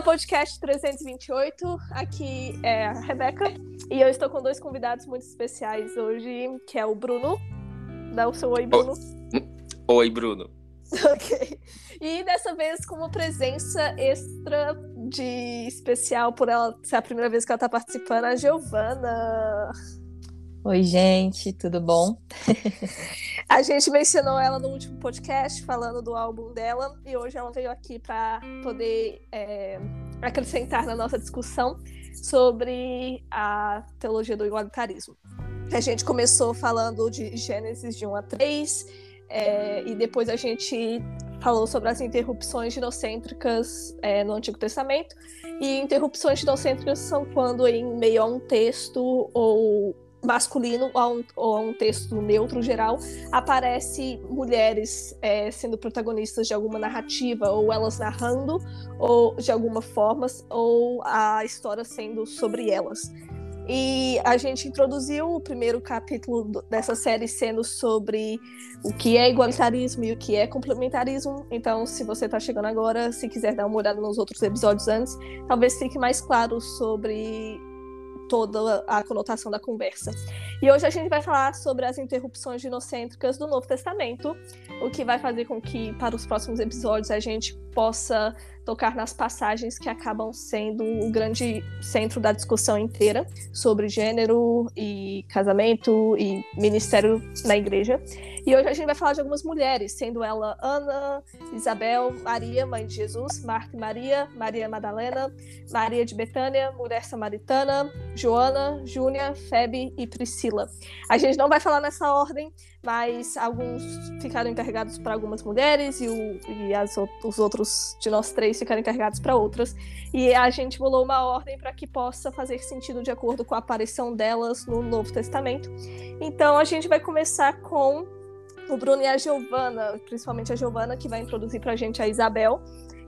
Ao podcast 328. Aqui é a Rebeca e eu estou com dois convidados muito especiais hoje, que é o Bruno. Dá o seu oi, Bruno. Oi, Bruno. ok. E dessa vez com uma presença extra de especial por ela ser a primeira vez que ela está participando, a Giovana. Oi, gente, tudo bom? a gente mencionou ela no último podcast, falando do álbum dela, e hoje ela veio aqui para poder é, acrescentar na nossa discussão sobre a teologia do igualitarismo. A gente começou falando de Gênesis de 1 a 3, é, e depois a gente falou sobre as interrupções ginocêntricas é, no Antigo Testamento. E interrupções ginocêntricas são quando, em meio a um texto ou masculino ou a, um, ou a um texto neutro geral, aparece mulheres é, sendo protagonistas de alguma narrativa, ou elas narrando, ou de alguma forma, ou a história sendo sobre elas. E a gente introduziu o primeiro capítulo dessa série sendo sobre o que é igualitarismo e o que é complementarismo. Então, se você está chegando agora, se quiser dar uma olhada nos outros episódios antes, talvez fique mais claro sobre toda a conotação da conversa. E hoje a gente vai falar sobre as interrupções ginocêntricas do Novo Testamento, o que vai fazer com que, para os próximos episódios, a gente possa tocar nas passagens que acabam sendo o grande centro da discussão inteira sobre gênero e casamento e ministério na igreja. E hoje a gente vai falar de algumas mulheres, sendo ela Ana, Isabel, Maria, mãe de Jesus, Marta e Maria, Maria Madalena, Maria de Betânia, mulher samaritana, Joana, Júnia, Febe e Priscila. A gente não vai falar nessa ordem, mas alguns ficaram encarregados para algumas mulheres e, o, e as, os outros de nós três ficaram encarregados para outras. E a gente bolou uma ordem para que possa fazer sentido de acordo com a aparição delas no Novo Testamento. Então a gente vai começar com o Bruno e a Giovana, principalmente a Giovana, que vai introduzir para a gente a Isabel.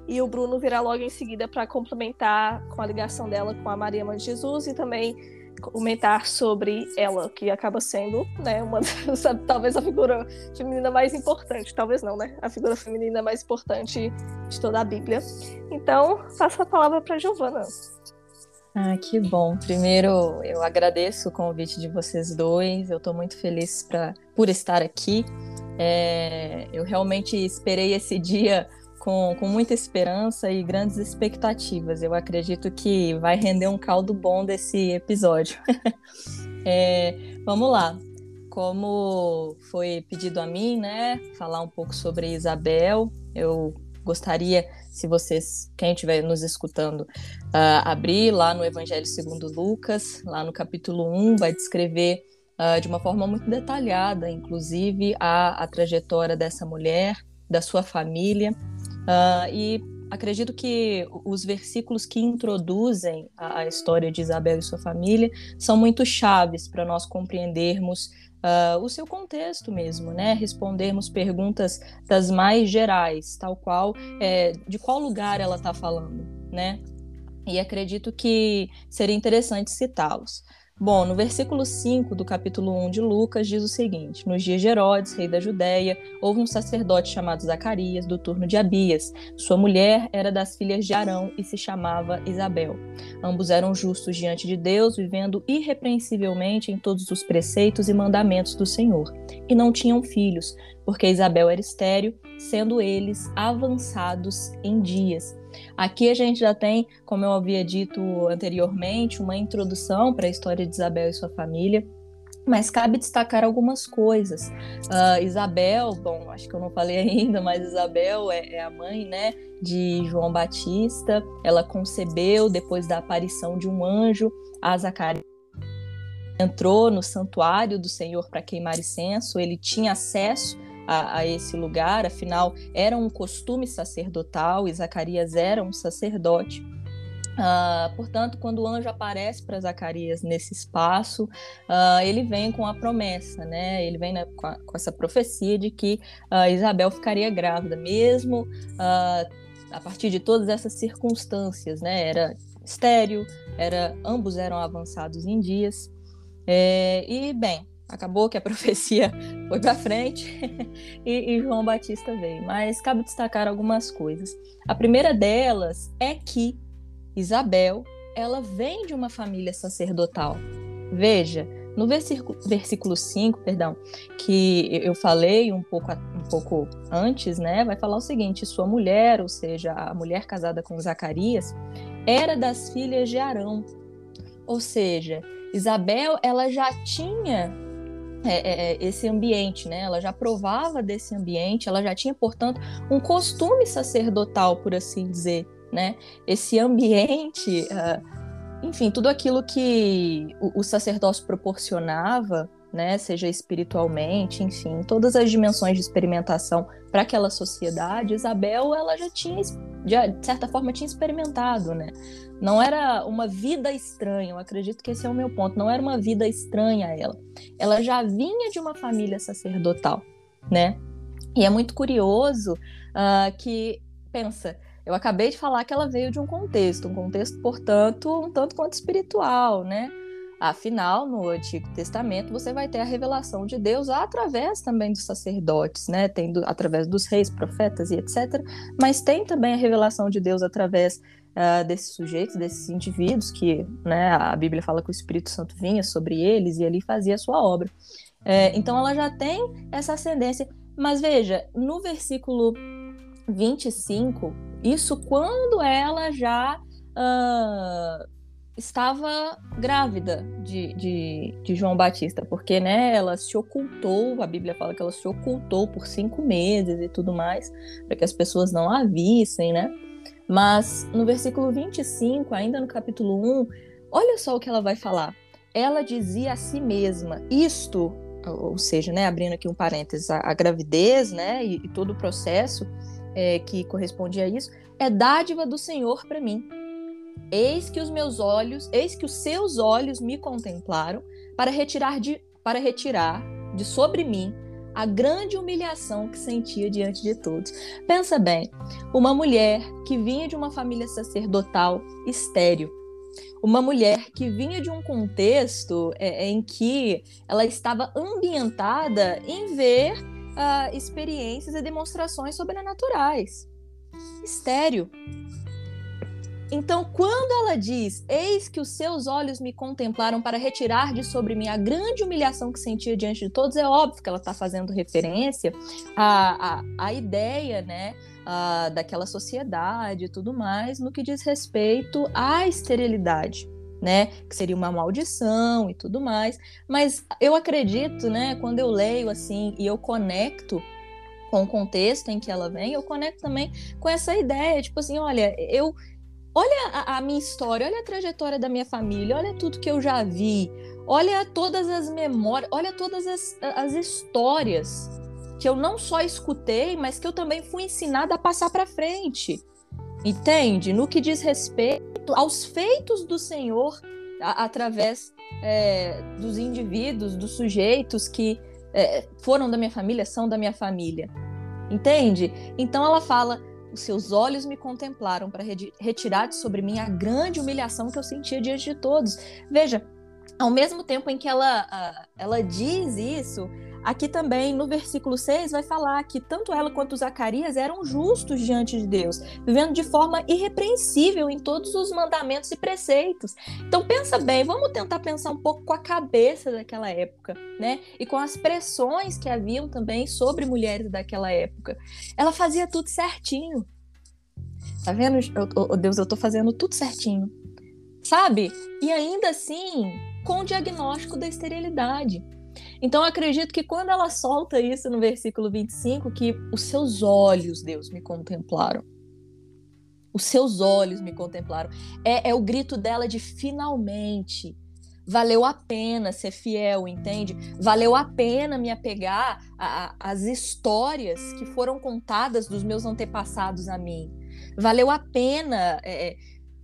E o Bruno virá logo em seguida para complementar com a ligação dela com a Maria Mãe de Jesus e também comentar sobre ela, que acaba sendo, né, uma talvez a figura feminina mais importante, talvez não, né, a figura feminina mais importante de toda a Bíblia. Então, passo a palavra para Giovana. Ah, que bom. Primeiro, eu agradeço o convite de vocês dois. Eu estou muito feliz pra, por estar aqui. É, eu realmente esperei esse dia com, com muita esperança e grandes expectativas. Eu acredito que vai render um caldo bom desse episódio. é, vamos lá. Como foi pedido a mim, né, falar um pouco sobre Isabel, eu gostaria, se vocês, quem estiver nos escutando, uh, abrir lá no Evangelho segundo Lucas, lá no capítulo 1, vai descrever uh, de uma forma muito detalhada, inclusive, a, a trajetória dessa mulher, da sua família, Uh, e acredito que os versículos que introduzem a, a, história de Isabel e sua família são muito chaves para nós compreendermos uh, o seu contexto mesmo, né? Respondermos perguntas das mais gerais, tal qual é, de qual lugar ela está falando, né? E acredito que seria interessante citá-los. Bom, no versículo 5 do capítulo 1 de Lucas diz o seguinte: Nos dias de Herodes, rei da Judéia, houve um sacerdote chamado Zacarias, do turno de Abias. Sua mulher era das filhas de Arão e se chamava Isabel. Ambos eram justos diante de Deus, vivendo irrepreensivelmente em todos os preceitos e mandamentos do Senhor. E não tinham filhos, porque Isabel era estéril, sendo eles avançados em dias. Aqui a gente já tem, como eu havia dito anteriormente, uma introdução para a história de Isabel e sua família. Mas cabe destacar algumas coisas. Uh, Isabel, bom, acho que eu não falei ainda, mas Isabel é, é, a mãe, né, de João Batista. Ela concebeu depois da aparição de um anjo a Zacarias. Entrou no santuário do Senhor para queimar incenso. Ele tinha acesso a, a, esse lugar, afinal, era um costume sacerdotal e Zacarias era um sacerdote. Uh, portanto, quando o anjo aparece para Zacarias nesse espaço, uh, ele vem com a promessa, né? Ele vem né, com, a, com, essa profecia de que uh, Isabel ficaria grávida, mesmo a partir de todas essas circunstâncias, né? Era estéreo, era ambos eram avançados em dias. É, e bem, acabou que a profecia foi para frente e, e, João Batista veio. Mas cabe destacar algumas coisas. A primeira delas é que Isabel, ela vem de uma família sacerdotal. Veja, no versículo, versículo 5, perdão, que eu falei um pouco, um pouco antes, né, vai falar o seguinte: sua mulher, ou seja, a mulher casada com Zacarias, era das filhas de Arão. Ou seja, Isabel, ela já tinha é, é, é, esse ambiente, né? Ela já provava desse ambiente, ela já tinha, portanto, um costume sacerdotal, por assim dizer, né? Esse ambiente, uh, enfim, tudo aquilo que o, o sacerdócio proporcionava, né? Seja espiritualmente, enfim, todas as dimensões de experimentação para aquela sociedade, Isabel, ela já tinha, de certa forma, tinha experimentado, né? Não era uma vida estranha, eu acredito que esse é o meu ponto. Não era uma vida estranha a ela. Ela já vinha de uma família sacerdotal, né? E é muito curioso uh, que, pensa, eu acabei de falar que ela veio de um contexto, um contexto, portanto, um tanto quanto espiritual, né? Afinal, no Antigo Testamento, você vai ter a revelação de Deus através também dos sacerdotes, né? Tem do, através dos reis, profetas e etc. Mas tem também a revelação de Deus através uh, desses sujeitos, desses indivíduos, que né, a Bíblia fala que o Espírito Santo vinha sobre eles e ali fazia a sua obra. É, então ela já tem essa ascendência. Mas veja, no versículo 25, isso quando ela já uh, estava grávida de, de, de, João Batista, porque né, ela se ocultou, a Bíblia fala que ela se ocultou por cinco meses e tudo mais, para que as pessoas não a vissem, né? Mas no versículo 25, ainda no capítulo 1, olha só o que ela vai falar. Ela dizia a si mesma: Isto, ou seja, né, abrindo aqui um parênteses, a, a gravidez né, e, e, todo o processo é, que corresponde a isso, é dádiva do Senhor para mim. Eis que os meus olhos, eis que os seus olhos me contemplaram para retirar de, para retirar de sobre mim a grande humilhação que sentia diante de todos. Pensa bem, uma mulher que vinha de uma família sacerdotal estéril, uma mulher que vinha de um contexto é, em que ela estava ambientada em ver uh, experiências e demonstrações sobrenaturais. Estéreo. Então, quando ela diz: Eis que os seus olhos me contemplaram para retirar de sobre mim a grande humilhação que sentia diante de todos, é óbvio que ela está fazendo referência à, à, à ideia, né? Daquela sociedade e tudo mais, no que diz respeito à esterilidade. Né, que seria uma maldição e tudo mais, mas eu acredito, né, quando eu leio assim e eu conecto com o contexto em que ela vem, eu conecto também com essa ideia, tipo assim, olha, eu olha a, a, minha história, olha a trajetória da minha família, olha tudo que eu já vi, olha todas as memórias, olha todas as, as histórias que eu não só escutei, mas que eu também fui ensinada a passar para frente. Entende? No que diz respeito aos feitos do Senhor a, através é, dos indivíduos, dos sujeitos que é, foram da minha família, são da minha família. Entende? Então ela fala os seus olhos me contemplaram para retirar de sobre mim a grande humilhação que eu sentia diante de todos. Veja, ao mesmo tempo em que ela, ela diz isso, aqui também no versículo 6 vai falar que tanto ela quanto Zacarias eram justos diante de Deus, vivendo de forma irrepreensível em todos os mandamentos e preceitos. Então pensa bem, vamos tentar pensar um pouco com a cabeça daquela época, né? E com as pressões que haviam também sobre mulheres daquela época. Ela fazia tudo certinho. Tá vendo? Oh, Deus, eu tô fazendo tudo certinho. Sabe? E ainda assim, com o diagnóstico da esterilidade. Então, acredito que quando ela solta isso no versículo 25, que os seus olhos, Deus, me contemplaram. Os seus olhos me contemplaram. É, é o grito dela de finalmente. Valeu a pena ser fiel, entende? Valeu a pena me apegar às histórias que foram contadas dos meus antepassados a mim. Valeu a pena é,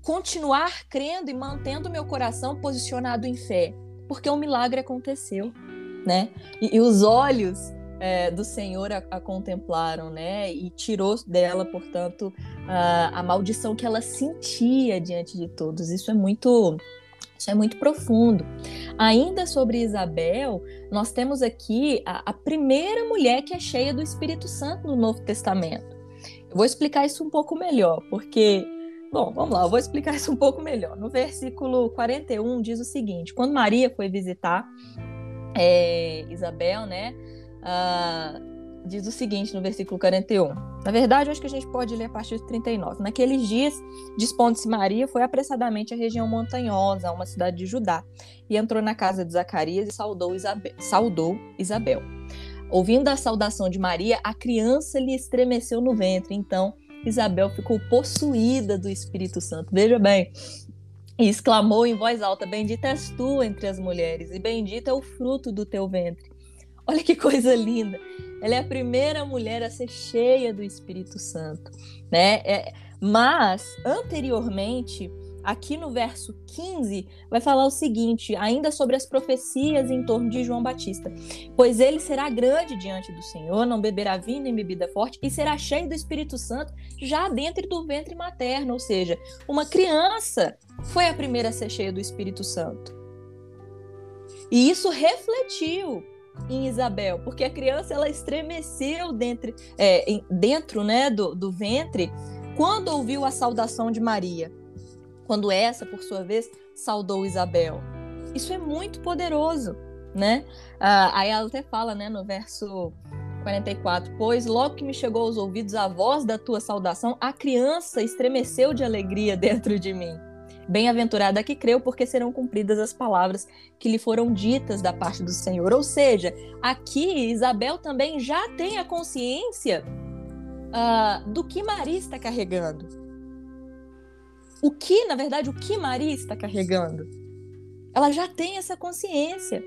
continuar crendo e mantendo meu coração posicionado em fé, porque um milagre aconteceu né? E, e os olhos é, do Senhor a, a, contemplaram, né? E tirou dela, portanto, a, a maldição que ela sentia diante de todos. Isso é muito Isso é muito profundo. Ainda sobre Isabel, nós temos aqui a, a primeira mulher que é cheia do Espírito Santo no Novo Testamento. Eu vou explicar isso um pouco melhor, porque Bom, vamos lá, eu vou explicar isso um pouco melhor. No versículo 41 diz o seguinte: quando Maria foi visitar é, Isabel, né? Uh, diz o seguinte no versículo 41. Na verdade, eu acho que a gente pode ler a partir de 39. Naqueles dias, dispondo-se Maria, foi apressadamente à região montanhosa, a uma cidade de Judá, e entrou na casa de Zacarias e saudou Isabel. Saudou Isabel. Ouvindo a saudação de Maria, a criança lhe estremeceu no ventre. Então, Isabel ficou possuída do Espírito Santo. Veja bem, e exclamou em voz alta: Bendita és tu entre as mulheres, e bendito é o fruto do teu ventre. Olha que coisa linda! Ela é a primeira mulher a ser cheia do Espírito Santo, né? É, mas anteriormente aqui no verso 15, vai falar o seguinte, ainda sobre as profecias em torno de João Batista. Pois ele será grande diante do Senhor, não beberá vinho nem bebida forte, e será cheio do Espírito Santo já dentro do ventre materno, ou seja, uma criança foi a primeira a ser cheia do Espírito Santo. E isso refletiu em Isabel, porque a criança ela estremeceu dentro, é, dentro né, do, do ventre quando ouviu a saudação de Maria quando essa, por sua vez, saudou Isabel. Isso é muito poderoso, né? Ah, aí ela até fala, né, no verso 44, pois logo que me chegou aos ouvidos a voz da tua saudação, a criança estremeceu de alegria dentro de mim. Bem-aventurada que creu, porque serão cumpridas as palavras que lhe foram ditas da parte do Senhor. Ou seja, aqui Isabel também já tem a consciência uh, do que Maria está carregando o que, na verdade, o que Maria está carregando. Ela já tem essa consciência.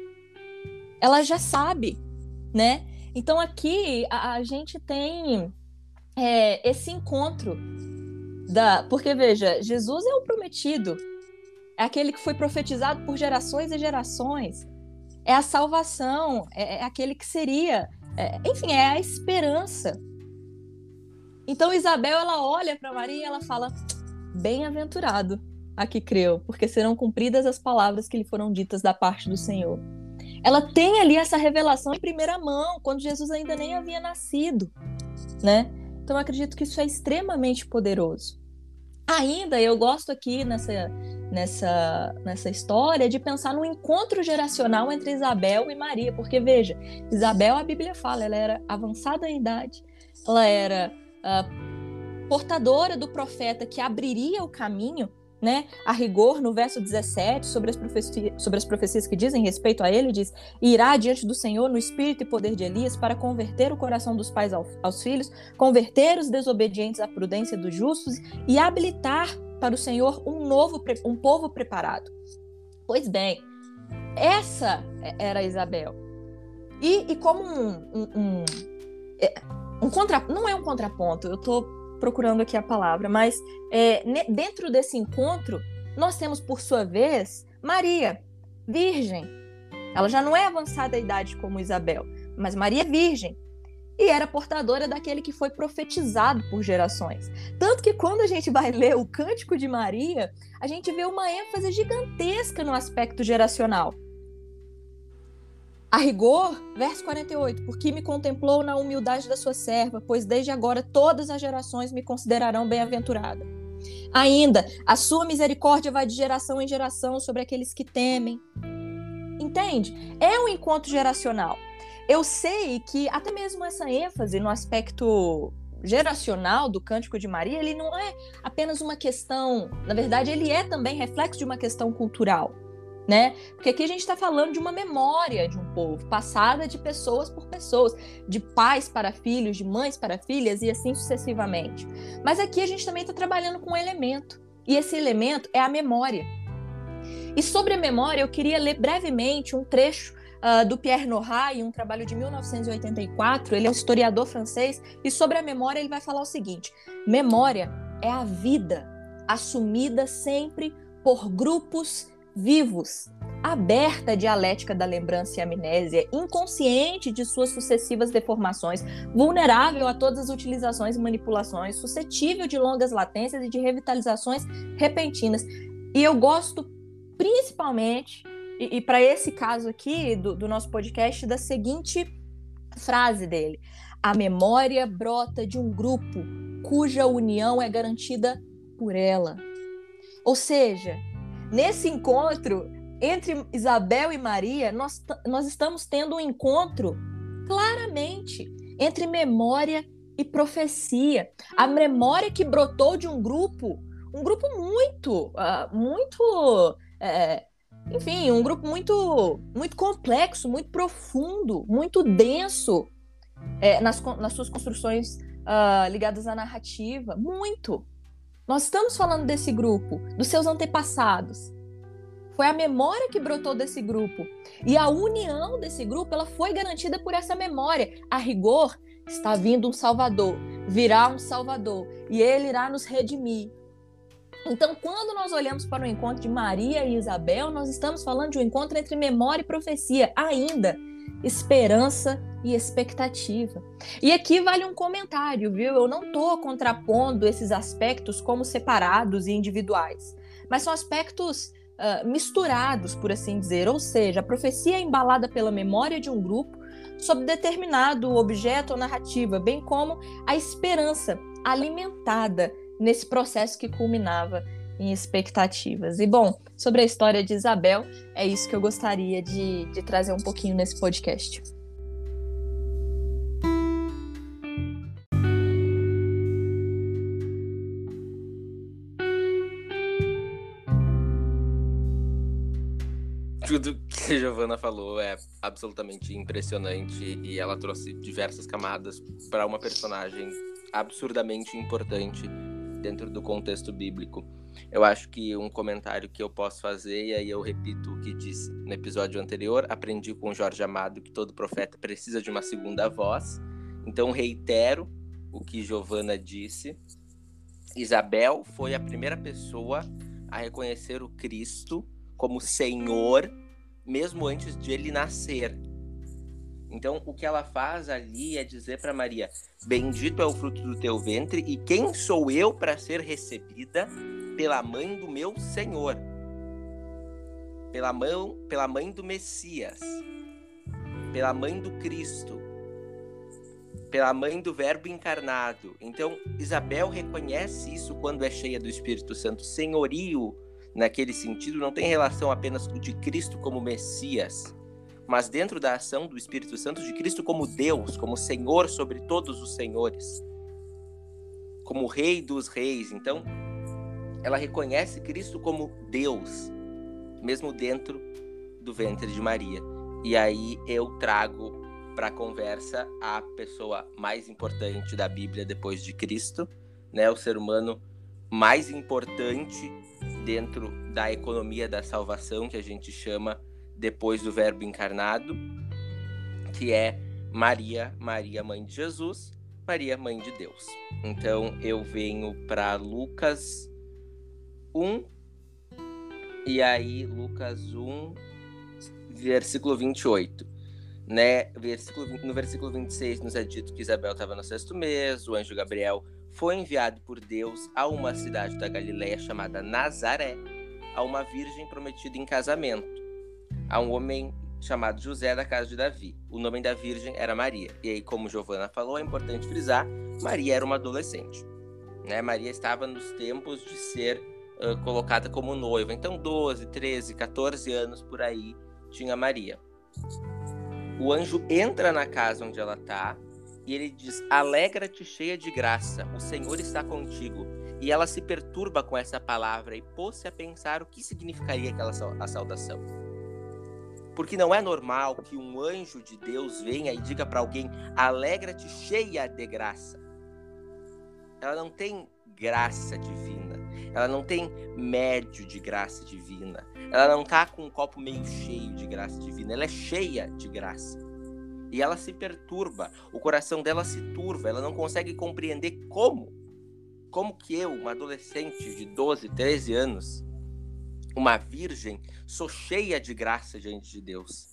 Ela já sabe, né? Então aqui a, a gente tem é, esse encontro da, porque veja, Jesus é o prometido, é aquele que foi profetizado por gerações e gerações, é a salvação, é, é aquele que seria, é, enfim, é a esperança. Então Isabel ela olha para Maria e ela fala: Bem-aventurado a que creu, porque serão cumpridas as palavras que lhe foram ditas da parte do Senhor. Ela tem ali essa revelação em primeira mão, quando Jesus ainda nem havia nascido, né? Então eu acredito que isso é extremamente poderoso. Ainda eu gosto aqui nessa nessa nessa história de pensar no encontro geracional entre Isabel e Maria, porque veja, Isabel a Bíblia fala, ela era avançada em idade, ela era uh, portadora do profeta que abriria o caminho, né? A rigor, no verso 17, sobre as, profecias, sobre as profecias que dizem respeito a ele, diz: irá diante do Senhor no espírito e poder de Elias para converter o coração dos pais ao, aos filhos, converter os desobedientes à prudência dos justos e habilitar para o Senhor um novo um povo preparado. Pois bem, essa era Isabel. E, e como um, um, um, é, um contra, não é um contraponto, eu estou procurando aqui a palavra, mas é, dentro desse encontro, nós temos, por sua vez, Maria, virgem. Ela já não é avançada a idade como Isabel, mas Maria é virgem. E era portadora daquele que foi profetizado por gerações. Tanto que quando a gente vai ler o Cântico de Maria, a gente vê uma ênfase gigantesca no aspecto geracional. A rigor, verso 48, porque me contemplou na humildade da sua serva, pois desde agora todas as gerações me considerarão bem-aventurada. Ainda, a sua misericórdia vai de geração em geração sobre aqueles que temem. Entende? É um encontro geracional. Eu sei que até mesmo essa ênfase no aspecto geracional do Cântico de Maria, ele não é apenas uma questão, na verdade, ele é também reflexo de uma questão cultural né? Porque aqui a gente está falando de uma memória de um povo, passada de pessoas por pessoas, de pais para filhos, de mães para filhas e assim sucessivamente. Mas aqui a gente também está trabalhando com um elemento, e esse elemento é a memória. E sobre a memória, eu queria ler brevemente um trecho uh, do Pierre Nora, um trabalho de 1984. Ele é um historiador francês, e sobre a memória ele vai falar o seguinte: memória é a vida assumida sempre por grupos vivos, aberta à dialética da lembrança e amnésia, inconsciente de suas sucessivas deformações, vulnerável a todas as utilizações e manipulações, suscetível de longas latências e de revitalizações repentinas. E eu gosto principalmente, e, e para esse caso aqui do, do nosso podcast, da seguinte frase dele: A memória brota de um grupo cuja união é garantida por ela. Ou seja, nesse encontro entre Isabel e Maria, nós, nós estamos tendo um encontro claramente entre memória e profecia. A memória que brotou de um grupo, um grupo muito, uh, muito, é, enfim, um grupo muito, muito complexo, muito profundo, muito denso é, nas, nas suas construções uh, ligadas à narrativa, muito. Nós estamos falando desse grupo, dos seus antepassados. Foi a memória que brotou desse grupo. E a união desse grupo ela foi garantida por essa memória. A rigor, está vindo um Salvador, virá um Salvador, e ele irá nos redimir. Então, quando nós olhamos para o encontro de Maria e Isabel, nós estamos falando de um encontro entre memória e profecia, ainda esperança e expectativa. E aqui vale um comentário, viu? Eu não estou contrapondo esses aspectos como separados e individuais, mas são aspectos uh, misturados, por assim dizer. Ou seja, a profecia é embalada pela memória de um grupo sobre determinado objeto ou narrativa, bem como a esperança alimentada nesse processo que culminava em expectativas. E bom, sobre a história de Isabel, é isso que eu gostaria de, de trazer um pouquinho nesse podcast. Tudo que a Giovanna falou é absolutamente impressionante e ela trouxe diversas camadas para uma personagem absurdamente importante dentro do contexto bíblico. Eu acho que um comentário que eu posso fazer, e aí eu repito o que disse no episódio anterior, aprendi com Jorge Amado que todo profeta precisa de uma segunda voz. Então reitero o que Giovana disse. Isabel foi a primeira pessoa a reconhecer o Cristo como Senhor, mesmo antes de ele nascer. Então, o que ela faz ali é dizer para Maria: Bendito é o fruto do teu ventre, e quem sou eu para ser recebida pela mãe do meu Senhor? Pela mão, pela mãe do Messias, pela mãe do Cristo, pela mãe do Verbo encarnado. Então, Isabel reconhece isso quando é cheia do Espírito Santo. Senhorio, naquele sentido, não tem relação apenas de Cristo como Messias mas dentro da ação do Espírito Santo de Cristo como Deus, como Senhor sobre todos os senhores, como Rei dos reis. Então, ela reconhece Cristo como Deus, mesmo dentro do ventre de Maria. E aí eu trago para a conversa a pessoa mais importante da Bíblia depois de Cristo, né, o ser humano mais importante dentro da economia da salvação que a gente chama depois do Verbo encarnado, que é Maria, Maria, mãe de Jesus, Maria, mãe de Deus. Então eu venho para Lucas 1, e aí Lucas 1, versículo 28. Né? Versículo, no versículo 26 nos é dito que Isabel estava no sexto mês, o anjo Gabriel foi enviado por Deus a uma cidade da Galiléia chamada Nazaré, a uma virgem prometida em casamento a um homem chamado José da casa de Davi. O nome da virgem era Maria. E aí, como Giovana falou, é importante frisar, Maria era uma adolescente. Né? Maria estava nos tempos de ser uh, colocada como noiva. Então, 12, 13, 14 anos por aí tinha Maria. O anjo entra na casa onde ela está e ele diz: Alegra-te, cheia de graça, o Senhor está contigo. E ela se perturba com essa palavra e pôs-se a pensar o que significaria aquela a saudação. Porque não é normal que um anjo de Deus venha e diga para alguém: alegra-te, cheia de graça. Ela não tem graça divina. Ela não tem médio de graça divina. Ela não tá com um copo meio cheio de graça divina. Ela é cheia de graça. E ela se perturba. O coração dela se turva. Ela não consegue compreender como. Como que eu, uma adolescente de 12, 13 anos, uma virgem, sou cheia de graça diante de Deus.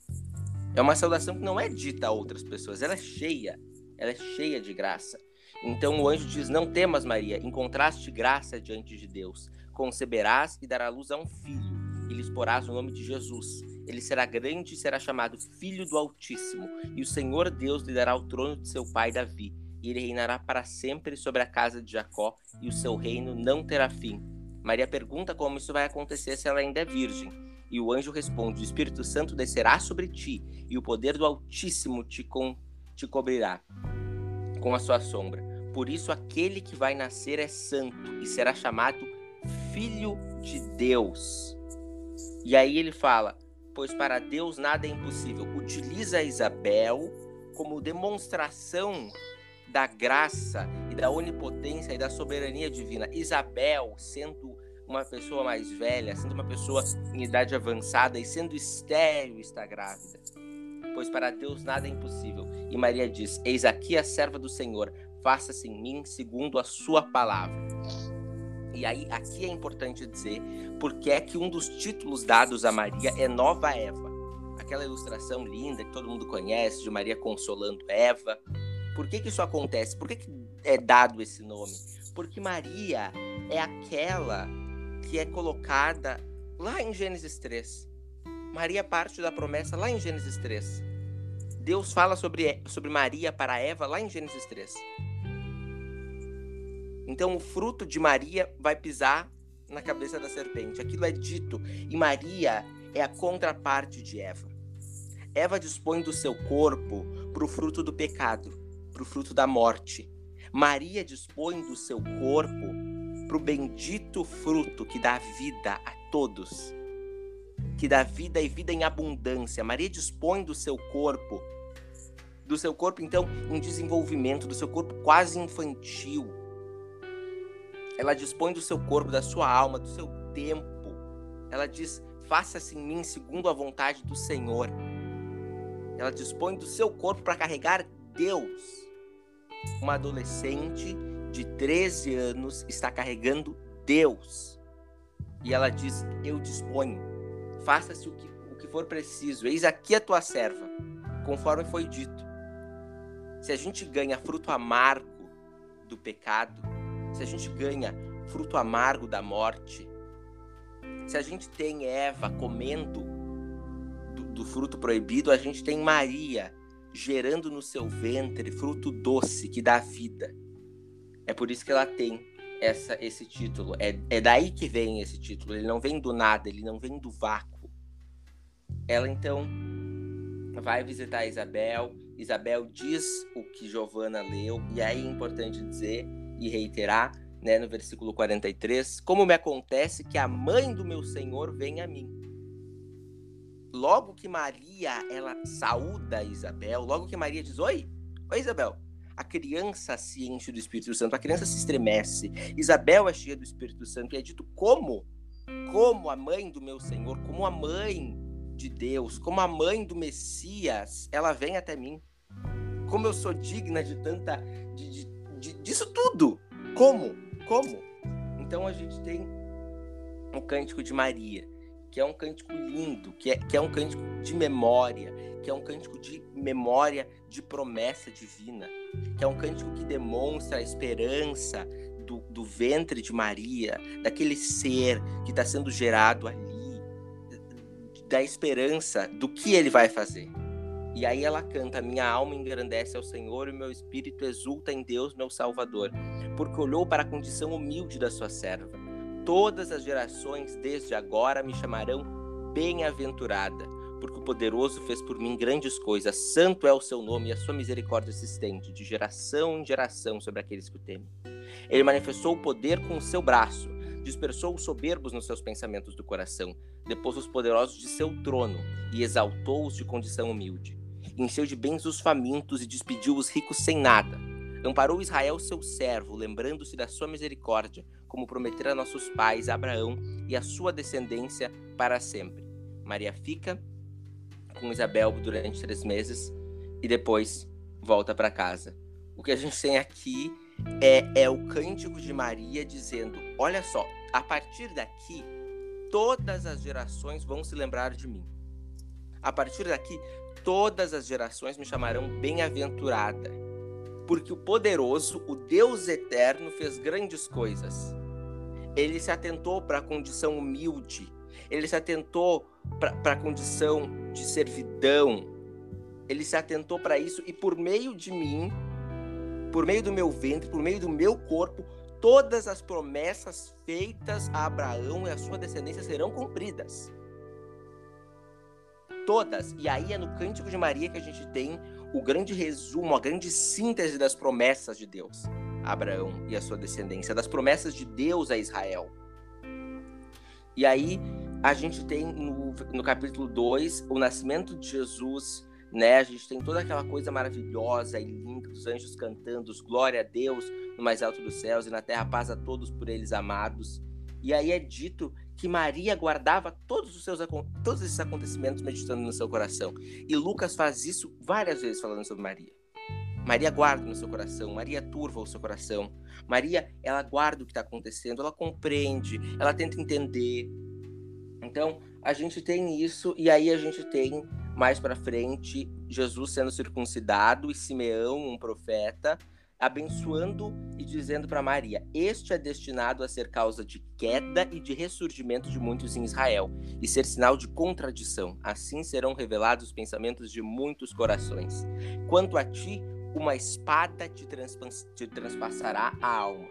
É uma saudação que não é dita a outras pessoas, ela é cheia, ela é cheia de graça. Então o anjo diz: Não temas, Maria, encontraste graça diante de Deus. Conceberás e darás luz a um filho, e lhes porás o nome de Jesus. Ele será grande e será chamado Filho do Altíssimo, e o Senhor Deus lhe dará o trono de seu pai Davi, e ele reinará para sempre sobre a casa de Jacó, e o seu reino não terá fim. Maria pergunta como isso vai acontecer se ela ainda é virgem. E o anjo responde: O Espírito Santo descerá sobre ti, e o poder do Altíssimo te, com, te cobrirá com a sua sombra. Por isso, aquele que vai nascer é santo e será chamado Filho de Deus. E aí ele fala: Pois para Deus nada é impossível. Utiliza Isabel como demonstração da graça e da onipotência e da soberania divina. Isabel, sendo uma pessoa mais velha, sendo uma pessoa em idade avançada e sendo estéril, está grávida. Pois para Deus nada é impossível. E Maria diz: Eis aqui a serva do Senhor, faça-se em mim segundo a sua palavra. E aí, aqui é importante dizer porque é que um dos títulos dados a Maria é Nova Eva. Aquela ilustração linda que todo mundo conhece de Maria consolando Eva. Por que, que isso acontece? Por que, que é dado esse nome? Porque Maria é aquela que é colocada lá em Gênesis 3. Maria parte da promessa lá em Gênesis 3. Deus fala sobre, sobre Maria para Eva lá em Gênesis 3. Então o fruto de Maria vai pisar na cabeça da serpente. Aquilo é dito. E Maria é a contraparte de Eva. Eva dispõe do seu corpo para o fruto do pecado, para o fruto da morte. Maria dispõe do seu corpo para o bendito fruto que dá vida a todos, que dá vida e vida em abundância. Maria dispõe do seu corpo, do seu corpo então em desenvolvimento, do seu corpo quase infantil. Ela dispõe do seu corpo, da sua alma, do seu tempo. Ela diz: faça-se em mim segundo a vontade do Senhor. Ela dispõe do seu corpo para carregar Deus. Uma adolescente de 13 anos está carregando Deus. E ela diz: Eu disponho, faça-se o que, o que for preciso, eis aqui a tua serva, conforme foi dito. Se a gente ganha fruto amargo do pecado, se a gente ganha fruto amargo da morte, se a gente tem Eva comendo do, do fruto proibido, a gente tem Maria gerando no seu ventre fruto doce que dá vida. É por isso que ela tem essa, esse título. É, é daí que vem esse título. Ele não vem do nada, ele não vem do vácuo. Ela então vai visitar Isabel. Isabel diz o que Giovanna leu, e aí é importante dizer e reiterar, né, no versículo 43, como me acontece que a mãe do meu Senhor vem a mim. Logo que Maria, ela saúda Isabel, logo que Maria diz: "Oi, oi Isabel, a criança se enche do Espírito Santo, a criança se estremece. Isabel é cheia do Espírito Santo e é dito como? Como a mãe do meu Senhor, como a mãe de Deus, como a mãe do Messias, ela vem até mim. Como eu sou digna de tanta. De, de, de, disso tudo. Como? Como? Então a gente tem o cântico de Maria, que é um cântico lindo, que é, que é um cântico de memória, que é um cântico de memória de promessa divina, que é um cântico que demonstra a esperança do, do ventre de Maria, daquele ser que está sendo gerado ali, da esperança do que ele vai fazer. E aí ela canta: Minha alma engrandece ao Senhor e meu espírito exulta em Deus, meu Salvador, porque olhou para a condição humilde da sua serva. Todas as gerações desde agora me chamarão bem-aventurada porque o poderoso fez por mim grandes coisas. Santo é o seu nome e a sua misericórdia se estende de geração em geração sobre aqueles que o temem. Ele manifestou o poder com o seu braço, dispersou os soberbos nos seus pensamentos do coração, depôs os poderosos de seu trono e exaltou-os de condição humilde. Encheu de bens os famintos e despediu os ricos sem nada. Amparou Israel, seu servo, lembrando-se da sua misericórdia, como prometera a nossos pais, Abraão e a sua descendência para sempre. Maria fica com Isabel durante três meses e depois volta para casa. O que a gente tem aqui é, é o cântico de Maria dizendo: Olha só, a partir daqui, todas as gerações vão se lembrar de mim. A partir daqui, todas as gerações me chamarão bem-aventurada, porque o poderoso, o Deus eterno, fez grandes coisas. Ele se atentou para a condição humilde ele se atentou para a condição de servidão, ele se atentou para isso e por meio de mim, por meio do meu ventre, por meio do meu corpo, todas as promessas feitas a Abraão e a sua descendência serão cumpridas. Todas. E aí é no Cântico de Maria que a gente tem o grande resumo, a grande síntese das promessas de Deus a Abraão e a sua descendência, das promessas de Deus a Israel. E aí a gente tem no, no capítulo 2 o nascimento de Jesus né? A gente tem toda aquela coisa maravilhosa e linda dos anjos cantando, glória a Deus no mais alto dos céus e na terra paz a todos por eles amados. E aí é dito que Maria guardava todos os seus todos esses acontecimentos meditando no seu coração. E Lucas faz isso várias vezes falando sobre Maria. Maria guarda no seu coração, Maria turva o seu coração. Maria, ela guarda o que está acontecendo, ela compreende, ela tenta entender. Então, a gente tem isso e aí a gente tem mais para frente Jesus sendo circuncidado e Simeão, um profeta, abençoando e dizendo para Maria: Este é destinado a ser causa de queda e de ressurgimento de muitos em Israel, e ser sinal de contradição. Assim serão revelados os pensamentos de muitos corações. Quanto a ti, uma espada te, te transpassará a alma.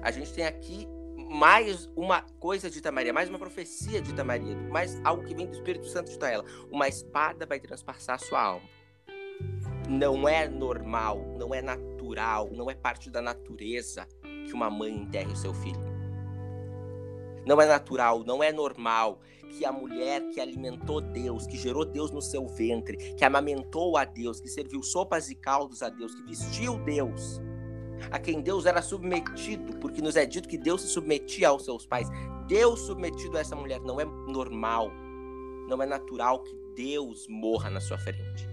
A gente tem aqui mais uma coisa de Maria, mais uma profecia de Maria, mais algo que vem do Espírito Santo de ela. Uma espada vai transpassar sua alma. Não é normal, não é natural, não é parte da natureza que uma mãe enterre o seu filho. Não é natural, não é normal que a mulher que alimentou Deus, que gerou Deus no seu ventre, que amamentou a Deus, que serviu sopas e caldos a Deus, que vestiu Deus, a quem Deus era submetido, porque nos é dito que Deus se submetia aos seus pais. Deus submetido a essa mulher não é normal, não é natural que Deus morra na sua frente.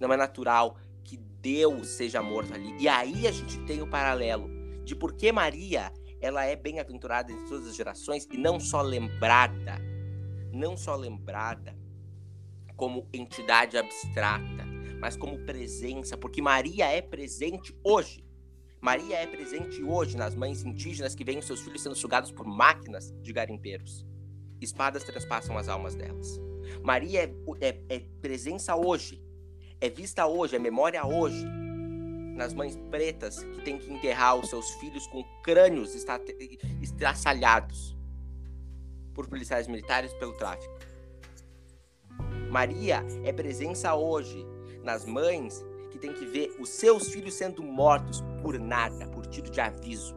Não é natural que Deus seja morto ali. E aí a gente tem o paralelo de por que Maria ela é bem-aventurada em todas as gerações e não só lembrada, não só lembrada como entidade abstrata, mas como presença, porque Maria é presente hoje. Maria é presente hoje nas mães indígenas que veem seus filhos sendo sugados por máquinas de garimpeiros. Espadas transpassam as almas delas. Maria é, é, é presença hoje, é vista hoje, é memória hoje. Nas mães pretas que têm que enterrar os seus filhos com crânios estraçalhados por policiais militares pelo tráfico. Maria é presença hoje nas mães que tem que ver os seus filhos sendo mortos por nada, por tiro de aviso.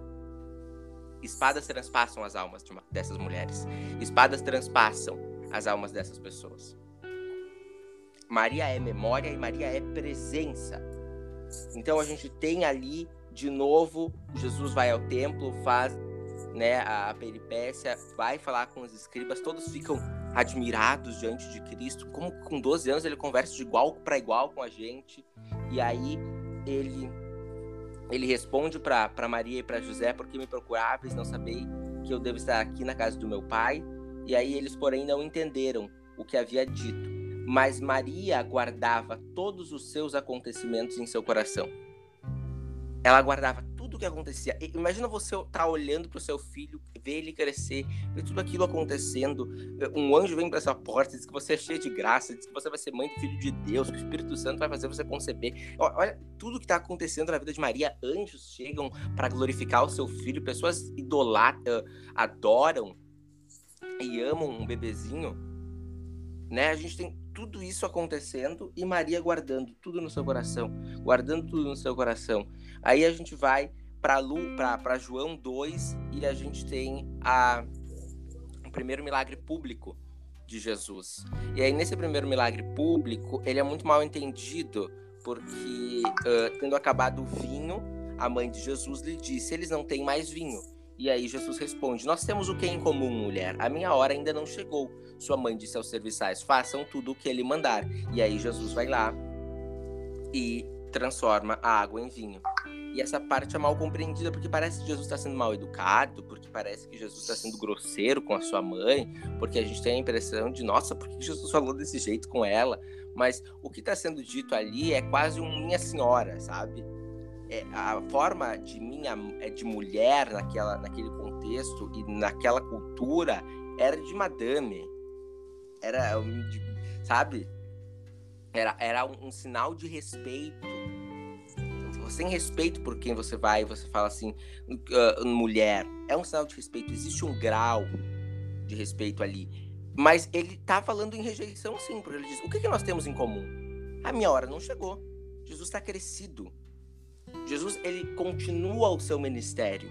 Espadas transpassam as almas de uma, dessas mulheres. Espadas transpassam as almas dessas pessoas. Maria é memória e Maria é presença. Então a gente tem ali de novo Jesus vai ao templo, faz né, a peripécia, vai falar com os escribas, todos ficam admirados diante de Cristo, como com 12 anos ele conversa de igual para igual com a gente. E aí ele ele responde para Maria e para José, porque me procuráveis, não sabei que eu devo estar aqui na casa do meu pai. E aí eles, porém, não entenderam o que havia dito. Mas Maria guardava todos os seus acontecimentos em seu coração. Ela guardava tudo que acontecia. Imagina você tá olhando para o seu filho, ver ele crescer, ver tudo aquilo acontecendo. Um anjo vem para sua porta, diz que você é cheio de graça, diz que você vai ser mãe do filho de Deus, que o Espírito Santo vai fazer você conceber. Olha tudo que está acontecendo na vida de Maria. Anjos chegam para glorificar o seu filho, pessoas idolatram, adoram e amam um bebezinho. Né? A gente tem tudo isso acontecendo e Maria guardando tudo no seu coração, guardando tudo no seu coração. Aí a gente vai para Lu, para João 2 e a gente tem a o primeiro milagre público de Jesus. E aí nesse primeiro milagre público, ele é muito mal entendido, porque uh, tendo acabado o vinho, a mãe de Jesus lhe disse: "Eles não têm mais vinho". E aí Jesus responde: Nós temos o que em comum, mulher? A minha hora ainda não chegou. Sua mãe disse aos serviçais: Façam tudo o que ele mandar. E aí Jesus vai lá e transforma a água em vinho. E essa parte é mal compreendida porque parece que Jesus está sendo mal educado, porque parece que Jesus está sendo grosseiro com a sua mãe, porque a gente tem a impressão de, nossa, por que Jesus falou desse jeito com ela? Mas o que está sendo dito ali é quase um minha senhora, sabe? É, a forma de minha é de mulher naquela, naquele contexto e naquela cultura era de madame. Era, sabe? Era, era um, um sinal de respeito. Tem respeito por quem você vai, você fala assim, uh, mulher. É um sinal de respeito. Existe um grau de respeito ali. Mas ele tá falando em rejeição, sim, porque ele diz: o que, que nós temos em comum? A minha hora não chegou. Jesus está crescido. Jesus ele continua o seu ministério.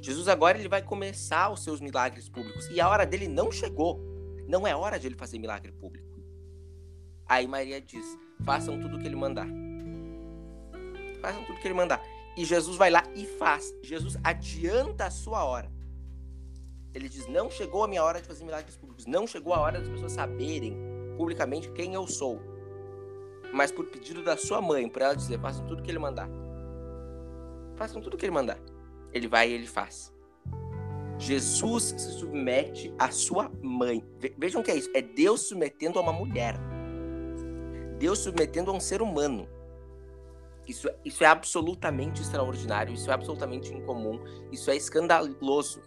Jesus agora ele vai começar os seus milagres públicos e a hora dele não chegou. Não é hora de ele fazer milagre público. Aí Maria diz: façam tudo o que ele mandar. Façam tudo o que ele mandar. E Jesus vai lá e faz. Jesus adianta a sua hora. Ele diz: não chegou a minha hora de fazer milagres públicos. Não chegou a hora das pessoas saberem publicamente quem eu sou. Mas por pedido da sua mãe, para ela dizer: façam tudo que ele mandar. Façam tudo que ele mandar. Ele vai e ele faz. Jesus se submete à sua mãe. Vejam o que é isso: é Deus submetendo a uma mulher. Deus submetendo a um ser humano. Isso, isso é absolutamente extraordinário, isso é absolutamente incomum, isso é escandaloso.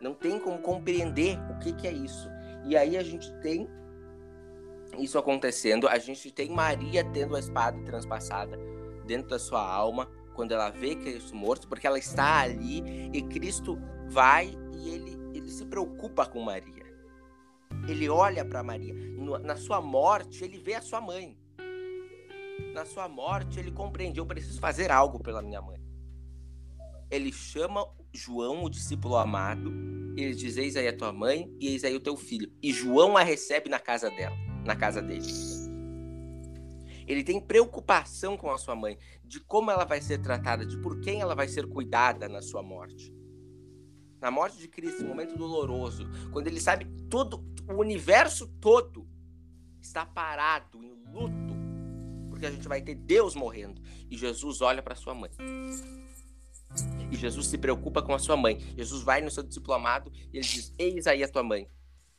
Não tem como compreender o que, que é isso. E aí a gente tem isso acontecendo, a gente tem Maria tendo a espada transpassada dentro da sua alma, quando ela vê Cristo morto, porque ela está ali e Cristo vai e ele, ele se preocupa com Maria. Ele olha para Maria. Na sua morte, ele vê a sua mãe. Na sua morte, ele compreende: eu preciso fazer algo pela minha mãe. Ele chama João, o discípulo amado, e ele diz: Eis aí a tua mãe e eis aí o teu filho. E João a recebe na casa dela, na casa dele. Ele tem preocupação com a sua mãe, de como ela vai ser tratada, de por quem ela vai ser cuidada na sua morte. Na morte de Cristo, um momento doloroso, quando ele sabe todo, o universo todo está parado em luto, porque a gente vai ter Deus morrendo. E Jesus olha para sua mãe. E Jesus se preocupa com a sua mãe. Jesus vai no seu discípulo amado e ele diz: Eis aí a tua mãe.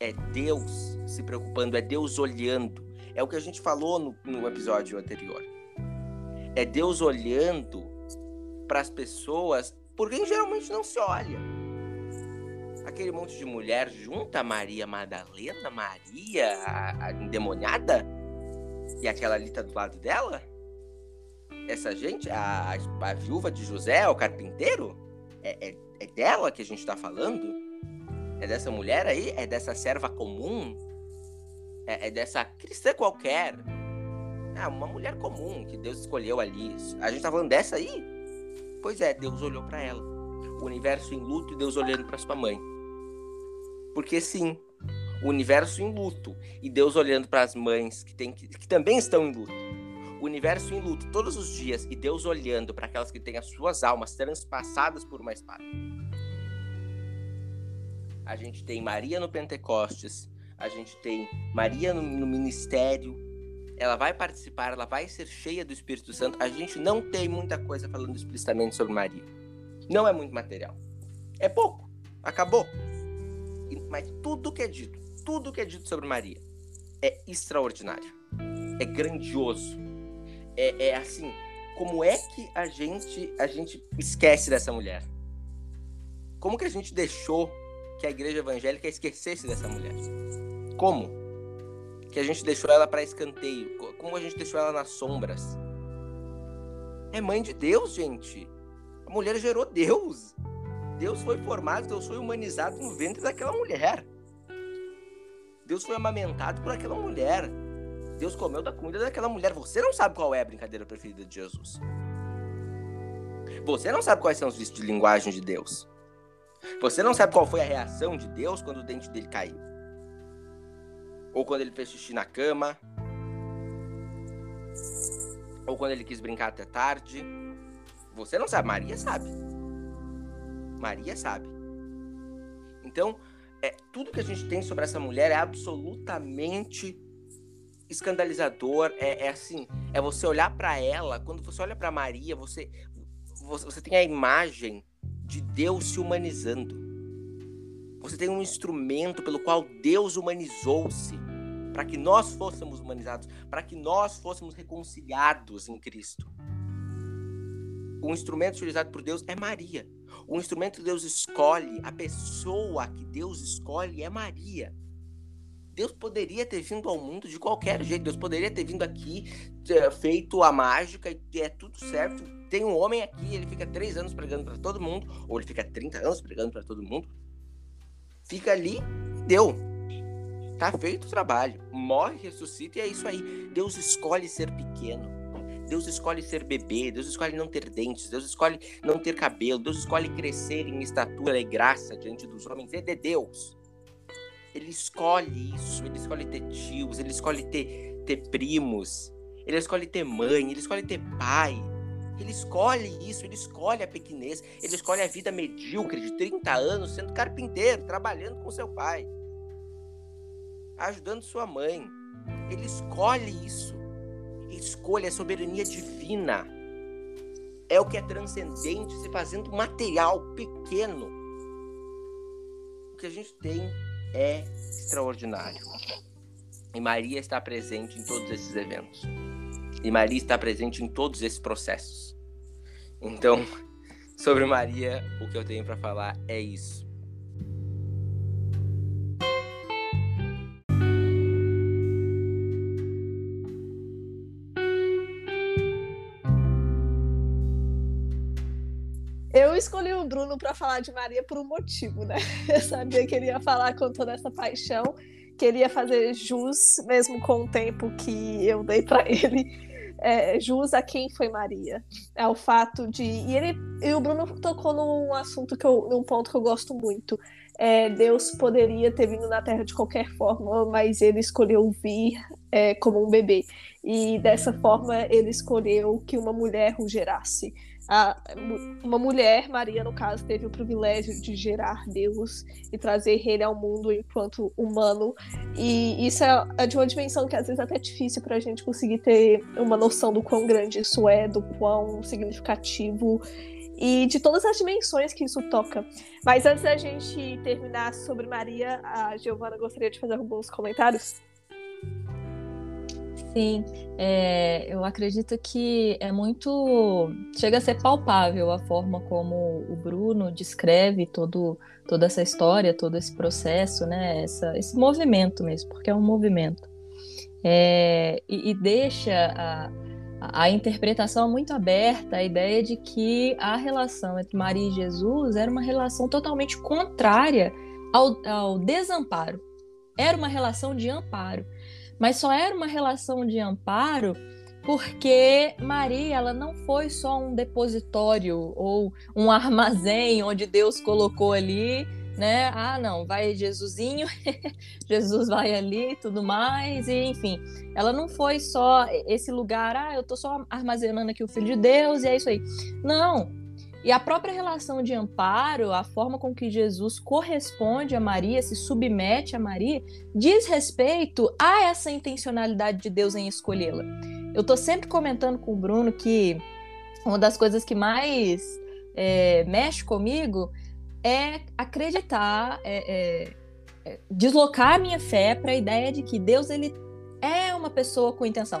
É Deus se preocupando, é Deus olhando. É o que a gente falou no, no episódio anterior. É Deus olhando para as pessoas por quem geralmente não se olha. Aquele monte de mulher junta Maria Madalena, Maria, a, a endemoniada, e aquela ali tá do lado dela? Essa gente, a, a viúva de José, o carpinteiro, é, é, é dela que a gente tá falando? É dessa mulher aí? É dessa serva comum? É, é dessa cristã qualquer? É uma mulher comum que Deus escolheu ali. A gente tá falando dessa aí? Pois é, Deus olhou para ela. O universo em luto e Deus olhando para sua mãe. Porque sim, o universo em luto e Deus olhando para as mães que, tem, que, que também estão em luto. O universo em luto todos os dias e Deus olhando para aquelas que têm as suas almas transpassadas por uma espada. A gente tem Maria no Pentecostes, a gente tem Maria no, no ministério. Ela vai participar, ela vai ser cheia do Espírito Santo. A gente não tem muita coisa falando explicitamente sobre Maria. Não é muito material. É pouco. Acabou. Mas tudo que é dito, tudo que é dito sobre Maria é extraordinário. É grandioso. É, é assim, como é que a gente a gente esquece dessa mulher? Como que a gente deixou que a igreja evangélica esquecesse dessa mulher? Como? Que a gente deixou ela para escanteio? Como a gente deixou ela nas sombras? É mãe de Deus, gente. A mulher gerou Deus. Deus foi formado, Deus foi humanizado no ventre daquela mulher. Deus foi amamentado por aquela mulher. Deus comeu da comida daquela mulher. Você não sabe qual é a brincadeira preferida de Jesus. Você não sabe quais são os vícios de linguagem de Deus. Você não sabe qual foi a reação de Deus quando o dente dele caiu. Ou quando ele fez xixi na cama. Ou quando ele quis brincar até tarde. Você não sabe, Maria sabe. Maria sabe. Então, é, tudo que a gente tem sobre essa mulher é absolutamente escandalizador. É, é assim, é você olhar para ela, quando você olha para Maria, você, você, você tem a imagem de Deus se humanizando. Você tem um instrumento pelo qual Deus humanizou-se para que nós fôssemos humanizados, para que nós fôssemos reconciliados em Cristo. o instrumento utilizado por Deus é Maria. O instrumento que Deus escolhe, a pessoa que Deus escolhe é Maria. Deus poderia ter vindo ao mundo de qualquer jeito. Deus poderia ter vindo aqui, feito a mágica e é tudo certo. Tem um homem aqui, ele fica três anos pregando para todo mundo, ou ele fica 30 anos pregando para todo mundo. Fica ali, deu. Tá feito o trabalho. Morre, ressuscita e é isso aí. Deus escolhe ser pequeno. Deus escolhe ser bebê, Deus escolhe não ter dentes, Deus escolhe não ter cabelo, Deus escolhe crescer em estatura e graça diante dos homens. É de Deus. Ele escolhe isso, ele escolhe ter tios, ele escolhe ter, ter primos, ele escolhe ter mãe, ele escolhe ter pai. Ele escolhe isso, ele escolhe a pequenez, ele escolhe a vida medíocre de 30 anos sendo carpinteiro, trabalhando com seu pai, ajudando sua mãe. Ele escolhe isso escolha, é soberania divina. É o que é transcendente se fazendo material pequeno. O que a gente tem é extraordinário. E Maria está presente em todos esses eventos. E Maria está presente em todos esses processos. Então, sobre Maria, o que eu tenho para falar é isso. escolhi o Bruno para falar de Maria por um motivo, né? Eu sabia que ele ia falar com toda essa paixão, queria fazer jus, mesmo com o tempo que eu dei para ele, é, jus a quem foi Maria. É o fato de. E, ele, e o Bruno tocou num assunto que eu, num ponto que eu gosto muito. É, Deus poderia ter vindo na Terra de qualquer forma, mas ele escolheu vir é, como um bebê. E dessa forma ele escolheu que uma mulher o gerasse a, uma mulher, Maria no caso, teve o privilégio de gerar Deus e trazer ele ao mundo enquanto humano. E isso é, é de uma dimensão que às vezes é até difícil para a gente conseguir ter uma noção do quão grande isso é, do quão significativo e de todas as dimensões que isso toca. Mas antes da gente terminar sobre Maria, a Giovana gostaria de fazer alguns comentários. Sim, é, eu acredito que é muito. Chega a ser palpável a forma como o Bruno descreve todo, toda essa história, todo esse processo, né? Essa, esse movimento mesmo, porque é um movimento. É, e, e, deixa a, a interpretação muito aberta, a ideia de que a relação entre Maria e Jesus era uma relação totalmente contrária ao, ao desamparo. Era uma relação de amparo mas só era uma relação de amparo porque Maria ela não foi só um depositório ou um armazém onde Deus colocou ali, né? Ah, não, vai Jesusinho, Jesus vai ali, tudo mais, e enfim, ela não foi só esse lugar, ah, eu tô só armazenando aqui o filho de Deus e é isso aí. Não, e a própria relação de amparo, a forma com que Jesus corresponde a Maria, se submete a Maria, diz respeito a essa intencionalidade de Deus em escolhê-la. Eu estou sempre comentando com o Bruno que uma das coisas que mais é, mexe comigo é acreditar, é, é, é deslocar a minha fé para a ideia de que Deus ele é uma pessoa com intenção.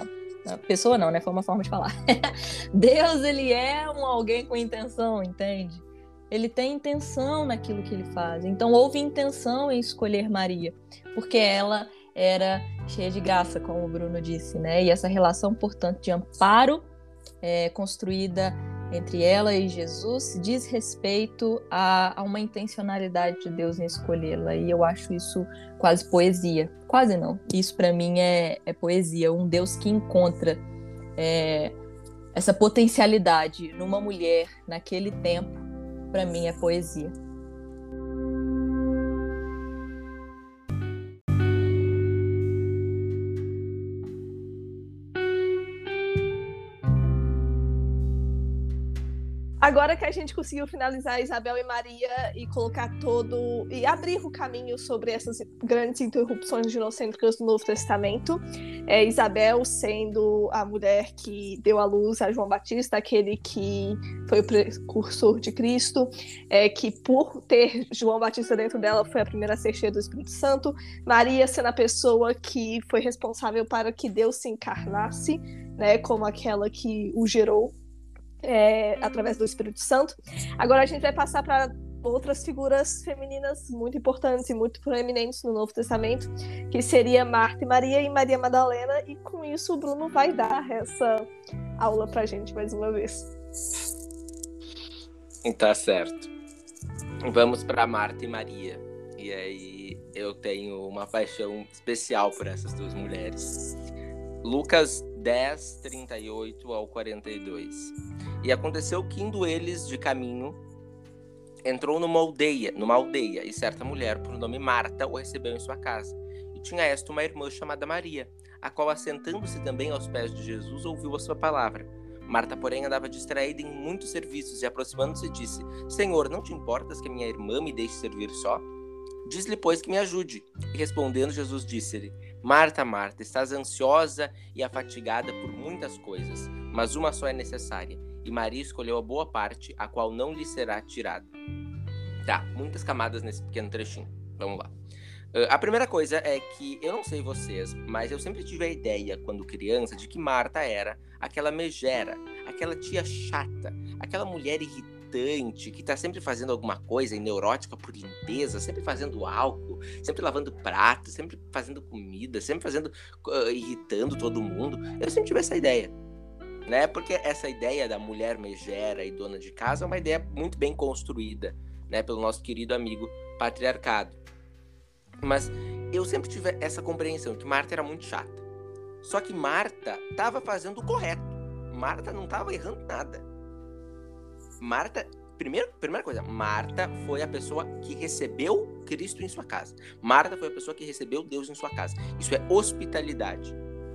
Pessoa não, né? Foi uma forma de falar. Deus, ele é um alguém com intenção, entende? Ele tem intenção naquilo que ele faz. Então, houve intenção em escolher Maria, porque ela era cheia de graça, como o Bruno disse, né? E essa relação, portanto, de amparo é, construída entre ela e Jesus diz respeito a, a uma intencionalidade de Deus em escolhê-la. E eu acho isso quase poesia. Quase não. Isso para mim é, é, poesia. Um Deus que encontra é, essa potencialidade numa mulher naquele tempo, para mim é poesia. Agora que a gente conseguiu finalizar Isabel e Maria e colocar todo. e abrir o caminho sobre essas grandes interrupções ginocêntricas do Novo Testamento, é, Isabel sendo a mulher que deu à luz a João Batista, aquele que foi o precursor de Cristo, é, que por ter João Batista dentro dela foi a primeira ser cheia do Espírito Santo, Maria sendo a pessoa que foi responsável para que Deus se encarnasse, né, como aquela que o gerou é, através do Espírito Santo. Agora a gente vai passar para outras figuras femininas muito importantes e muito proeminentes no Novo Testamento, que seria Marta e Maria e Maria Madalena, e com isso o Bruno vai dar essa aula para a gente mais uma vez. Tá certo. Vamos para Marta e Maria. E aí eu tenho uma paixão especial por essas duas mulheres. Lucas 10, 38 ao 42. E aconteceu que indo eles de caminho, entrou numa aldeia, numa aldeia, e certa mulher, por nome Marta, o recebeu em sua casa. E tinha esta uma irmã chamada Maria, a qual, assentando-se também aos pés de Jesus, ouviu a sua palavra. Marta, porém, andava distraída em muitos serviços e, aproximando-se, disse: Senhor, não te importas que minha irmã me deixe servir só? Diz-lhe, pois, que me ajude. E respondendo, Jesus disse-lhe: Marta, Marta, estás ansiosa e afatigada por muitas coisas, mas uma só é necessária e Maria escolheu a boa parte, a qual não lhe será tirada. Tá, muitas camadas nesse pequeno trechinho. Vamos lá. Uh, a primeira coisa é que eu não sei vocês, mas eu sempre tive a ideia, quando criança, de que Marta era aquela megera, aquela tia chata, aquela mulher que tá sempre fazendo alguma coisa e neurótica por limpeza, sempre fazendo álcool, sempre lavando pratos, sempre fazendo comida, sempre fazendo uh, irritando todo mundo. Eu sempre tive essa ideia né? Porque essa ideia da mulher megera e dona de casa é uma ideia muito bem construída, né, pelo nosso querido amigo patriarcado. Mas eu sempre tive essa compreensão que Marta era muito chata. Só que Marta estava fazendo o correto. Marta não estava errando nada. Marta, primeiro, primeira coisa, Marta foi a pessoa que recebeu Cristo em sua casa. Marta foi a pessoa que recebeu Deus em sua casa. Isso é hospitalidade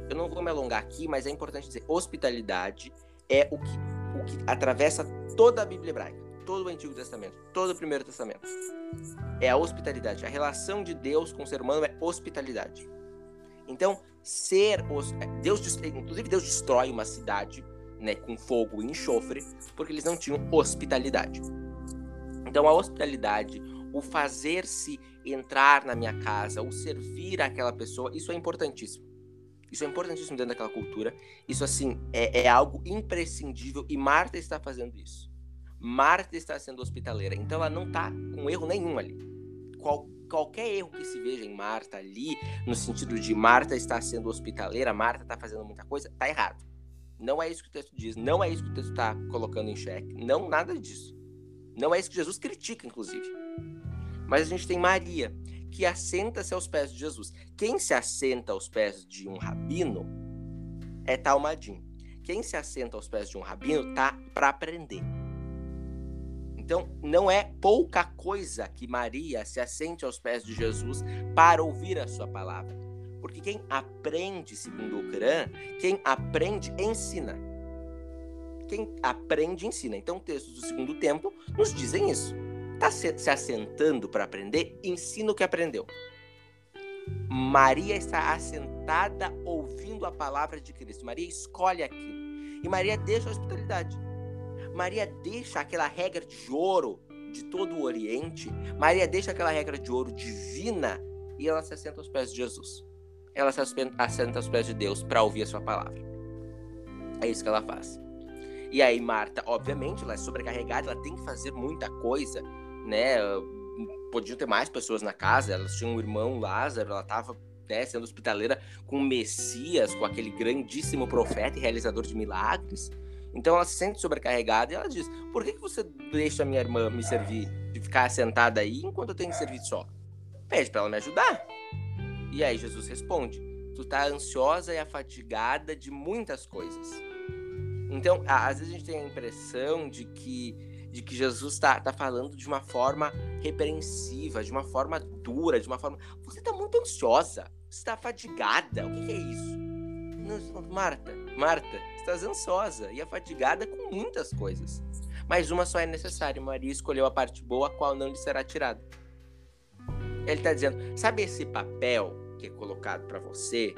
eu não vou me alongar aqui, mas é importante dizer, hospitalidade é o que, o que atravessa toda a Bíblia hebraica, todo o Antigo Testamento, todo o Primeiro Testamento. É a hospitalidade. A relação de Deus com o ser humano é hospitalidade. Então, ser Deus, inclusive Deus destrói uma cidade, né, com fogo e enxofre, porque eles não tinham hospitalidade. Então, a hospitalidade, o fazer-se entrar na minha casa, o servir aquela pessoa, isso é importantíssimo. Isso é importantíssimo dentro daquela cultura. Isso, assim, é, é algo imprescindível e Marta está fazendo isso. Marta está sendo hospitaleira, então ela não está com erro nenhum ali. Qual, qualquer erro que se veja em Marta ali, no sentido de Marta está sendo hospitaleira, Marta está fazendo muita coisa, está errado. Não é isso que o texto diz, não é isso que o texto está colocando em xeque, não nada disso. Não é isso que Jesus critica, inclusive. Mas a gente tem Maria, que assenta-se aos pés de Jesus. Quem se assenta aos pés de um rabino é talmadim. Quem se assenta aos pés de um rabino tá para aprender. Então, não é pouca coisa que Maria se assente aos pés de Jesus para ouvir a sua palavra. Porque quem aprende, segundo o Corã, quem aprende, ensina. Quem aprende, ensina. Então, textos do segundo templo nos dizem isso está se assentando para aprender, ensina o que aprendeu. Maria está assentada ouvindo a palavra de Cristo. Maria escolhe aquilo. E Maria deixa a hospitalidade. Maria deixa aquela regra de ouro de todo o Oriente. Maria deixa aquela regra de ouro divina e ela se assenta aos pés de Jesus. Ela se assenta aos pés de Deus para ouvir a sua palavra. É isso que ela faz. E aí, Marta, obviamente, ela é sobrecarregada, ela tem que fazer muita coisa né? Podiam ter mais pessoas na casa, elas tinham um irmão Lázaro, ela estava né, sendo hospitaleira com o Messias, com aquele grandíssimo profeta e realizador de milagres. Então ela se sente sobrecarregada e ela diz: Por que, que você deixa a minha irmã me servir, de ficar sentada aí enquanto eu tenho que servir só? Pede para ela me ajudar. E aí Jesus responde: Tu tá ansiosa e afadigada de muitas coisas. Então, às vezes a gente tem a impressão de que de que Jesus está tá falando de uma forma repreensiva, de uma forma dura, de uma forma. Você está muito ansiosa, você está fadigada. O que, que é isso? Marta, Marta, estás ansiosa e afadigada com muitas coisas. Mas uma só é necessária. Maria escolheu a parte boa, a qual não lhe será tirada. Ele está dizendo: sabe esse papel que é colocado para você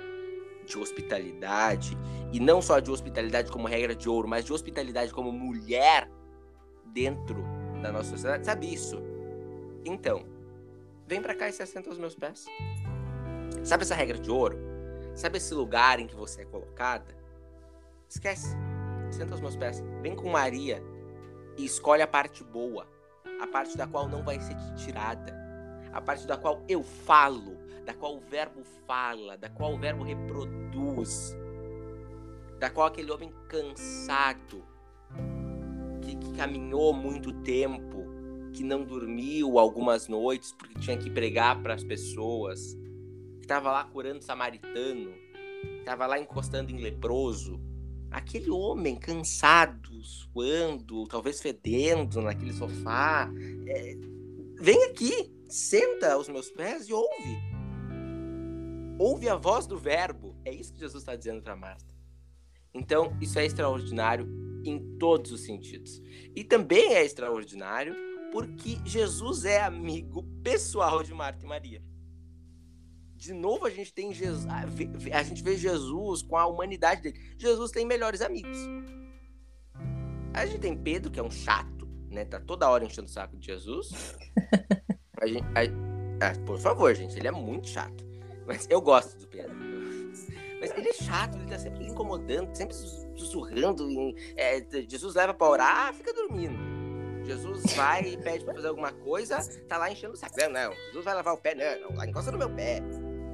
de hospitalidade, e não só de hospitalidade como regra de ouro, mas de hospitalidade como mulher dentro da nossa sociedade sabe isso. Então, vem para cá e se assenta aos meus pés. Sabe essa regra de ouro? Sabe esse lugar em que você é colocada? Esquece. senta aos meus pés, vem com Maria e escolhe a parte boa, a parte da qual não vai ser tirada, a parte da qual eu falo, da qual o verbo fala, da qual o verbo reproduz, da qual aquele homem cansado, que, que caminhou muito tempo, que não dormiu algumas noites porque tinha que pregar para as pessoas, que estava lá curando samaritano, estava lá encostando em leproso, aquele homem cansado, suando, talvez fedendo naquele sofá, é, vem aqui, senta aos meus pés e ouve. Ouve a voz do Verbo. É isso que Jesus está dizendo para Marta. Então, isso é extraordinário em todos os sentidos. E também é extraordinário porque Jesus é amigo pessoal de Marta e Maria. De novo a gente tem Jesus, a gente vê Jesus com a humanidade dele. Jesus tem melhores amigos. A gente tem Pedro, que é um chato, né? Tá toda hora enchendo o saco de Jesus. A gente, a, ah, por favor, gente, ele é muito chato. Mas eu gosto do Pedro. Mas ele é chato, ele tá sempre incomodando, sempre sussurrando. Em, é, Jesus leva pra orar, fica dormindo. Jesus vai e pede pra fazer alguma coisa, tá lá enchendo o saco. Não, não, Jesus vai lavar o pé, não, não, lá encosta no meu pé.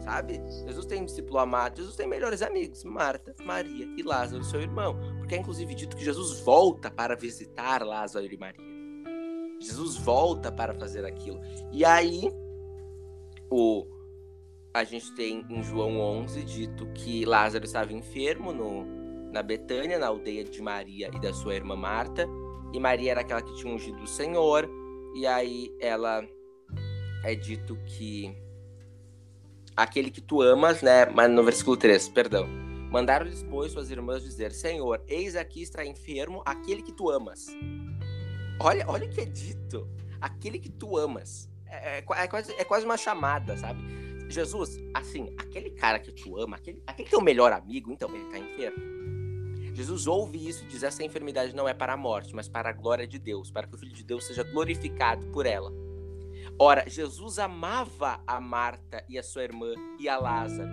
Sabe? Jesus tem um discípulo amado, Jesus tem melhores amigos, Marta, Maria e Lázaro, seu irmão. Porque é inclusive dito que Jesus volta para visitar Lázaro e Maria. Jesus volta para fazer aquilo. E aí, o, a gente tem em João 11 dito que Lázaro estava enfermo no, na Betânia, na aldeia de Maria e da sua irmã Marta. E Maria era aquela que tinha ungido o Senhor. E aí ela é dito que aquele que tu amas, né? Mas no versículo 3, perdão. Mandaram-lhes, pois, suas irmãs dizer: Senhor, eis aqui está enfermo aquele que tu amas. Olha, olha o que é dito. Aquele que tu amas. É, é, é, quase, é quase uma chamada, sabe? Jesus, assim, aquele cara que tu ama, aquele, aquele teu melhor amigo, então, ele tá enfermo. Jesus ouve isso e diz: essa enfermidade não é para a morte, mas para a glória de Deus, para que o Filho de Deus seja glorificado por ela. Ora, Jesus amava a Marta e a sua irmã e a Lázaro.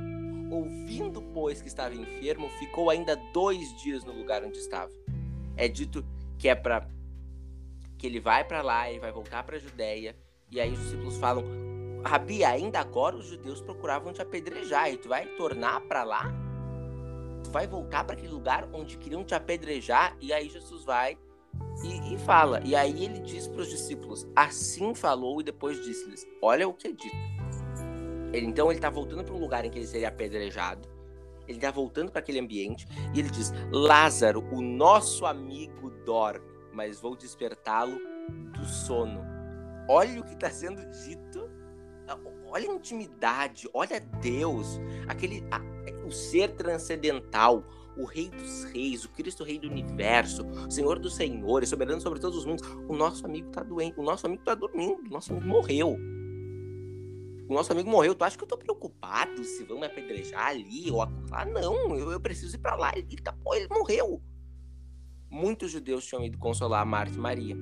Ouvindo, pois, que estava enfermo, ficou ainda dois dias no lugar onde estava. É dito que é para que ele vai para lá, ele vai voltar para a Judéia, e aí os discípulos falam: Rabi, ainda agora os judeus procuravam te apedrejar, e tu vai tornar para lá? Tu vai voltar para aquele lugar onde queriam te apedrejar? E aí Jesus vai e, e fala. E aí ele diz para os discípulos: Assim falou, e depois disse-lhes: Olha o que é dito. Ele, então ele está voltando para um lugar em que ele seria apedrejado. Ele está voltando para aquele ambiente e ele diz: Lázaro, o nosso amigo, dorme, mas vou despertá-lo do sono. Olha o que está sendo dito olha a intimidade, olha Deus, aquele a, o ser transcendental, o Rei dos Reis, o Cristo Rei do Universo, o Senhor dos Senhores, soberano sobre todos os mundos. O nosso amigo está doente, o nosso amigo está dormindo, o nosso amigo morreu. O nosso amigo morreu. Tu acha que eu tô preocupado se vão me apedrejar ali ou lá? Não, eu, eu preciso ir para lá. Ele, tá, pô, ele morreu. Muitos judeus tinham ido consolar Marta e Maria.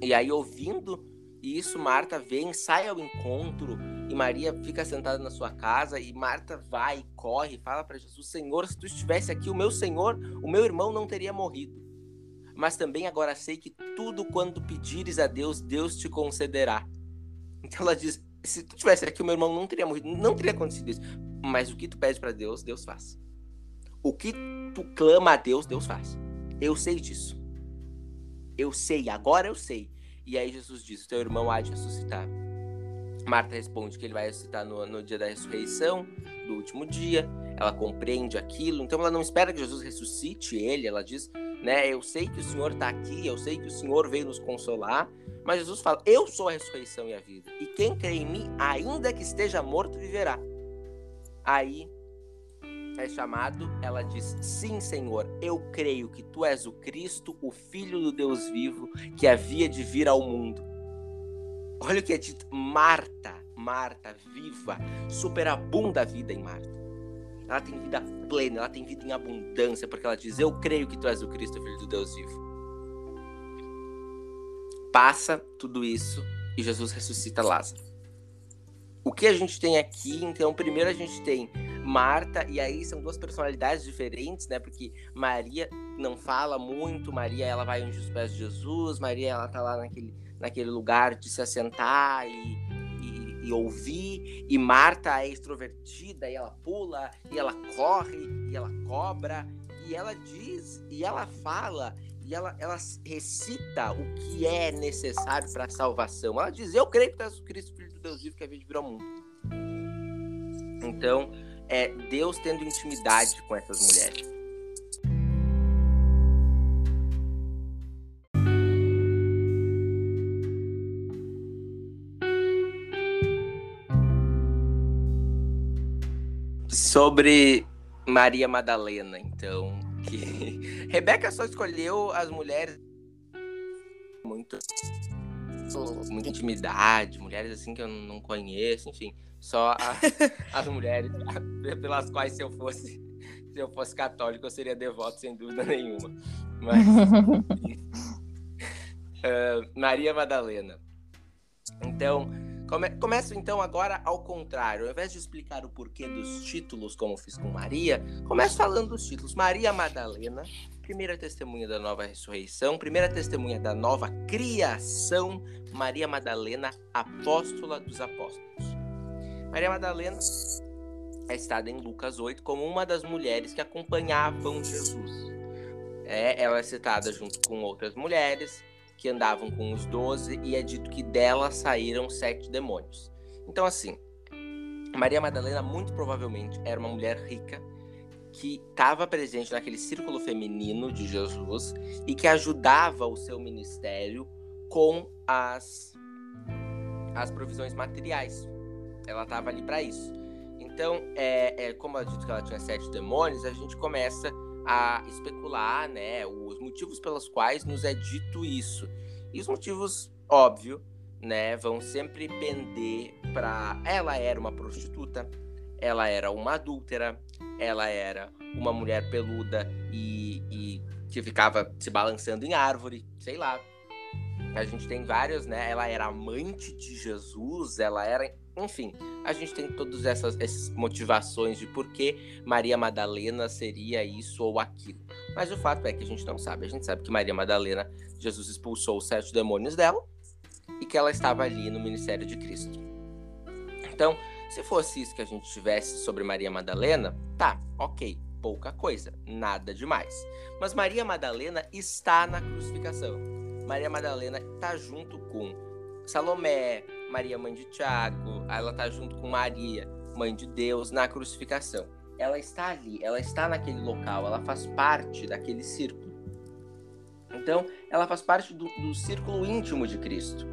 E aí, ouvindo e isso, Marta vem, sai ao encontro, e Maria fica sentada na sua casa, e Marta vai, corre, fala para Jesus: Senhor, se tu estivesse aqui, o meu Senhor, o meu irmão não teria morrido. Mas também agora sei que tudo quando pedires a Deus, Deus te concederá. Então ela diz: se tu estivesse aqui, o meu irmão não teria morrido, não teria acontecido isso. Mas o que tu pede para Deus, Deus faz. O que tu clama a Deus, Deus faz. Eu sei disso. Eu sei, agora eu sei. E aí Jesus diz: Teu irmão há de ressuscitar. Marta responde que ele vai ressuscitar no, no dia da ressurreição, do último dia. Ela compreende aquilo, então ela não espera que Jesus ressuscite ele. Ela diz: né, Eu sei que o Senhor está aqui, eu sei que o Senhor veio nos consolar. Mas Jesus fala: Eu sou a ressurreição e a vida. E quem crê em mim, ainda que esteja morto, viverá. Aí é chamado, ela diz: Sim, Senhor, eu creio que tu és o Cristo, o Filho do Deus vivo, que havia de vir ao mundo. Olha o que é dito: Marta, Marta, viva, superabunda a vida em Marta. Ela tem vida plena, ela tem vida em abundância, porque ela diz: Eu creio que tu és o Cristo, o Filho do Deus vivo. Passa tudo isso e Jesus ressuscita Lázaro. O que a gente tem aqui, então, primeiro a gente tem Marta, e aí são duas personalidades diferentes, né? Porque Maria não fala muito. Maria, ela vai onde os pés de Jesus. Maria, ela tá lá naquele, naquele lugar de se assentar e, e, e ouvir. E Marta é extrovertida e ela pula, e ela corre, e ela cobra. E ela diz, e ela fala, e ela, ela recita o que é necessário para a salvação. Ela diz: Eu creio que Jesus Cristo, Filho de Deus vivo, que é vir ao mundo. Então, é Deus tendo intimidade com essas mulheres. Sobre Maria Madalena, então, que Rebeca só escolheu as mulheres muito muita intimidade, mulheres assim que eu não conheço, enfim, só a, as mulheres pelas quais se eu fosse se eu fosse católico eu seria devoto sem dúvida nenhuma. Mas uh, Maria Madalena. Então, Come começo então agora ao contrário. Ao invés de explicar o porquê dos títulos, como fiz com Maria, começo falando dos títulos. Maria Madalena, primeira testemunha da nova ressurreição, primeira testemunha da nova criação. Maria Madalena, apóstola dos apóstolos. Maria Madalena é citada em Lucas 8 como uma das mulheres que acompanhavam Jesus. É, ela é citada junto com outras mulheres que andavam com os doze, e é dito que dela saíram sete demônios. Então, assim, Maria Madalena muito provavelmente era uma mulher rica que estava presente naquele círculo feminino de Jesus e que ajudava o seu ministério com as, as provisões materiais. Ela estava ali para isso. Então, é, é, como eu dito que ela tinha sete demônios, a gente começa a especular, né, os motivos pelos quais nos é dito isso. E os motivos, óbvio, né, vão sempre pender para ela era uma prostituta, ela era uma adúltera, ela era uma mulher peluda e, e que ficava se balançando em árvore, sei lá. A gente tem vários, né? Ela era amante de Jesus, ela era enfim, a gente tem todas essas, essas motivações de por que Maria Madalena seria isso ou aquilo. Mas o fato é que a gente não sabe. A gente sabe que Maria Madalena, Jesus expulsou os sete demônios dela e que ela estava ali no ministério de Cristo. Então, se fosse isso que a gente tivesse sobre Maria Madalena, tá, ok, pouca coisa, nada demais. Mas Maria Madalena está na crucificação. Maria Madalena está junto com Salomé, Maria, mãe de Tiago, ela está junto com Maria, mãe de Deus, na crucificação. Ela está ali, ela está naquele local, ela faz parte daquele círculo. Então, ela faz parte do, do círculo íntimo de Cristo.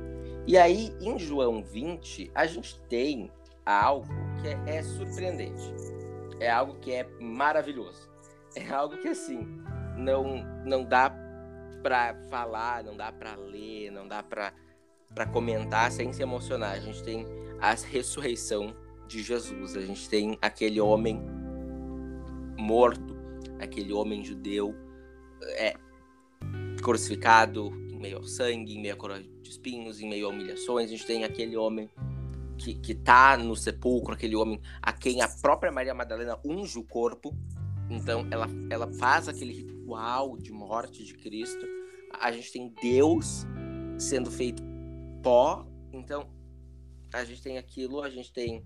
E aí, em João 20, a gente tem algo que é, é surpreendente. É algo que é maravilhoso. É algo que, assim, não, não dá para falar, não dá para ler, não dá para para comentar sem se emocionar. A gente tem a ressurreição de Jesus, a gente tem aquele homem morto, aquele homem judeu é, crucificado em meio ao sangue, em meio a coroa de espinhos, em meio a humilhações. A gente tem aquele homem que, que tá no sepulcro, aquele homem a quem a própria Maria Madalena unge o corpo. Então ela, ela faz aquele ritual de morte de Cristo. A gente tem Deus sendo feito pó. Então, a gente tem aquilo, a gente tem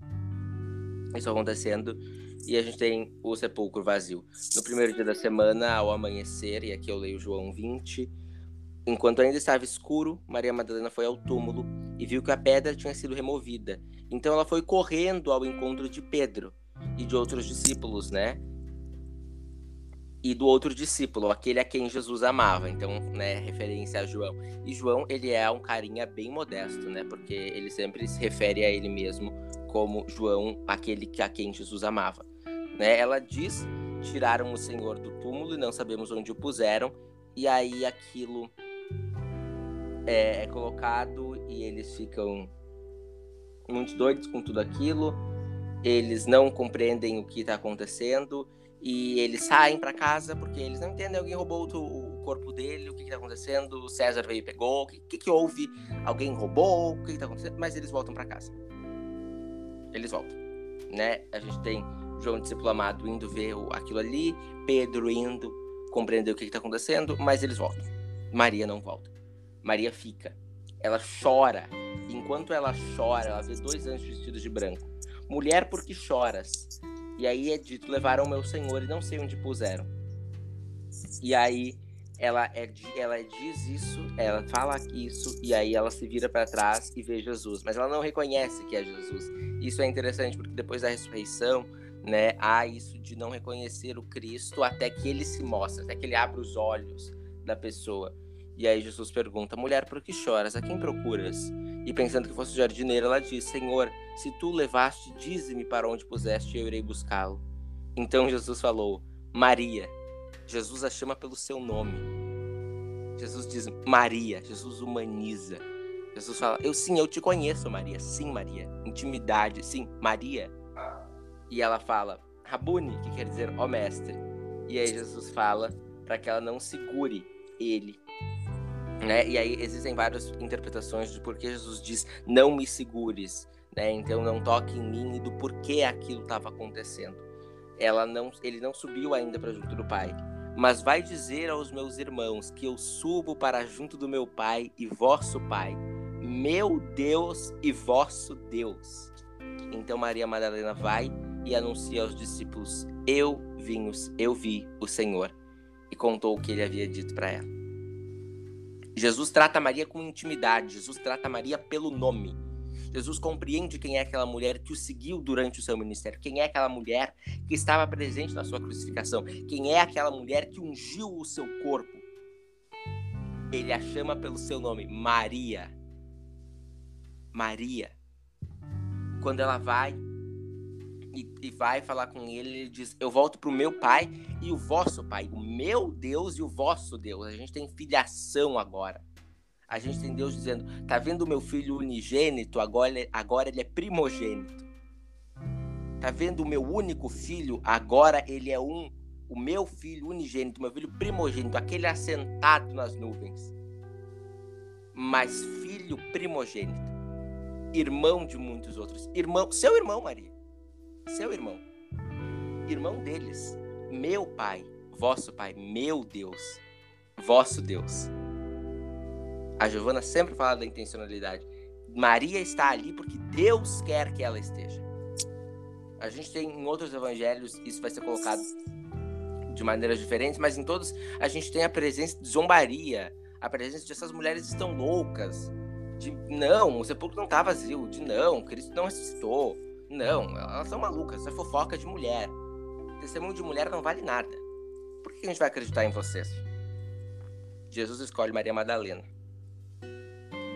isso acontecendo e a gente tem o sepulcro vazio. No primeiro dia da semana, ao amanhecer, e aqui eu leio João 20, enquanto ainda estava escuro, Maria Madalena foi ao túmulo e viu que a pedra tinha sido removida. Então ela foi correndo ao encontro de Pedro e de outros discípulos, né? E do outro discípulo, aquele a quem Jesus amava. Então, né, referência a João. E João, ele é um carinha bem modesto, né? Porque ele sempre se refere a ele mesmo como João, aquele a quem Jesus amava. Né? Ela diz: tiraram o Senhor do túmulo e não sabemos onde o puseram. E aí aquilo é, é colocado e eles ficam muito doidos com tudo aquilo. Eles não compreendem o que está acontecendo e eles saem para casa porque eles não entendem. Alguém roubou o corpo dele, o que, que tá acontecendo? O César veio e pegou, o que, que, que houve? Alguém roubou, o que, que tá acontecendo? Mas eles voltam para casa. Eles voltam, né? A gente tem João discípulo amado indo ver aquilo ali, Pedro indo compreender o que está acontecendo, mas eles voltam. Maria não volta. Maria fica. Ela chora. Enquanto ela chora, ela vê dois anjos vestidos de branco. Mulher, por que choras? E aí é dito: levaram meu senhor e não sei onde puseram. E aí ela, é, ela diz isso, ela fala isso, e aí ela se vira para trás e vê Jesus. Mas ela não reconhece que é Jesus. Isso é interessante porque depois da ressurreição, né, há isso de não reconhecer o Cristo até que ele se mostra, até que ele abre os olhos da pessoa. E aí Jesus pergunta: Mulher, por que choras? A quem procuras? E pensando que fosse jardineiro, ela diz: Senhor, se tu levaste, dize-me para onde puseste e eu irei buscá-lo. Então Jesus falou: Maria. Jesus a chama pelo seu nome. Jesus diz Maria. Jesus humaniza. Jesus fala: Eu sim, eu te conheço, Maria. Sim, Maria. Intimidade, sim, Maria. E ela fala: Rabuni, que quer dizer ó mestre. E aí Jesus fala para que ela não segure ele. Né? E aí existem várias interpretações de por que Jesus diz: Não me segures. Né? Então não toque em mim e do porquê aquilo estava acontecendo. Ela não, ele não subiu ainda para junto do Pai, mas vai dizer aos meus irmãos que eu subo para junto do meu Pai e vosso Pai, meu Deus e vosso Deus. Então Maria Madalena vai e anuncia aos discípulos: Eu vim, eu vi o Senhor e contou o que ele havia dito para ela. Jesus trata Maria com intimidade, Jesus trata Maria pelo nome. Jesus compreende quem é aquela mulher que o seguiu durante o seu ministério, quem é aquela mulher que estava presente na sua crucificação, quem é aquela mulher que ungiu o seu corpo. Ele a chama pelo seu nome, Maria. Maria. Quando ela vai e, e vai falar com ele, ele diz: Eu volto para o meu pai e o vosso pai, o meu Deus e o vosso Deus. A gente tem filiação agora. A gente tem Deus dizendo: Tá vendo o meu filho unigênito? Agora, agora ele é primogênito. Tá vendo o meu único filho? Agora ele é um. O meu filho unigênito, meu filho primogênito, aquele assentado nas nuvens. Mas filho primogênito. Irmão de muitos outros. Irmão, seu irmão, Maria seu irmão, irmão deles, meu pai, vosso pai, meu Deus, vosso Deus. A Giovana sempre fala da intencionalidade. Maria está ali porque Deus quer que ela esteja. A gente tem em outros evangelhos, isso vai ser colocado de maneiras diferentes, mas em todos a gente tem a presença de zombaria, a presença de essas mulheres estão loucas, de não, o sepulcro não está vazio, de não, Cristo não ressuscitou, não, elas são malucas, isso é fofoca de mulher. Testemunho de mulher não vale nada. Por que a gente vai acreditar em vocês? Jesus escolhe Maria Madalena.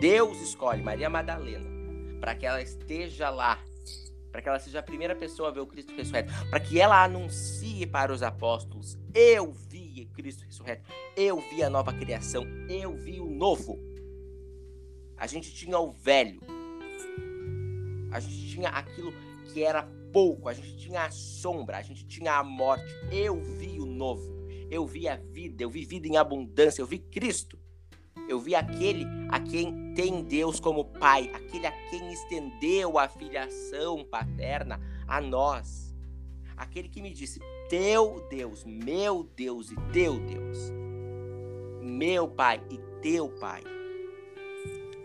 Deus escolhe Maria Madalena para que ela esteja lá, para que ela seja a primeira pessoa a ver o Cristo ressurreto, para que ela anuncie para os apóstolos: Eu vi Cristo ressurreto, eu vi a nova criação, eu vi o novo. A gente tinha o velho, a gente tinha aquilo que era pouco, a gente tinha a sombra, a gente tinha a morte. Eu vi o novo, eu vi a vida, eu vi vida em abundância, eu vi Cristo. Eu vi aquele a quem tem Deus como Pai, aquele a quem estendeu a filiação paterna a nós. Aquele que me disse: Teu Deus, meu Deus e teu Deus. Meu Pai e teu Pai.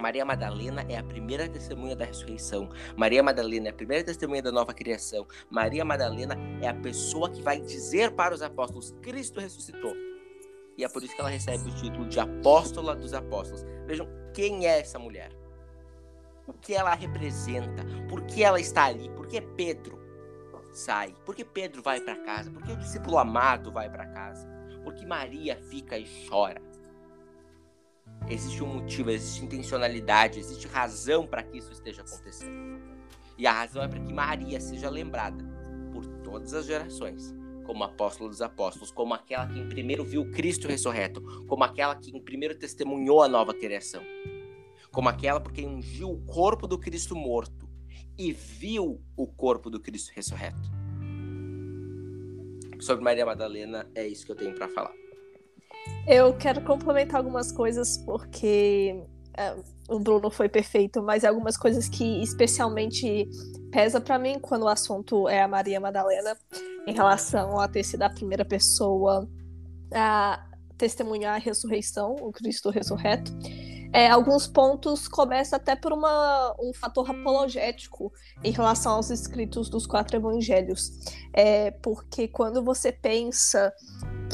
Maria Madalena é a primeira testemunha da ressurreição. Maria Madalena é a primeira testemunha da nova criação. Maria Madalena é a pessoa que vai dizer para os apóstolos: Cristo ressuscitou. E é por isso que ela recebe o título de apóstola dos apóstolos. Vejam quem é essa mulher. O que ela representa? Por que ela está ali? Por que Pedro sai? Por que Pedro vai para casa? Por que o discípulo amado vai para casa? Por que Maria fica e chora? Existe um motivo, existe intencionalidade, existe razão para que isso esteja acontecendo. E a razão é para que Maria seja lembrada por todas as gerações como apóstolo dos apóstolos, como aquela que em primeiro viu Cristo ressurreto, como aquela que em primeiro testemunhou a nova criação, como aquela porque ungiu o corpo do Cristo morto e viu o corpo do Cristo ressurreto. Sobre Maria Madalena, é isso que eu tenho para falar. Eu quero complementar algumas coisas porque é, o Bruno foi perfeito, mas algumas coisas que especialmente pesa para mim quando o assunto é a Maria Madalena em relação a ter sido a primeira pessoa a testemunhar a ressurreição, o Cristo ressurreto. É, alguns pontos começam até por uma, um fator apologético em relação aos escritos dos quatro evangelhos. É, porque quando você pensa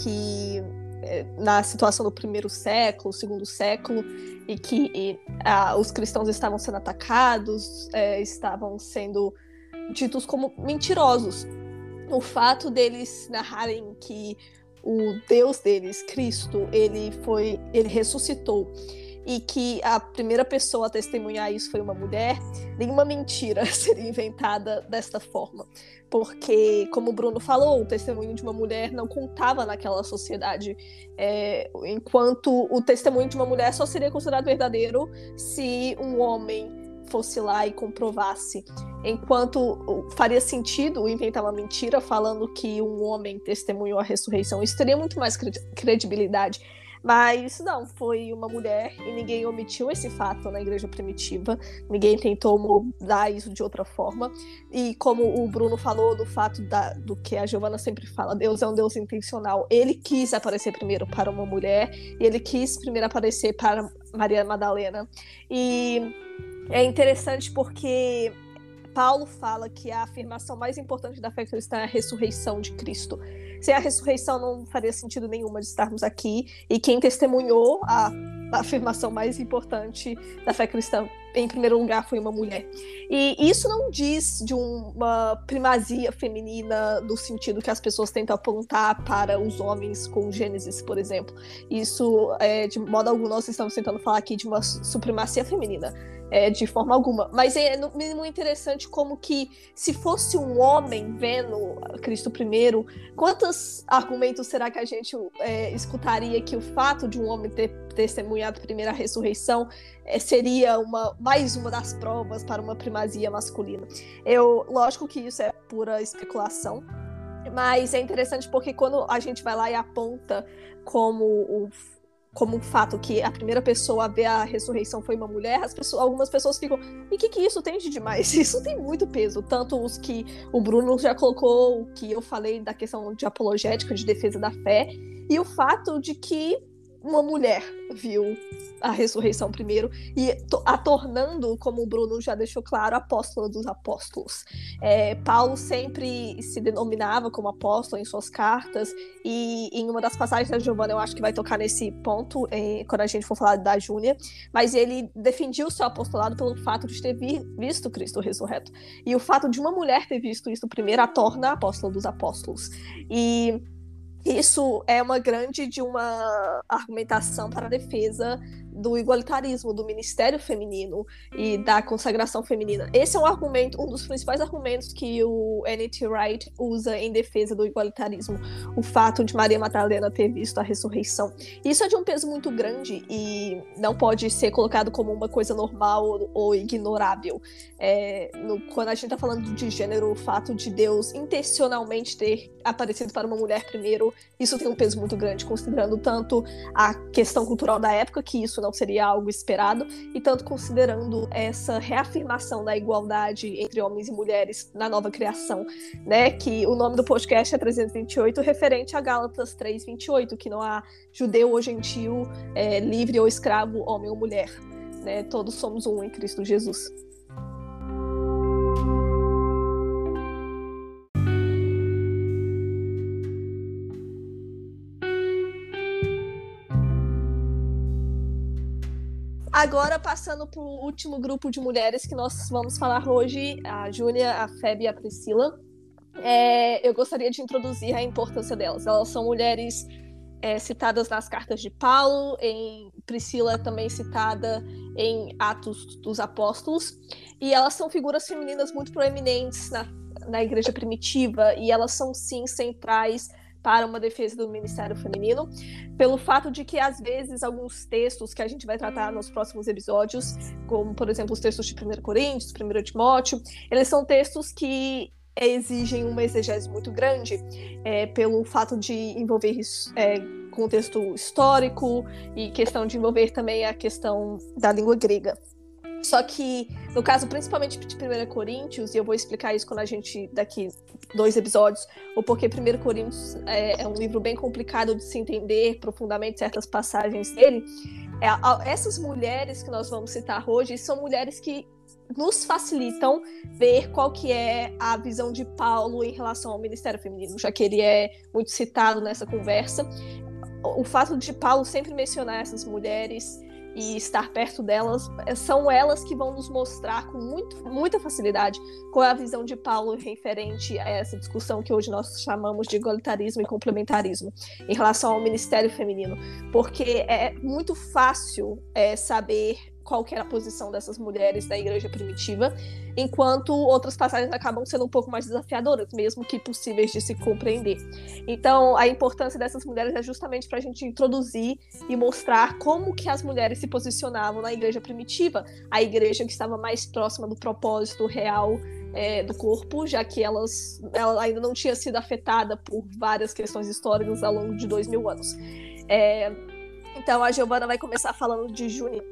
que é, na situação do primeiro século, segundo século, e que e, a, os cristãos estavam sendo atacados, é, estavam sendo ditos como mentirosos. O fato deles narrarem que o Deus deles, Cristo, ele foi, ele ressuscitou e que a primeira pessoa a testemunhar isso foi uma mulher, nenhuma mentira seria inventada desta forma. Porque, como o Bruno falou, o testemunho de uma mulher não contava naquela sociedade, é, enquanto o testemunho de uma mulher só seria considerado verdadeiro se um homem fosse lá e comprovasse. Enquanto faria sentido inventar uma mentira falando que um homem testemunhou a ressurreição, isso teria muito mais credibilidade. Mas não, foi uma mulher e ninguém omitiu esse fato na igreja primitiva, ninguém tentou mudar isso de outra forma. E como o Bruno falou do fato da, do que a Giovana sempre fala, Deus é um Deus intencional. Ele quis aparecer primeiro para uma mulher e ele quis primeiro aparecer para Maria Madalena. E é interessante porque Paulo fala que a afirmação mais importante da fé cristã é a ressurreição de Cristo. Sem a ressurreição não faria sentido nenhuma de estarmos aqui. E quem testemunhou a, a afirmação mais importante da fé cristã, em primeiro lugar, foi uma mulher. E isso não diz de uma primazia feminina no sentido que as pessoas tentam apontar para os homens com Gênesis, por exemplo. Isso, é, de modo algum, nós estamos tentando falar aqui de uma supremacia feminina é, de forma alguma. Mas é no mínimo interessante como que se fosse um homem vendo Cristo primeiro, quantos argumentos será que a gente é, escutaria que o fato de um homem ter testemunhado primeira ressurreição é, seria uma mais uma das provas para uma primazia masculina? Eu, lógico que isso é pura especulação. Mas é interessante porque quando a gente vai lá e aponta como o como um fato que a primeira pessoa a ver a ressurreição foi uma mulher, pessoas, algumas pessoas ficam, e o que, que isso tem de demais? Isso tem muito peso. Tanto os que o Bruno já colocou, o que eu falei da questão de apologética, de defesa da fé, e o fato de que uma mulher viu a ressurreição primeiro e a tornando, como o Bruno já deixou claro, apóstola dos apóstolos. É, Paulo sempre se denominava como apóstolo em suas cartas e em uma das passagens da Giovanna eu acho que vai tocar nesse ponto é, quando a gente for falar da Júnia, mas ele defendia o seu apostolado pelo fato de ter visto Cristo ressurreto e o fato de uma mulher ter visto isso primeiro a torna apóstola dos apóstolos e isso é uma grande de uma argumentação para a defesa do igualitarismo, do ministério feminino e da consagração feminina. Esse é um argumento, um dos principais argumentos que o N.T. Wright usa em defesa do igualitarismo, o fato de Maria Madalena ter visto a ressurreição. Isso é de um peso muito grande e não pode ser colocado como uma coisa normal ou, ou ignorável. É, no, quando a gente está falando de gênero, o fato de Deus intencionalmente ter aparecido para uma mulher primeiro, isso tem um peso muito grande, considerando tanto a questão cultural da época, que isso não seria algo esperado, e tanto considerando essa reafirmação da igualdade entre homens e mulheres na nova criação, né? Que o nome do podcast é 328, referente a Gálatas 328, que não há judeu ou gentil, é, livre ou escravo, homem ou mulher. Né? Todos somos um em Cristo Jesus. Agora, passando para o último grupo de mulheres que nós vamos falar hoje, a Júlia, a Feb e a Priscila. É, eu gostaria de introduzir a importância delas. Elas são mulheres é, citadas nas cartas de Paulo, em Priscila também citada em Atos dos Apóstolos, e elas são figuras femininas muito proeminentes na, na igreja primitiva, e elas são sim centrais para uma defesa do Ministério Feminino, pelo fato de que, às vezes, alguns textos que a gente vai tratar nos próximos episódios, como, por exemplo, os textos de 1 Coríntios, 1 Timóteo, eles são textos que exigem uma exegese muito grande, é, pelo fato de envolver é, contexto histórico e questão de envolver também a questão da língua grega. Só que, no caso, principalmente de 1 Coríntios, e eu vou explicar isso quando a gente, daqui dois episódios, o porquê 1 Coríntios é, é um livro bem complicado de se entender profundamente certas passagens dele. É, essas mulheres que nós vamos citar hoje são mulheres que nos facilitam ver qual que é a visão de Paulo em relação ao ministério feminino, já que ele é muito citado nessa conversa. O fato de Paulo sempre mencionar essas mulheres e estar perto delas, são elas que vão nos mostrar com muito, muita facilidade qual é a visão de Paulo referente a essa discussão que hoje nós chamamos de igualitarismo e complementarismo em relação ao ministério feminino, porque é muito fácil é, saber qual era a posição dessas mulheres da igreja primitiva, enquanto outras passagens acabam sendo um pouco mais desafiadoras, mesmo que possíveis de se compreender. Então, a importância dessas mulheres é justamente para a gente introduzir e mostrar como que as mulheres se posicionavam na igreja primitiva, a igreja que estava mais próxima do propósito real é, do corpo, já que elas, ela ainda não tinha sido afetada por várias questões históricas ao longo de dois mil anos. É, então, a Giovana vai começar falando de Juni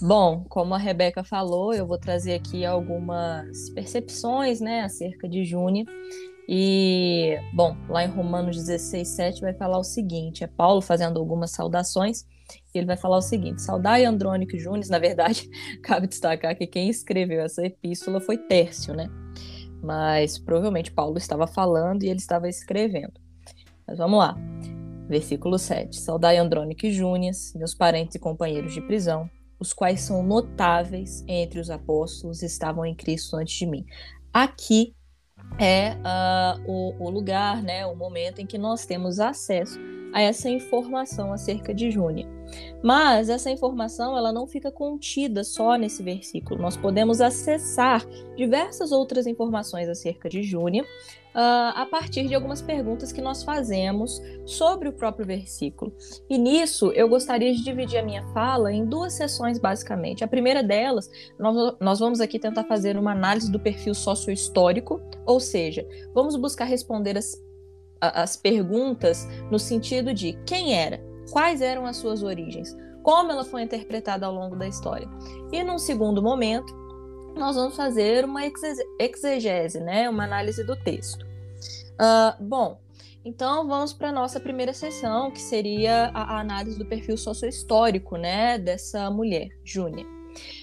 Bom, como a Rebeca falou, eu vou trazer aqui algumas percepções né, acerca de Júnior. E, bom, lá em Romanos 16, 7 vai falar o seguinte: é Paulo fazendo algumas saudações. E ele vai falar o seguinte: saudai Andrônico e Júnior. Na verdade, cabe destacar que quem escreveu essa epístola foi Tércio, né? Mas provavelmente Paulo estava falando e ele estava escrevendo. Mas vamos lá. Versículo 7. Saudai Andrônico e meus parentes e companheiros de prisão os quais são notáveis entre os apóstolos, estavam em Cristo antes de mim. Aqui é uh, o, o, lugar, né, o momento em que nós temos acesso a essa informação acerca de Júnia. Mas essa informação ela não fica contida só nesse versículo. Nós podemos acessar diversas outras informações acerca de Júnia uh, a partir de algumas perguntas que nós fazemos sobre o próprio versículo. E nisso eu gostaria de dividir a minha fala em duas sessões, basicamente. A primeira delas, nós, nós vamos aqui tentar fazer uma análise do perfil sociohistórico, ou seja, vamos buscar responder as, as perguntas no sentido de quem era, quais eram as suas origens, como ela foi interpretada ao longo da história. E num segundo momento, nós vamos fazer uma exegese, né, uma análise do texto. Uh, bom, então vamos para a nossa primeira sessão, que seria a, a análise do perfil sociohistórico né, dessa mulher, Júnia.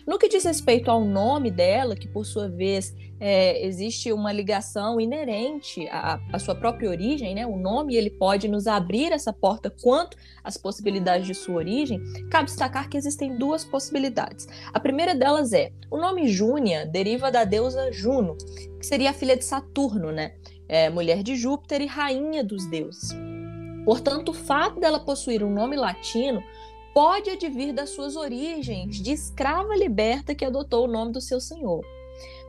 No que diz respeito ao nome dela, que por sua vez é, existe uma ligação inerente à, à, sua própria origem, né? O nome ele pode nos abrir essa porta quanto às possibilidades de sua origem. Cabe destacar que existem duas possibilidades. A primeira delas é o nome Júnia deriva da deusa Juno, que seria a filha de Saturno, né? é, mulher de Júpiter e rainha dos deuses. Portanto, o fato dela possuir um nome latino pode advir das suas origens de escrava liberta que adotou o nome do seu senhor.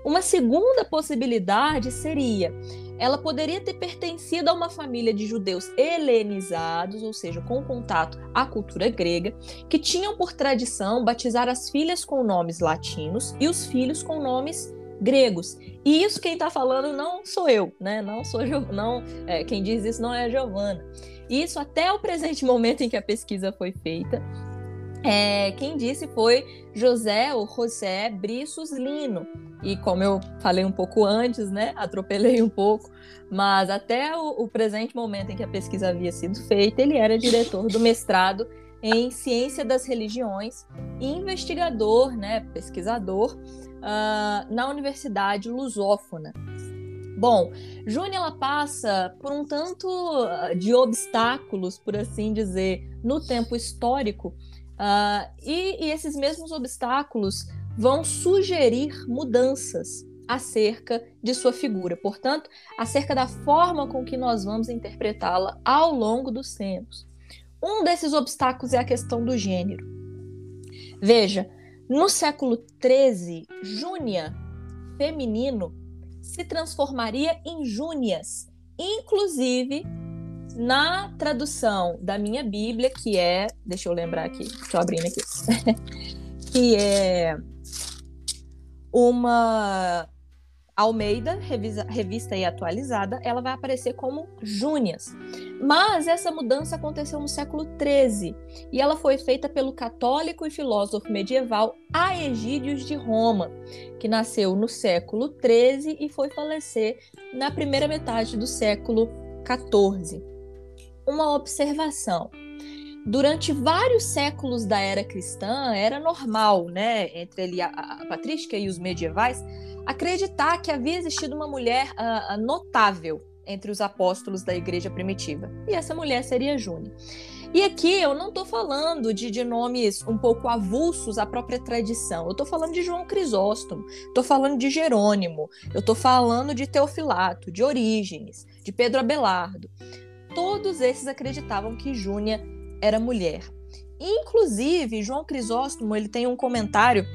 Uma segunda possibilidade seria ela poderia ter pertencido a uma família de judeus helenizados, ou seja, com contato à cultura grega, que tinham por tradição batizar as filhas com nomes latinos e os filhos com nomes gregos. E isso quem está falando não sou eu, né? Não sou não é, quem diz isso não é a Giovana. Isso até o presente momento em que a pesquisa foi feita. É, quem disse foi José ou José Briços Lino. E como eu falei um pouco antes, né? Atropelei um pouco, mas até o, o presente momento em que a pesquisa havia sido feita, ele era diretor do mestrado em ciência das religiões, investigador, né, pesquisador uh, na Universidade Lusófona. Bom, Júnia ela passa por um tanto ah, de obstáculos, por assim dizer, no tempo histórico, uh, e, e esses mesmos obstáculos vão sugerir mudanças acerca de sua figura, portanto, acerca da forma com que nós vamos interpretá-la ao longo dos tempos. Um desses obstáculos é a questão do gênero. Veja, no século XIII, Júnia, feminino, se transformaria em Júnias, inclusive na tradução da minha Bíblia, que é, deixa eu lembrar aqui, deixa eu abrir aqui, que é uma Almeida, revisa, revista e atualizada, ela vai aparecer como Júnias. Mas essa mudança aconteceu no século XIII e ela foi feita pelo católico e filósofo medieval Aegídios de Roma, que nasceu no século XIII e foi falecer na primeira metade do século XIV. Uma observação. Durante vários séculos da era cristã, era normal, né, entre ele, a, a patrística e os medievais, acreditar que havia existido uma mulher uh, notável entre os apóstolos da igreja primitiva. E essa mulher seria Júnia. E aqui eu não estou falando de, de, nomes um pouco avulsos à própria tradição. Eu estou falando de João Crisóstomo, estou falando de Jerônimo, eu estou falando de Teofilato, de Orígenes, de Pedro Abelardo. Todos esses acreditavam que Júnia era mulher. Inclusive, João Crisóstomo ele tem um comentário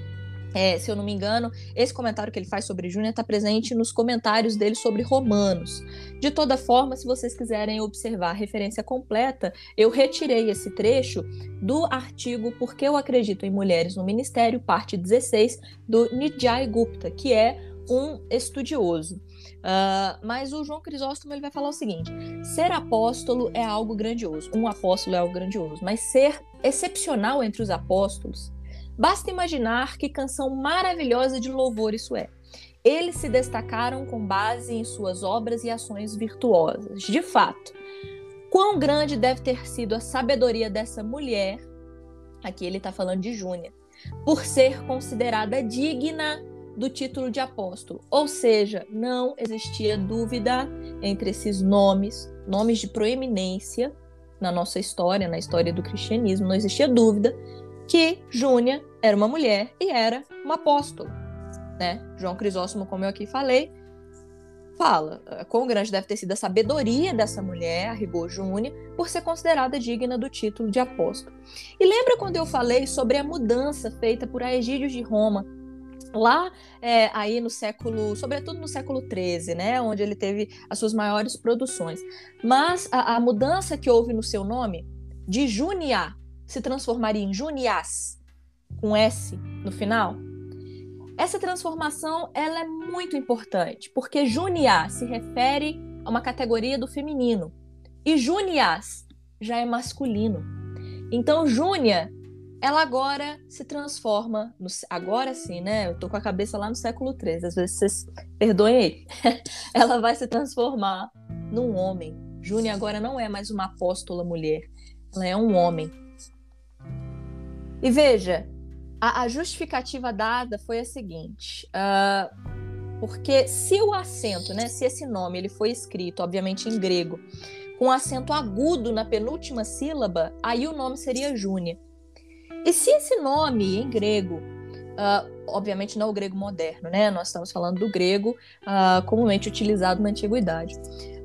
é, se eu não me engano, esse comentário que ele faz sobre Júnior está presente nos comentários dele sobre Romanos. De toda forma, se vocês quiserem observar a referência completa, eu retirei esse trecho do artigo Por que eu acredito em mulheres no ministério, parte 16, do Nijai Gupta, que é um estudioso. Uh, mas o João Crisóstomo ele vai falar o seguinte: ser apóstolo é algo grandioso. Um apóstolo é algo grandioso, mas ser excepcional entre os apóstolos Basta imaginar que canção maravilhosa de louvor isso é. Eles se destacaram com base em suas obras e ações virtuosas. De fato, quão grande deve ter sido a sabedoria dessa mulher, aqui ele está falando de Júnia, por ser considerada digna do título de apóstolo. Ou seja, não existia dúvida entre esses nomes, nomes de proeminência na nossa história, na história do cristianismo, não existia dúvida que Júnia era uma mulher e era uma apóstola. Né? João Crisóstomo, como eu aqui falei, fala eh, quão grande deve ter sido a sabedoria dessa mulher, a rigor Júnia, por ser considerada digna do título de apóstolo. E lembra quando eu falei sobre a mudança feita por Aegídios de Roma, lá é, aí no século, sobretudo no século XIII, né, onde ele teve as suas maiores produções. Mas a, a mudança que houve no seu nome, de Junia se transformaria em Junias, com S no final. Essa transformação ela é muito importante, porque Junia se refere a uma categoria do feminino e Junias já é masculino. Então Júnia, ela agora se transforma, no, agora sim, né? Eu tô com a cabeça lá no século XIII, às vezes vocês perdoem aí. ela vai se transformar num homem. Júnia agora não é mais uma apóstola mulher, ela é um homem. E veja, a, a justificativa dada foi a seguinte: uh, porque se o acento, né, se esse nome ele foi escrito, obviamente em grego, com acento agudo na penúltima sílaba, aí o nome seria Júnia. E se esse nome em grego, uh, obviamente não o grego moderno, né? Nós estamos falando do grego uh, comumente utilizado na antiguidade.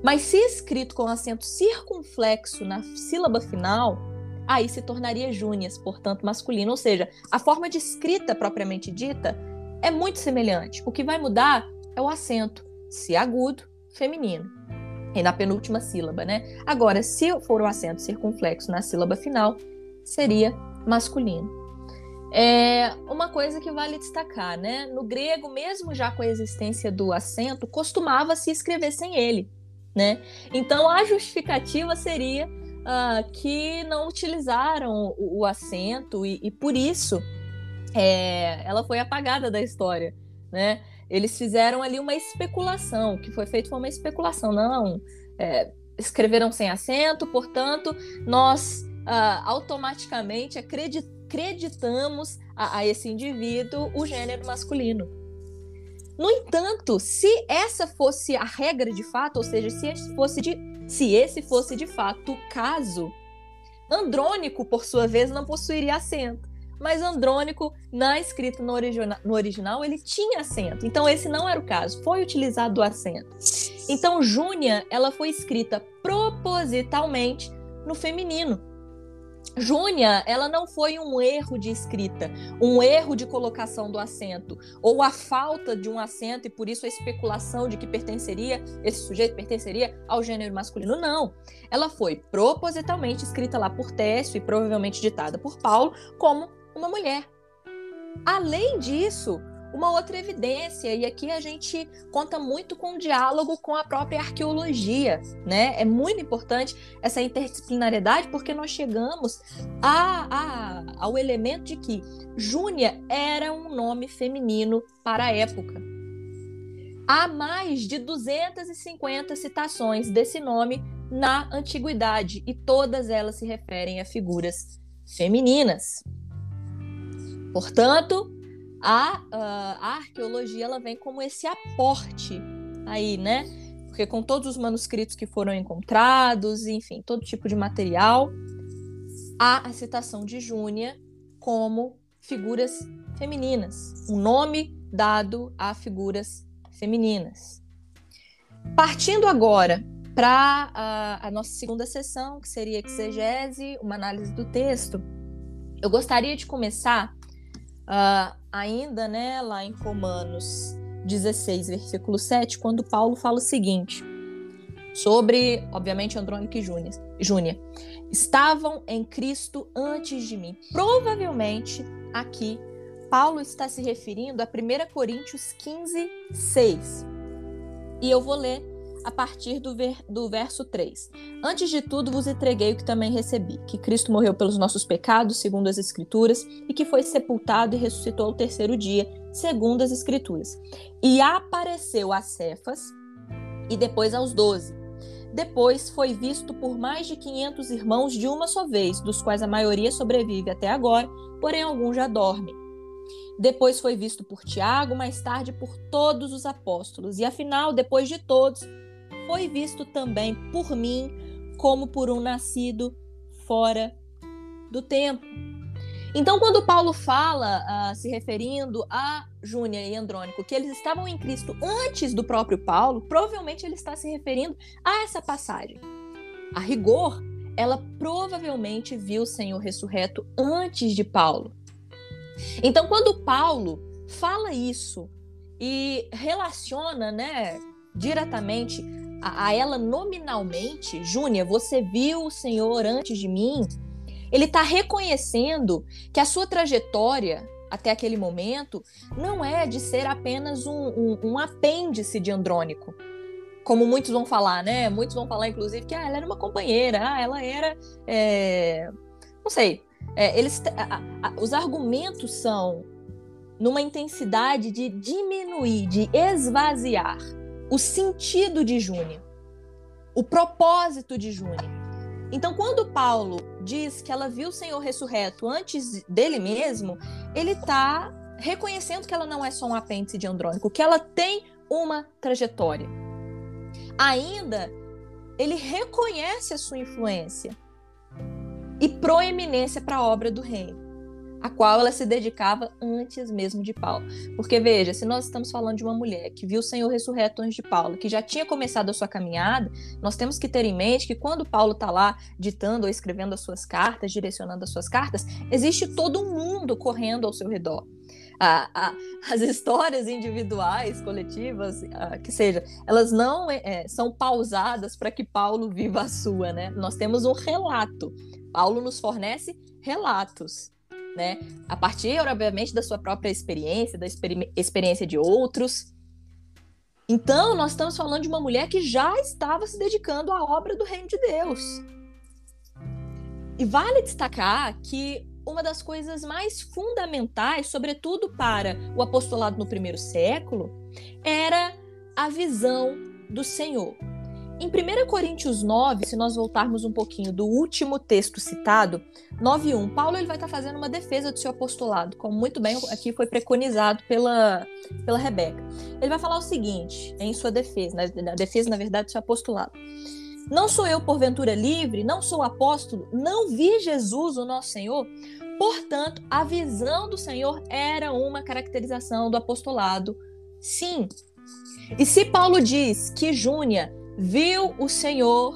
Mas se escrito com acento circunflexo na sílaba final, aí se tornaria Júnias, portanto masculino. Ou seja, a forma de escrita propriamente dita é muito semelhante. O que vai mudar é o acento, se agudo, feminino. E na penúltima sílaba, né? Agora, se for o acento circunflexo na sílaba final, seria masculino. É uma coisa que vale destacar, né? No grego, mesmo já com a existência do acento, costumava se escrever sem ele, né? Então a justificativa seria uh, que não utilizaram o, o acento e, e, por isso é, ela foi apagada da história, né? Eles fizeram ali uma especulação, o que foi feito foi uma especulação, não é, escreveram sem acento, portanto nós uh, automaticamente acreditamos a, a esse indivíduo o gênero masculino. No entanto, se essa fosse a regra de fato, ou seja, se fosse de se esse fosse de fato o caso, Andrônico, por sua vez, não possuiria acento. Mas Andrônico, na escrita no, origina no original, ele tinha acento. Então, esse não era o caso. Foi utilizado o acento. Então, Júnia, ela foi escrita propositalmente no feminino. Júnia, ela não foi um erro de escrita, um erro de colocação do acento, ou a falta de um acento e por isso a especulação de que pertenceria, esse sujeito pertenceria ao gênero masculino. Não. Ela foi propositalmente escrita lá por Técio e provavelmente ditada por Paulo como uma mulher. Além disso, uma outra evidência, e aqui a gente conta muito com o diálogo com a própria arqueologia, né? É muito importante essa interdisciplinariedade, porque nós chegamos a, a, ao elemento de que Júnia era um nome feminino para a época. Há mais de 250 citações desse nome na antiguidade e todas elas se referem a figuras femininas. Portanto, a, a arqueologia ela vem como esse aporte aí, né? Porque com todos os manuscritos que foram encontrados, enfim, todo tipo de material, há a citação de Júnia como figuras femininas, um nome dado a figuras femininas. Partindo agora para a, a, nossa segunda sessão, que seria exegese, uma análise do texto, eu gostaria de começar Uh, ainda né, lá em Romanos 16, versículo 7, quando Paulo fala o seguinte sobre, obviamente, Andrônico e Júnia. Estavam em Cristo antes de mim. Provavelmente, aqui, Paulo está se referindo a 1 Coríntios 15, 6. E eu vou ler a partir do, ver, do verso 3. Antes de tudo vos entreguei o que também recebi, que Cristo morreu pelos nossos pecados, segundo as Escrituras, e que foi sepultado e ressuscitou ao terceiro dia, segundo as Escrituras. E apareceu a Cefas e depois aos doze. Depois foi visto por mais de 500 irmãos de uma só vez, dos quais a maioria sobrevive até agora, porém alguns já dormem. Depois foi visto por Tiago, mais tarde por todos os apóstolos, e afinal, depois de todos, foi visto também por mim como por um nascido fora do tempo. Então, quando Paulo fala, uh, se referindo a Júnia e Andrônico, que eles estavam em Cristo antes do próprio Paulo, provavelmente ele está se referindo a essa passagem. A rigor, ela provavelmente viu o Senhor ressurreto antes de Paulo. Então, quando Paulo fala isso e relaciona, né, diretamente a, a ela nominalmente, Júnia, você viu o Senhor antes de mim? Ele está reconhecendo que a sua trajetória até aquele momento não é de ser apenas um, um, um, apêndice de Andrônico. Como muitos vão falar, né? Muitos vão falar, inclusive, que ah, ela era uma companheira, ah, ela era. É... Não sei. É, eles, a, a, os argumentos são numa intensidade de diminuir, de esvaziar o sentido de Júnia, o propósito de Júnia. Então, quando Paulo diz que ela viu o Senhor ressurreto antes dele mesmo, ele está reconhecendo que ela não é só um apêndice de Andrônico, que ela tem uma trajetória. Ainda, ele reconhece a sua influência e proeminência para a obra do reino a qual ela se dedicava antes mesmo de Paulo. Porque veja, se nós estamos falando de uma mulher que viu o Senhor ressurreto antes de Paulo, que já tinha começado a sua caminhada, nós temos que ter em mente que quando Paulo está lá ditando ou escrevendo as suas cartas, direcionando as suas cartas, existe todo um mundo correndo ao seu redor. Ah, ah, as histórias individuais, coletivas, ah, que seja, elas não é, são pausadas para que Paulo viva a sua, né? Nós temos um relato. Paulo nos fornece relatos né? A partir, obviamente, da sua própria experiência, da experi experiência de outros. Então, nós estamos falando de uma mulher que já estava se dedicando à obra do reino de Deus. E vale destacar que uma das coisas mais fundamentais, sobretudo para o apostolado no primeiro século, era a visão do Senhor. Em 1 Coríntios 9, se nós voltarmos um pouquinho do último texto citado, 9.1, Paulo ele vai estar fazendo uma defesa do seu apostolado, como muito bem aqui foi preconizado pela, pela Rebeca. Ele vai falar o seguinte, em sua defesa, na, defesa, na verdade, do seu apostolado. Não sou eu, porventura, livre, não sou apóstolo, não vi Jesus, o nosso Senhor. Portanto, a visão do Senhor era uma caracterização do apostolado. Sim. E se Paulo diz que Júnia viu o Senhor,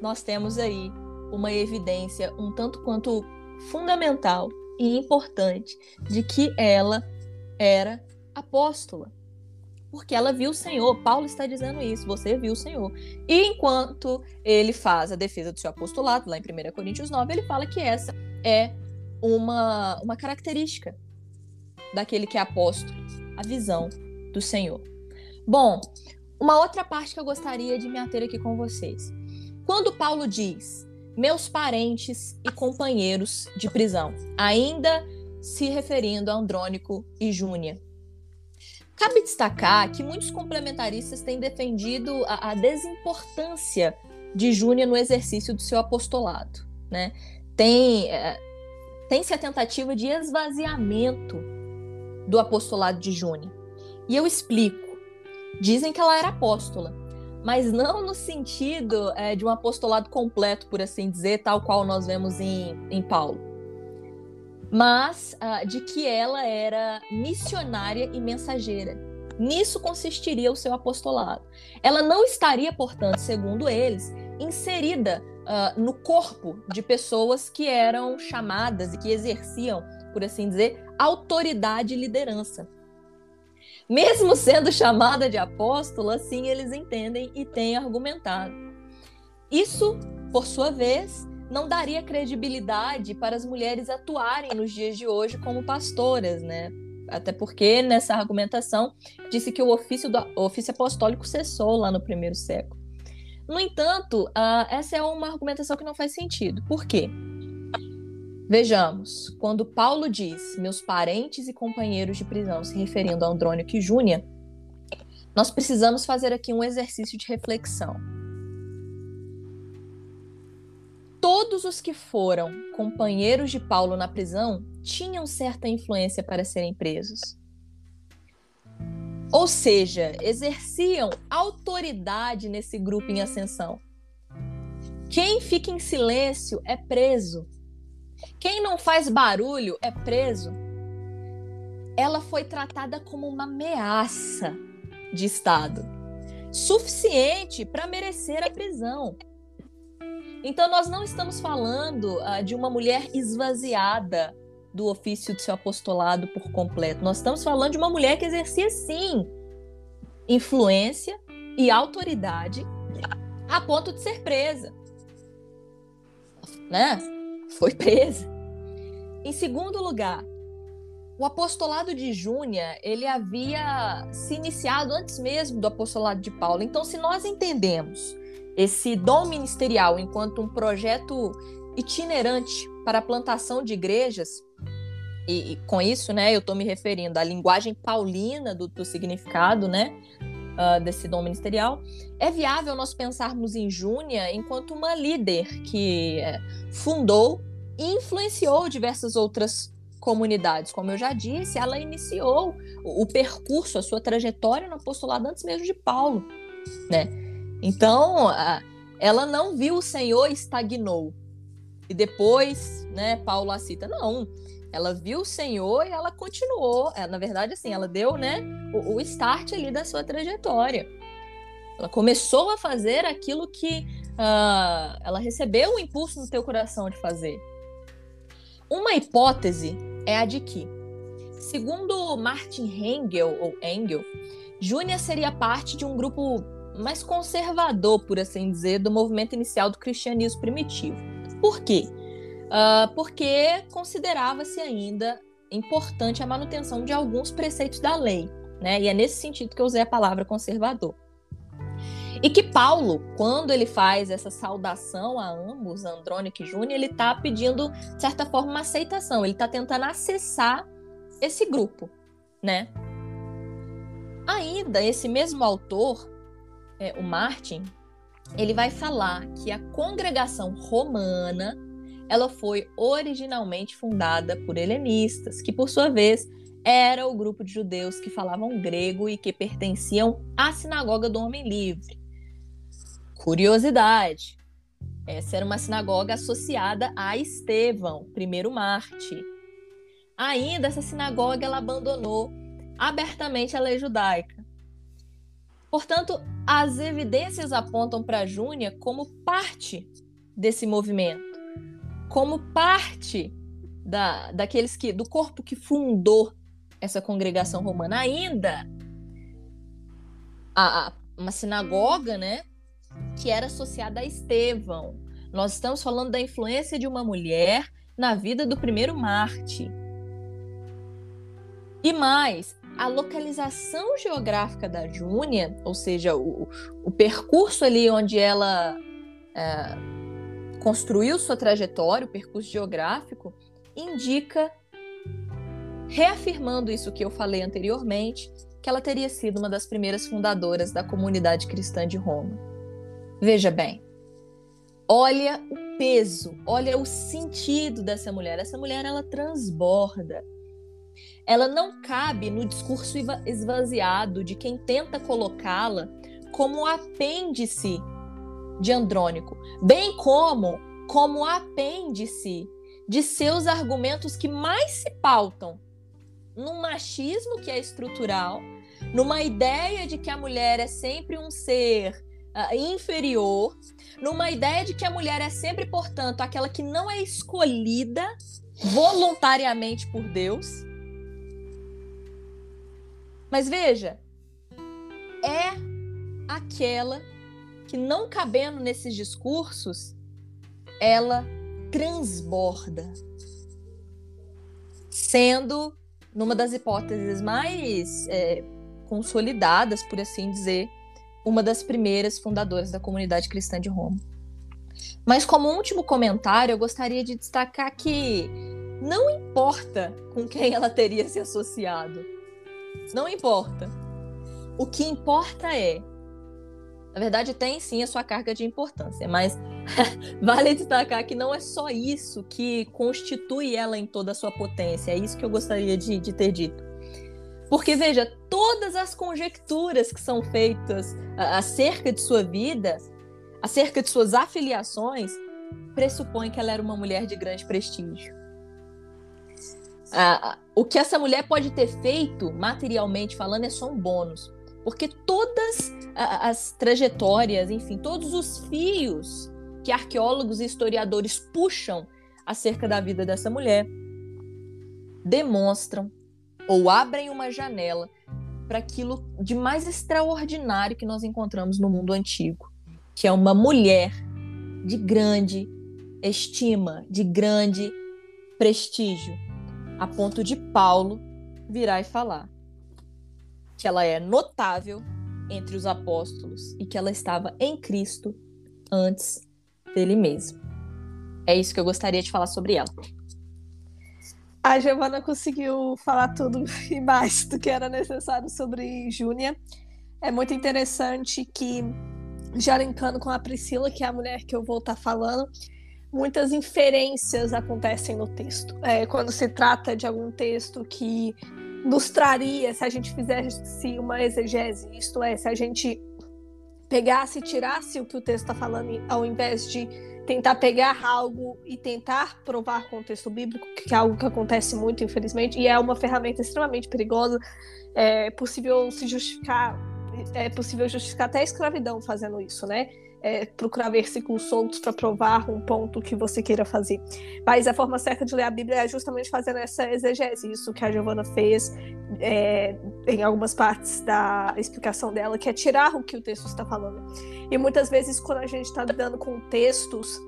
nós temos aí uma evidência um tanto quanto fundamental e importante de que ela era apóstola. Porque ela viu o Senhor. Paulo está dizendo isso. Você viu o Senhor. E enquanto ele faz a defesa do seu apostolado, lá em 1 Coríntios 9, ele fala que essa é uma, uma característica daquele que é apóstolo, a visão do Senhor. Bom, uma outra parte que eu gostaria de me ater aqui com vocês. Quando Paulo diz meus parentes e companheiros de prisão, ainda se referindo a Andrônico e Júnia. Cabe destacar que muitos complementaristas têm defendido a, a desimportância de Júnia no exercício do seu apostolado. Né? Tem, é, tem-se a tentativa de esvaziamento do apostolado de Júnia. E eu explico. Dizem que ela era apóstola, mas não no sentido é, de um apostolado completo, por assim dizer, tal qual nós vemos em, em Paulo, mas uh, de que ela era missionária e mensageira. Nisso consistiria o seu apostolado. Ela não estaria, portanto, segundo eles, inserida uh, no corpo de pessoas que eram chamadas e que exerciam, por assim dizer, autoridade e liderança. Mesmo sendo chamada de apóstola, assim eles entendem e têm argumentado. Isso, por sua vez, não daria credibilidade para as mulheres atuarem nos dias de hoje como pastoras, né? Até porque nessa argumentação disse que o ofício, do, o ofício apostólico cessou lá no primeiro século. No entanto, uh, essa é uma argumentação que não faz sentido. Por quê? Vejamos, quando Paulo diz meus parentes e companheiros de prisão, se referindo a Andrônico e Júnia, nós precisamos fazer aqui um exercício de reflexão. Todos os que foram companheiros de Paulo na prisão tinham certa influência para serem presos. Ou seja, exerciam autoridade nesse grupo em ascensão. Quem fica em silêncio é preso. Quem não faz barulho é preso. Ela foi tratada como uma ameaça de Estado, suficiente para merecer a prisão. Então, nós não estamos falando uh, de uma mulher esvaziada do ofício do seu apostolado por completo. Nós estamos falando de uma mulher que exercia, sim, influência e autoridade a ponto de ser presa. Né? Foi presa. Em segundo lugar, o apostolado de Júnia, ele havia se iniciado antes mesmo do apostolado de Paulo. Então, se nós entendemos esse dom ministerial enquanto um projeto itinerante para a plantação de igrejas, e, e com isso, né, eu estou me referindo à linguagem paulina do, do significado, né, uh, desse dom ministerial, é viável nós pensarmos em Júnia enquanto uma líder que eh, fundou influenciou diversas outras comunidades. Como eu já disse, ela iniciou o, percurso, a sua trajetória no apostolado antes mesmo de Paulo, né? Então, ela não viu o Senhor estagnou. E depois, né, Paulo a cita, não. Ela viu o Senhor e ela continuou. É, na verdade, assim, ela deu, né, o, o start ali da sua trajetória. Ela começou a fazer aquilo que uh, ela recebeu o impulso no teu coração de fazer. Uma hipótese é a de que, segundo Martin Engel ou Engel, Júnia seria parte de um grupo mais conservador, por assim dizer, do movimento inicial do cristianismo primitivo. Por quê? Uh, porque considerava-se ainda importante a manutenção de alguns preceitos da lei, né? E é nesse sentido que eu usei a palavra conservador. E que Paulo, quando ele faz essa saudação a ambos, Andrônico e Júnior, ele está pedindo, de certa forma, uma aceitação. Ele está tentando acessar esse grupo, né? Ainda, esse mesmo autor, é, o Martin, ele vai falar que a congregação romana ela foi originalmente fundada por helenistas, que por sua vez era o grupo de judeus que falavam grego e que pertenciam à sinagoga do homem livre. Curiosidade: essa era uma sinagoga associada a Estevão, primeiro Marte. Ainda essa sinagoga ela abandonou abertamente a lei judaica. Portanto, as evidências apontam para Júnia como parte desse movimento, como parte da, daqueles que do corpo que fundou essa congregação romana. Ainda a, a uma sinagoga, né, que era associada a Estevão. Nós estamos falando da influência de uma mulher na vida do primeiro Marte. E mais, a localização geográfica da Júnia, ou seja, o, o percurso ali onde ela é, construiu sua trajetória, o percurso geográfico, indica, reafirmando isso que eu falei anteriormente, que ela teria sido uma das primeiras fundadoras da comunidade cristã de Roma. Veja bem, olha o peso, olha o sentido dessa mulher. Essa mulher ela transborda. Ela não cabe no discurso esvaziado de quem tenta colocá-la como apêndice de Andrônico, bem como como apêndice de seus argumentos que mais se pautam num machismo que é estrutural, numa ideia de que a mulher é sempre um ser uh, inferior, numa ideia de que a mulher é sempre, portanto, aquela que não é escolhida voluntariamente por Deus. Mas veja, é aquela que, não cabendo nesses discursos, ela transborda, sendo numa das hipóteses mais é, consolidadas, por assim dizer, uma das primeiras fundadoras da comunidade cristã de Roma. Mas, como último comentário, eu gostaria de destacar que não importa com quem ela teria se associado. Não importa. O que importa é. Na verdade, tem sim a sua carga de importância, mas vale destacar que não é só isso que constitui ela em toda a sua potência. É isso que eu gostaria de, de ter dito. Porque, veja, todas as conjecturas que são feitas acerca de sua vida, acerca de suas afiliações, pressupõem que ela era uma mulher de grande prestígio. Ah, o que essa mulher pode ter feito, materialmente falando, é só um bônus. Porque todas as trajetórias, enfim, todos os fios que arqueólogos e historiadores puxam acerca da vida dessa mulher demonstram ou abrem uma janela para aquilo de mais extraordinário que nós encontramos no mundo antigo, que é uma mulher de grande estima, de grande prestígio, a ponto de Paulo virar e falar que ela é notável entre os apóstolos e que ela estava em Cristo antes dele mesmo. É isso que eu gostaria de falar sobre ela. A Giovana conseguiu falar tudo e mais do que era necessário sobre Júnia. É muito interessante que, já linkando com a Priscila, que é a mulher que eu vou estar tá falando, muitas inferências acontecem no texto. É, quando se trata de algum texto que nos traria, se a gente fizesse uma exegese, isto é, se a gente pegasse e tirasse o que o texto está falando, ao invés de tentar pegar algo e tentar provar com o texto bíblico, que é algo que acontece muito, infelizmente, e é uma ferramenta extremamente perigosa. É possível se justificar, é possível justificar até a escravidão fazendo isso, né? É, procurar versículos soltos para provar um ponto que você queira fazer. Mas a forma certa de ler a Bíblia é justamente fazendo essa exegese, isso que a Giovana fez é, em algumas partes da explicação dela, que é tirar o que o texto está falando. E muitas vezes, quando a gente está lidando com textos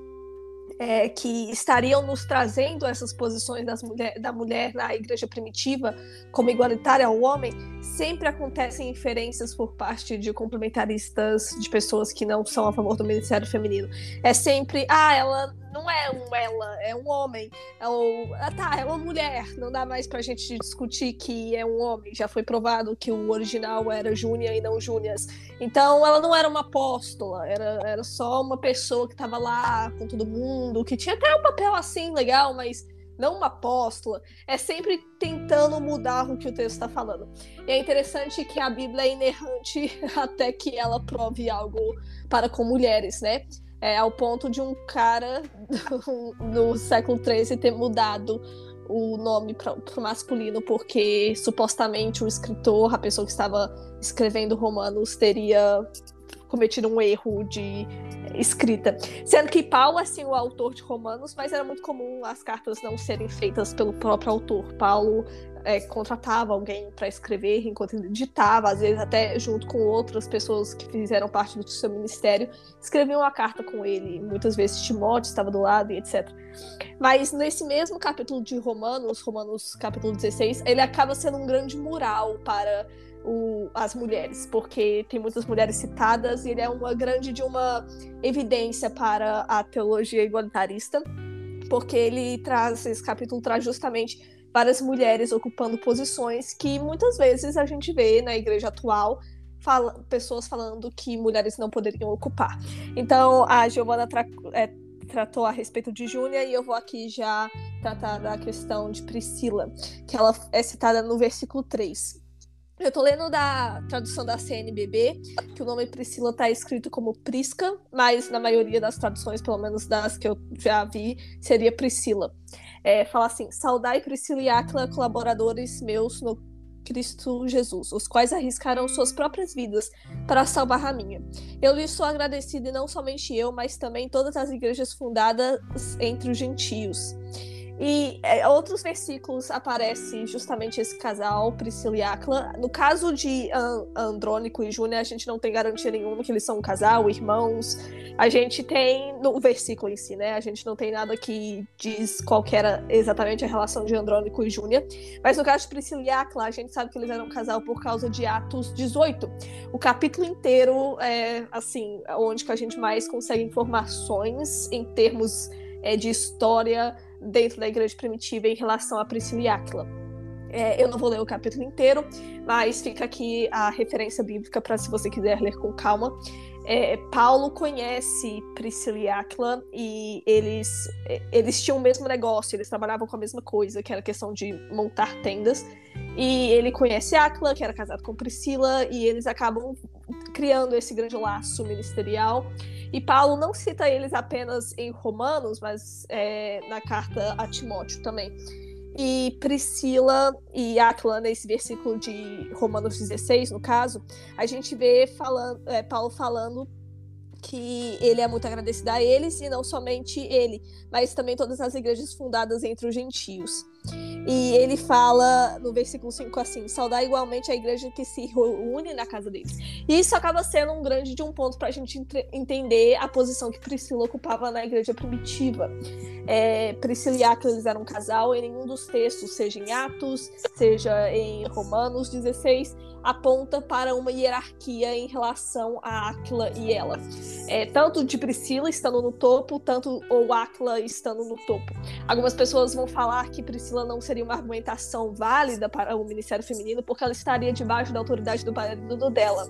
é, que estariam nos trazendo essas posições mulher, da mulher na igreja primitiva como igualitária ao homem, sempre acontecem inferências por parte de complementaristas, de pessoas que não são a favor do ministério feminino. É sempre, ah, ela não é um ela, é um homem. É o, ah, tá, é uma mulher. Não dá mais pra gente discutir que é um homem. Já foi provado que o original era Júnia e não Júnias. Então ela não era uma apóstola, era, era só uma pessoa que tava lá com todo mundo, que tinha até um papel assim legal, mas não uma apóstola, é sempre tentando mudar o que o texto está falando. E é interessante que a Bíblia é inerrante até que ela prove algo para com mulheres, né? É, ao ponto de um cara no século XIII ter mudado o nome para o masculino, porque supostamente o escritor, a pessoa que estava escrevendo Romanos, teria cometido um erro de escrita. Sendo que Paulo, assim, o autor de Romanos, mas era muito comum as cartas não serem feitas pelo próprio autor. Paulo é, contratava alguém para escrever enquanto ele editava, às vezes até junto com outras pessoas que fizeram parte do seu ministério, escreviam uma carta com ele. Muitas vezes Timóteo estava do lado e etc. Mas nesse mesmo capítulo de Romanos, Romanos capítulo 16, ele acaba sendo um grande mural para o, as mulheres, porque tem muitas mulheres citadas e ele é uma grande de uma evidência para a teologia igualitarista, porque ele traz esse capítulo traz justamente várias mulheres ocupando posições que muitas vezes a gente vê na igreja atual fala, pessoas falando que mulheres não poderiam ocupar. Então a Giovana tra é, tratou a respeito de Júnia e eu vou aqui já tratar da questão de Priscila, que ela é citada no versículo 3. Eu tô lendo da tradução da CNBB, que o nome Priscila tá escrito como Prisca, mas na maioria das traduções, pelo menos das que eu já vi, seria Priscila. É, fala assim: Saudai Priscila e Áquila, colaboradores meus no Cristo Jesus, os quais arriscaram suas próprias vidas para salvar a minha. Eu lhes sou agradecido e não somente eu, mas também todas as igrejas fundadas entre os gentios. E é, outros versículos aparece justamente esse casal, Priscila e Acla. No caso de An Andrônico e Júnior, a gente não tem garantia nenhuma que eles são um casal, irmãos. A gente tem no versículo em si, né? A gente não tem nada que diz qual que era exatamente a relação de Andrônico e Júnior. Mas no caso de Priscila e Acla, a gente sabe que eles eram um casal por causa de Atos 18. O capítulo inteiro é assim, onde que a gente mais consegue informações em termos é, de história dentro da igreja primitiva em relação a Priscila e Áquila. É, eu não vou ler o capítulo inteiro, mas fica aqui a referência bíblica para se você quiser ler com calma. É, Paulo conhece Priscila e Aquila e eles, eles tinham o mesmo negócio, eles trabalhavam com a mesma coisa, que era a questão de montar tendas. E ele conhece Aquila, que era casado com Priscila, e eles acabam criando esse grande laço ministerial. E Paulo não cita eles apenas em Romanos, mas é, na carta a Timóteo também. E Priscila e Aquila, nesse versículo de Romanos 16, no caso, a gente vê falando, é, Paulo falando que ele é muito agradecido a eles, e não somente ele, mas também todas as igrejas fundadas entre os gentios. E ele fala no versículo 5 assim: saudar igualmente a igreja que se reúne na casa deles. E isso acaba sendo um grande de um ponto para a gente entender a posição que Priscila ocupava na igreja primitiva. É, Priscila e Aquila eles eram um casal, e nenhum dos textos, seja em Atos, seja em Romanos 16, aponta para uma hierarquia em relação a Aquila e ela. É, tanto de Priscila estando no topo, tanto ou Aquila estando no topo. Algumas pessoas vão falar que Priscila não seria uma argumentação válida para o ministério feminino porque ela estaria debaixo da autoridade do marido dela.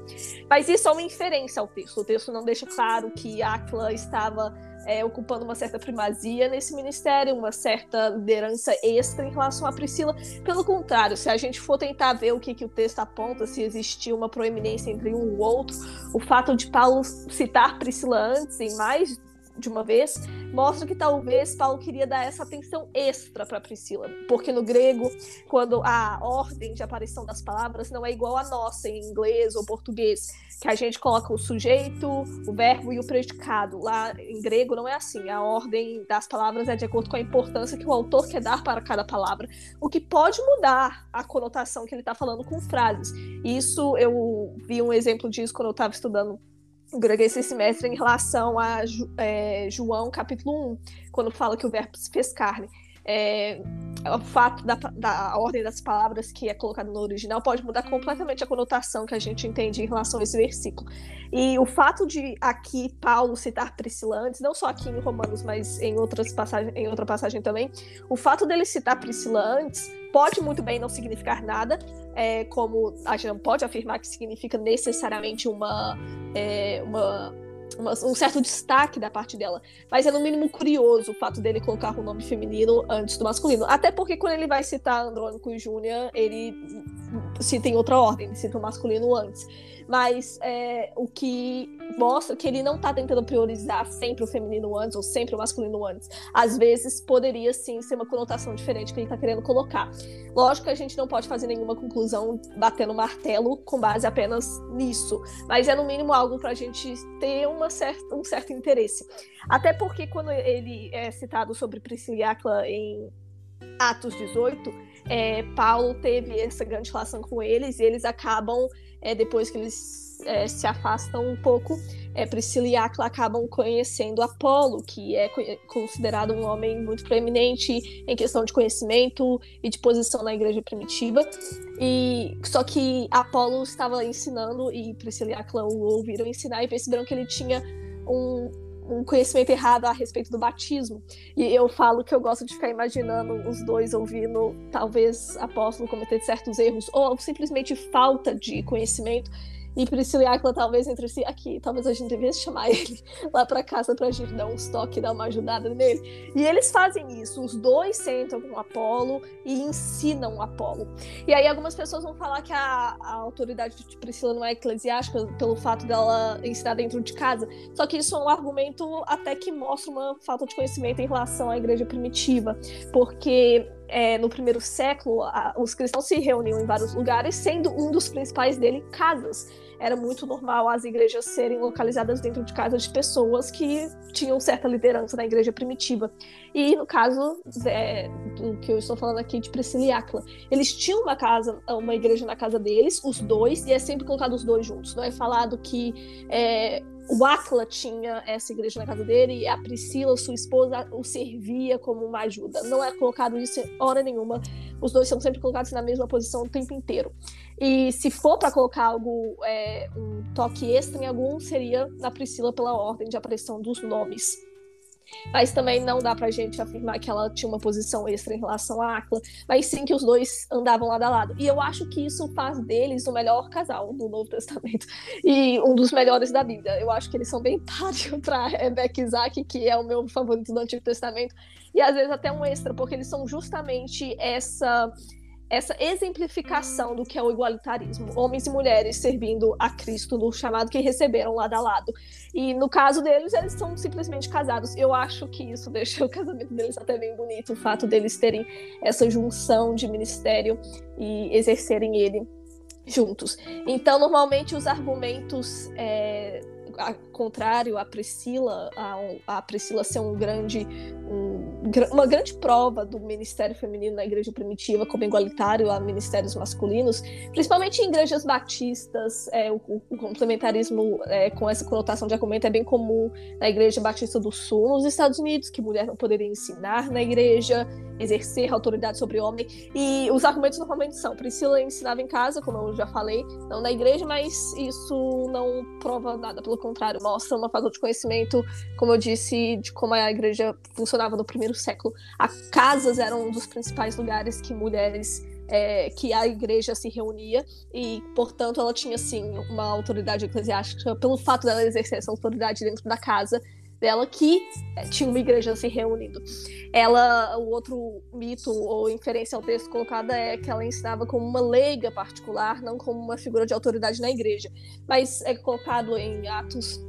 Mas isso é uma inferência ao texto. O texto não deixa claro que Aquila estava é, ocupando uma certa primazia nesse ministério, uma certa liderança extra em relação a Priscila. Pelo contrário, se a gente for tentar ver o que, que o texto aponta, se existia uma proeminência entre um e outro, o fato de Paulo citar Priscila antes, em mais de uma vez, mostra que talvez Paulo queria dar essa atenção extra para Priscila, porque no grego, quando a ordem de aparição das palavras não é igual à nossa em inglês ou português, que a gente coloca o sujeito, o verbo e o predicado. Lá em grego não é assim. A ordem das palavras é de acordo com a importância que o autor quer dar para cada palavra, o que pode mudar a conotação que ele está falando com frases. Isso eu vi um exemplo disso quando eu estava estudando grego esse semestre em relação a é, João capítulo 1, quando fala que o verbo se fez carne. É, o fato da, da ordem das palavras que é colocada no original pode mudar completamente a conotação que a gente entende em relação a esse versículo. E o fato de aqui Paulo citar Priscila antes, não só aqui em Romanos, mas em outras passagens, em outra passagem também, o fato dele citar Priscila antes pode muito bem não significar nada, é, como a gente não pode afirmar que significa necessariamente uma, é, uma, um certo destaque da parte dela. Mas é no mínimo curioso o fato dele colocar o nome feminino antes do masculino. Até porque quando ele vai citar Andrônico e Júnior, ele cita em outra ordem, cita o masculino antes mas é, o que mostra que ele não está tentando priorizar sempre o feminino antes ou sempre o masculino antes. Às vezes poderia sim ser uma conotação diferente que ele está querendo colocar. Lógico que a gente não pode fazer nenhuma conclusão batendo martelo com base apenas nisso, mas é no mínimo algo para a gente ter uma certa, um certo interesse. Até porque quando ele é citado sobre Priscila Aquila em Atos 18, é, Paulo teve essa grande relação com eles e eles acabam é, depois que eles é, se afastam um pouco, é, Priscila e Aquila acabam conhecendo Apolo, que é considerado um homem muito preeminente em questão de conhecimento e de posição na igreja primitiva. E só que Apolo estava ensinando e Priscila e Aquila o ouviram ensinar e perceberam que ele tinha um, um conhecimento errado a respeito do batismo. E eu falo que eu gosto de ficar imaginando os dois ouvindo, talvez, apóstolo cometer certos erros, ou simplesmente falta de conhecimento e Priscila e Aquila talvez entre si aqui, talvez a gente devesse chamar ele lá para casa para a gente dar um toque, dar uma ajudada nele. E eles fazem isso, os dois sentam com o Apolo e ensinam o Apolo. E aí algumas pessoas vão falar que a, a autoridade de Priscila não é eclesiástica pelo fato dela ensinar dentro de casa. Só que isso é um argumento até que mostra uma falta de conhecimento em relação à igreja primitiva, porque é, no primeiro século, a, os cristãos se reuniam em vários lugares, sendo um dos principais dele casas era muito normal as igrejas serem localizadas dentro de casas de pessoas que tinham certa liderança na igreja primitiva. E no caso é, do que eu estou falando aqui de Priscila e Aquila, eles tinham uma casa, uma igreja na casa deles, os dois, e é sempre colocado os dois juntos. Não é falado que é, o Aquila tinha essa igreja na casa dele e a Priscila, sua esposa, o servia como uma ajuda. Não é colocado isso em hora nenhuma. Os dois são sempre colocados na mesma posição o tempo inteiro. E se for para colocar algo, é, um toque extra em algum, seria na Priscila pela ordem de aparição dos nomes. Mas também não dá pra gente afirmar que ela tinha uma posição extra em relação a Aquila, mas sim que os dois andavam lado a lado. E eu acho que isso faz deles o melhor casal do Novo Testamento e um dos melhores da Bíblia. Eu acho que eles são bem páreo pra Rebecca e Isaac, que é o meu favorito do Antigo Testamento, e às vezes até um extra, porque eles são justamente essa essa exemplificação do que é o igualitarismo. Homens e mulheres servindo a Cristo no chamado que receberam lado a lado. E no caso deles, eles são simplesmente casados. Eu acho que isso deixa o casamento deles até bem bonito, o fato deles terem essa junção de ministério e exercerem ele juntos. Então, normalmente, os argumentos. É, contrário a Priscila, a, a Priscila ser um grande, um, uma grande prova do ministério feminino na igreja primitiva como igualitário a ministérios masculinos, principalmente em igrejas batistas, é, o, o, complementarismo é, com essa conotação de argumento é bem comum na igreja batista do sul nos Estados Unidos, que mulher não poderia ensinar na igreja, exercer autoridade sobre homem, e os argumentos normalmente são, Priscila ensinava em casa, como eu já falei, não na igreja, mas isso não prova nada, pelo contrário, mostra uma falta de conhecimento, como eu disse, de como a igreja funcionava no primeiro século. As casas eram um dos principais lugares que mulheres é, que a igreja se reunia e, portanto, ela tinha sim uma autoridade eclesiástica pelo fato dela exercer essa autoridade dentro da casa dela que é, tinha uma igreja se reunindo. Ela, o outro mito ou inferência ao texto colocada é que ela ensinava como uma leiga particular, não como uma figura de autoridade na igreja. Mas é colocado em Atos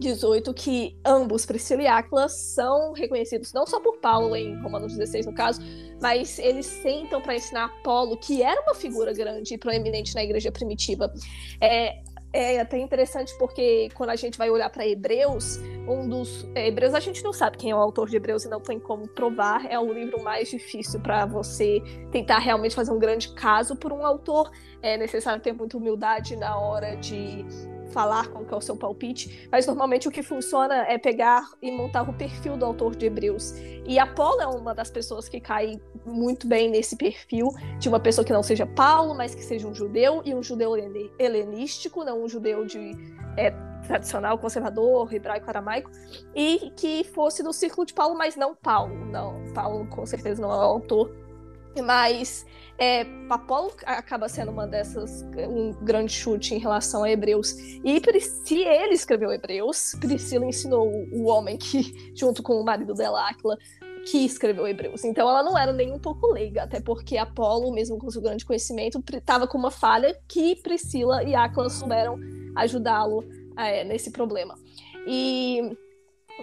18 que ambos, Priscila e Áquila, são reconhecidos não só por Paulo em Romanos 16 no caso, mas eles sentam para ensinar Apolo, que era uma figura grande e proeminente na igreja primitiva. É, é até interessante porque quando a gente vai olhar para Hebreus, um dos é, Hebreus a gente não sabe quem é o autor de Hebreus e não tem como provar, é o livro mais difícil para você tentar realmente fazer um grande caso por um autor. É necessário ter muita humildade na hora de falar qual que é o seu palpite, mas normalmente o que funciona é pegar e montar o perfil do autor de Hebreus. E Apolo é uma das pessoas que cai muito bem nesse perfil de uma pessoa que não seja Paulo, mas que seja um judeu e um judeu helenístico, não um judeu de é, tradicional, conservador, hebraico, aramaico, e que fosse do círculo de Paulo, mas não Paulo. Não, Paulo com certeza não é o autor mas é, Apolo acaba sendo uma dessas, um grande chute em relação a Hebreus. E se ele escreveu Hebreus, Priscila ensinou o homem que, junto com o marido dela, Aquila, que escreveu Hebreus. Então ela não era nem um pouco leiga, até porque Apolo, mesmo com seu grande conhecimento, estava com uma falha que Priscila e Áquila souberam ajudá-lo é, nesse problema. E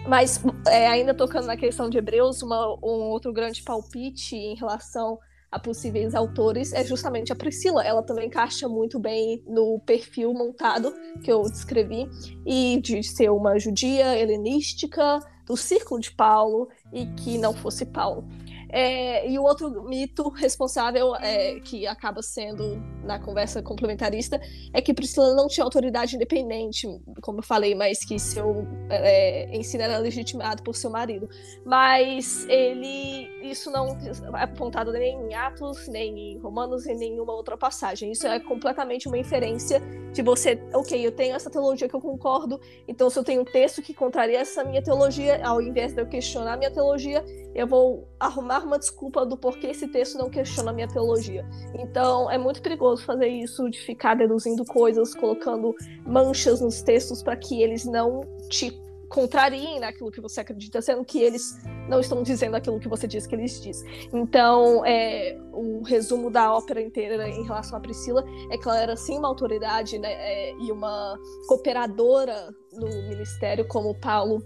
mas é, ainda tocando na questão de Hebreus, uma, um outro grande palpite em relação a possíveis autores é justamente a Priscila. Ela também encaixa muito bem no perfil montado que eu descrevi, e de ser uma judia helenística, do círculo de Paulo, e que não fosse Paulo. É, e o outro mito responsável, é, que acaba sendo na conversa complementarista, é que Priscila não tinha autoridade independente, como eu falei, mas que seu é, ensino era legitimado por seu marido. Mas ele, isso não é apontado nem em Atos, nem em Romanos, em nenhuma outra passagem. Isso é completamente uma inferência de você, ok, eu tenho essa teologia que eu concordo, então se eu tenho um texto que contraria essa minha teologia, ao invés de eu questionar a minha teologia, eu vou arrumar uma desculpa do porquê esse texto não questiona a minha teologia. Então, é muito perigoso fazer isso, de ficar deduzindo coisas, colocando manchas nos textos para que eles não te contrariem naquilo que você acredita, sendo que eles não estão dizendo aquilo que você diz que eles dizem. Então, é, o resumo da ópera inteira em relação a Priscila é que ela era sim uma autoridade né, é, e uma cooperadora no ministério, como Paulo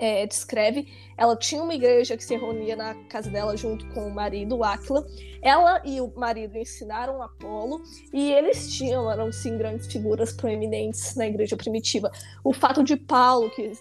é, descreve, ela tinha uma igreja que se reunia na casa dela junto com o marido, Áquila. Ela e o marido ensinaram Apolo e eles tinham, eram sim grandes figuras proeminentes na igreja primitiva. O fato de Paulo que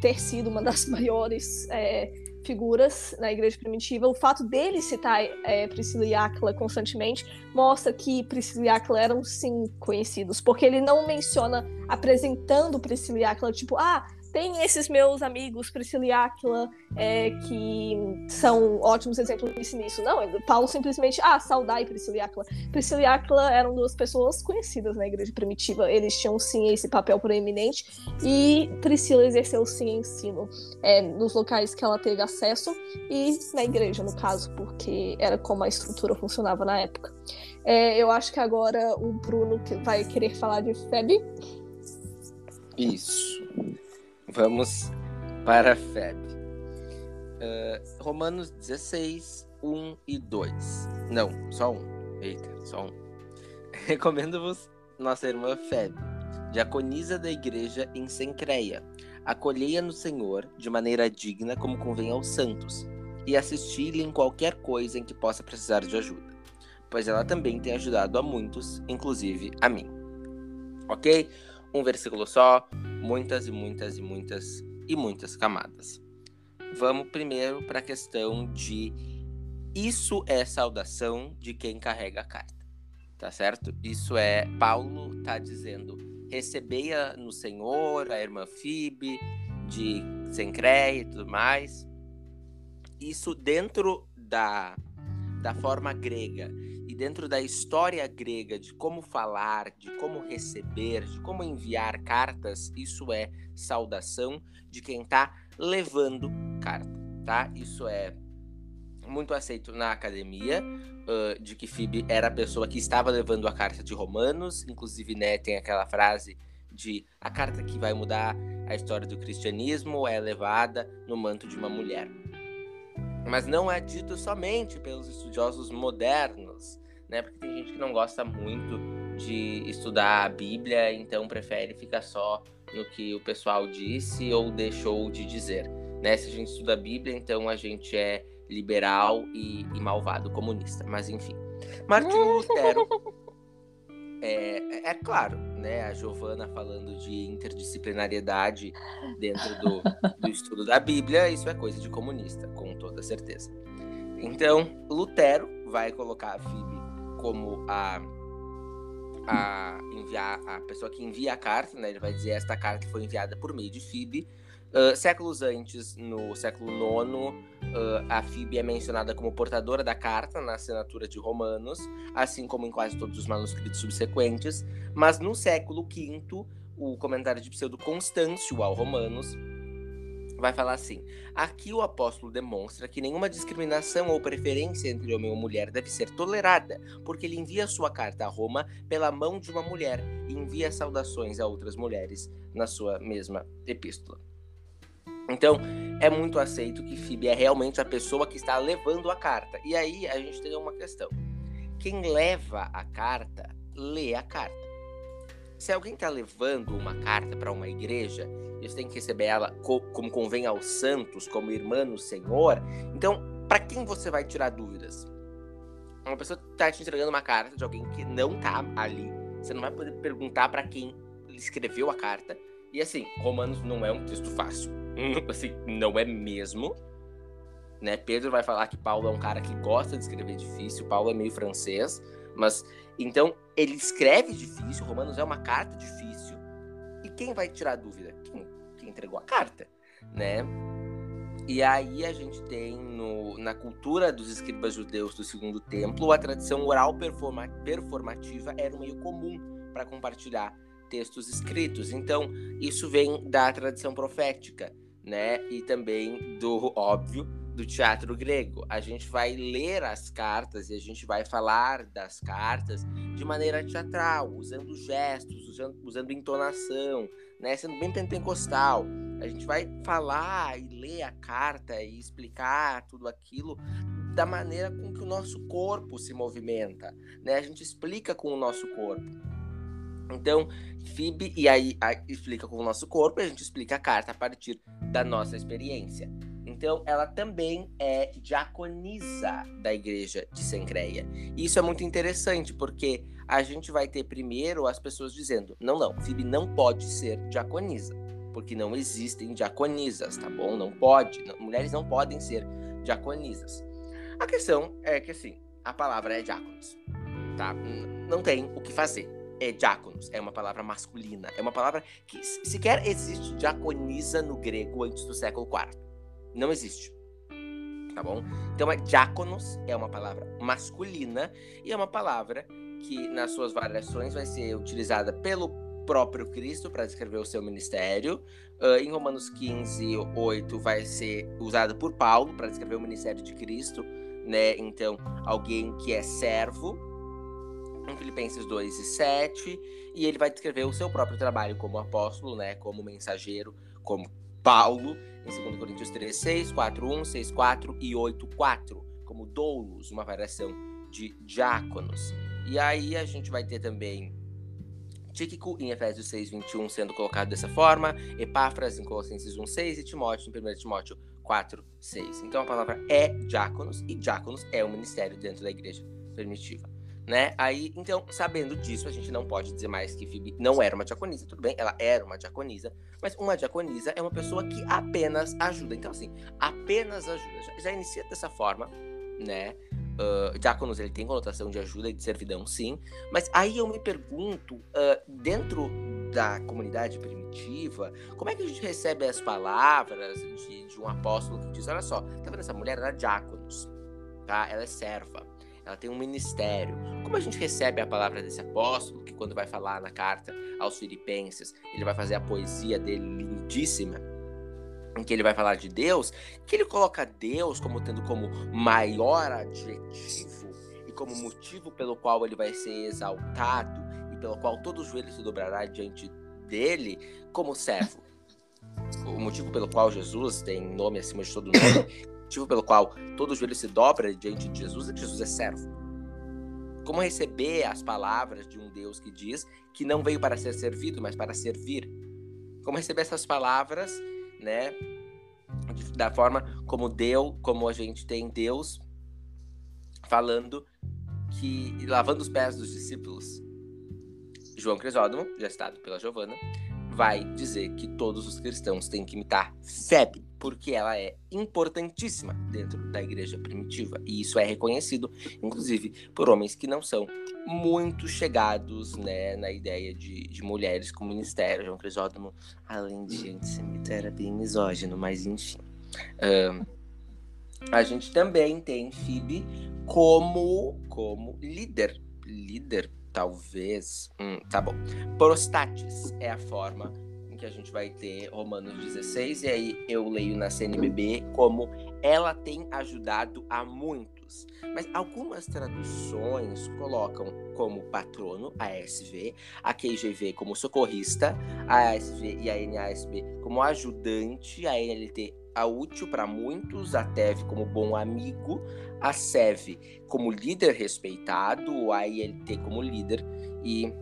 ter sido uma das maiores é, figuras na igreja primitiva, o fato dele citar é, Priscila e Áquila constantemente mostra que Priscila e Áquila eram sim conhecidos, porque ele não menciona apresentando Priscila e Áquila, tipo, ah, tem esses meus amigos, Priscila e Aquila, é, que são ótimos exemplos nisso. Não, Paulo simplesmente, ah, saudai Priscila e Aquila. Priscila e Aquila eram duas pessoas conhecidas na igreja primitiva. Eles tinham sim esse papel proeminente e Priscila exerceu sim ensino é, nos locais que ela teve acesso e na igreja, no caso, porque era como a estrutura funcionava na época. É, eu acho que agora o Bruno vai querer falar de Feb. Isso. Vamos para a FEB. Uh, Romanos 16, 1 e 2. Não, só um. Eita, só um. Recomendo-vos nossa irmã Feb, diaconisa da igreja em Sencreia. Acolhei-a no Senhor de maneira digna, como convém aos santos, e assisti-lhe em qualquer coisa em que possa precisar de ajuda, pois ela também tem ajudado a muitos, inclusive a mim. Ok? Um versículo só, muitas e muitas e muitas e muitas camadas. Vamos primeiro para a questão de isso é saudação de quem carrega a carta, tá certo? Isso é Paulo tá dizendo recebeia no Senhor a irmã Fibe de Sencreia e tudo mais. Isso dentro da da forma grega dentro da história grega de como falar, de como receber, de como enviar cartas, isso é saudação de quem está levando carta, tá? Isso é muito aceito na academia, uh, de que Phoebe era a pessoa que estava levando a carta de Romanos, inclusive, né, tem aquela frase de a carta que vai mudar a história do cristianismo é levada no manto de uma mulher mas não é dito somente pelos estudiosos modernos, né? Porque tem gente que não gosta muito de estudar a Bíblia, então prefere ficar só no que o pessoal disse ou deixou de dizer, né? Se a gente estuda a Bíblia, então a gente é liberal e, e malvado comunista, mas enfim. Martinho Lutero é, é claro, né? A Giovana falando de interdisciplinariedade dentro do, do estudo da Bíblia, isso é coisa de comunista, com toda certeza. Então, Lutero vai colocar a Phoebe como a, a enviar a pessoa que envia a carta, né? Ele vai dizer esta carta foi enviada por meio de Phoebe Uh, séculos antes, no século IX, uh, a Fíbia é mencionada como portadora da carta na assinatura de Romanos, assim como em quase todos os manuscritos subsequentes, mas no século V, o comentário de Pseudo Constâncio ao Romanos vai falar assim: aqui o apóstolo demonstra que nenhuma discriminação ou preferência entre homem ou mulher deve ser tolerada, porque ele envia sua carta a Roma pela mão de uma mulher e envia saudações a outras mulheres na sua mesma epístola. Então, é muito aceito que Phoebe é realmente a pessoa que está levando a carta. E aí a gente tem uma questão. Quem leva a carta, lê a carta. Se alguém está levando uma carta para uma igreja, eles têm que receber ela como convém aos santos, como irmã no Senhor. Então, para quem você vai tirar dúvidas? Uma pessoa está te entregando uma carta de alguém que não está ali. Você não vai poder perguntar para quem escreveu a carta. E assim, Romanos não é um texto fácil. Assim, não é mesmo. Né? Pedro vai falar que Paulo é um cara que gosta de escrever difícil. Paulo é meio francês. Mas, então, ele escreve difícil. Romanos é uma carta difícil. Quem vai tirar dúvida? Quem, quem entregou a carta, né? E aí a gente tem no, na cultura dos escribas judeus do segundo templo, a tradição oral performa, performativa era um meio comum para compartilhar textos escritos. Então, isso vem da tradição profética, né? E também do óbvio do teatro grego. A gente vai ler as cartas e a gente vai falar das cartas de maneira teatral, usando gestos, usando, usando entonação, né? Sendo bem pentecostal. A gente vai falar e ler a carta e explicar tudo aquilo da maneira com que o nosso corpo se movimenta, né? A gente explica com o nosso corpo. Então, FIB, e aí explica com o nosso corpo, e a gente explica a carta a partir da nossa experiência. Então, ela também é diaconisa da igreja de Sencreia. E isso é muito interessante, porque a gente vai ter primeiro as pessoas dizendo: não, não, FIB não pode ser diaconisa, porque não existem diaconisas, tá bom? Não pode, não, mulheres não podem ser diaconisas. A questão é que, assim, a palavra é diáconos, tá? Não tem o que fazer é diáconos, é uma palavra masculina, é uma palavra que sequer existe diaconisa no grego antes do século IV. Não existe. Tá bom? Então, é diáconos é uma palavra masculina e é uma palavra que, nas suas variações, vai ser utilizada pelo próprio Cristo para descrever o seu ministério. Uh, em Romanos 15, 8, vai ser usada por Paulo para descrever o ministério de Cristo. Né? Então, alguém que é servo, em Filipenses 2 e 7, e ele vai descrever o seu próprio trabalho como apóstolo, né, como mensageiro, como Paulo, em 2 Coríntios 3, 6, 4, 1, 6, 4 e 8, 4, como doulos, uma variação de diáconos. E aí a gente vai ter também Tíquico em Efésios 6, 21 sendo colocado dessa forma, Epáfras em Colossenses 1, 6 e Timóteo em 1 Timóteo 4, 6. Então a palavra é diáconos e diáconos é o ministério dentro da igreja primitiva né? Aí, então, sabendo disso, a gente não pode dizer mais que Phoebe não era uma diaconisa, tudo bem, ela era uma diaconisa, mas uma diaconisa é uma pessoa que apenas ajuda. Então, assim, apenas ajuda. Já, já inicia dessa forma, né? Uh, diáconos, ele tem conotação de ajuda e de servidão, sim, mas aí eu me pergunto, uh, dentro da comunidade primitiva, como é que a gente recebe as palavras de, de um apóstolo que diz, olha só, tá vendo essa mulher? Ela é diáconos, tá? Ela é serva ela tem um ministério. Como a gente recebe a palavra desse apóstolo, que quando vai falar na carta aos filipenses, ele vai fazer a poesia dele lindíssima, em que ele vai falar de Deus, que ele coloca Deus como tendo como maior adjetivo e como motivo pelo qual ele vai ser exaltado e pelo qual todo joelho se dobrará diante dele como servo. O motivo pelo qual Jesus tem nome acima de todo nome motivo pelo qual todo joelho se dobra diante de Jesus é que Jesus é servo. Como receber as palavras de um Deus que diz que não veio para ser servido, mas para servir? Como receber essas palavras, né? Da forma como Deus, como a gente tem Deus falando que lavando os pés dos discípulos. João Crisóstomo, já citado pela Giovana, vai dizer que todos os cristãos têm que imitar Febe, porque ela é importantíssima dentro da igreja primitiva. E isso é reconhecido, inclusive, por homens que não são muito chegados né, na ideia de, de mulheres com ministério. João Crisóstomo, além de antissemita, era bem misógino, mas enfim. A gente também tem Phoebe como, como líder. Líder, talvez. Hum, tá bom. Prostates é a forma que a gente vai ter Romanos 16, e aí eu leio na CNBB como ela tem ajudado a muitos. Mas algumas traduções colocam como patrono, ASV, a QGV como socorrista, a ASV e a NASB como ajudante, a NLT a útil para muitos, a TEV como bom amigo, a SEV como líder respeitado, a ILT como líder e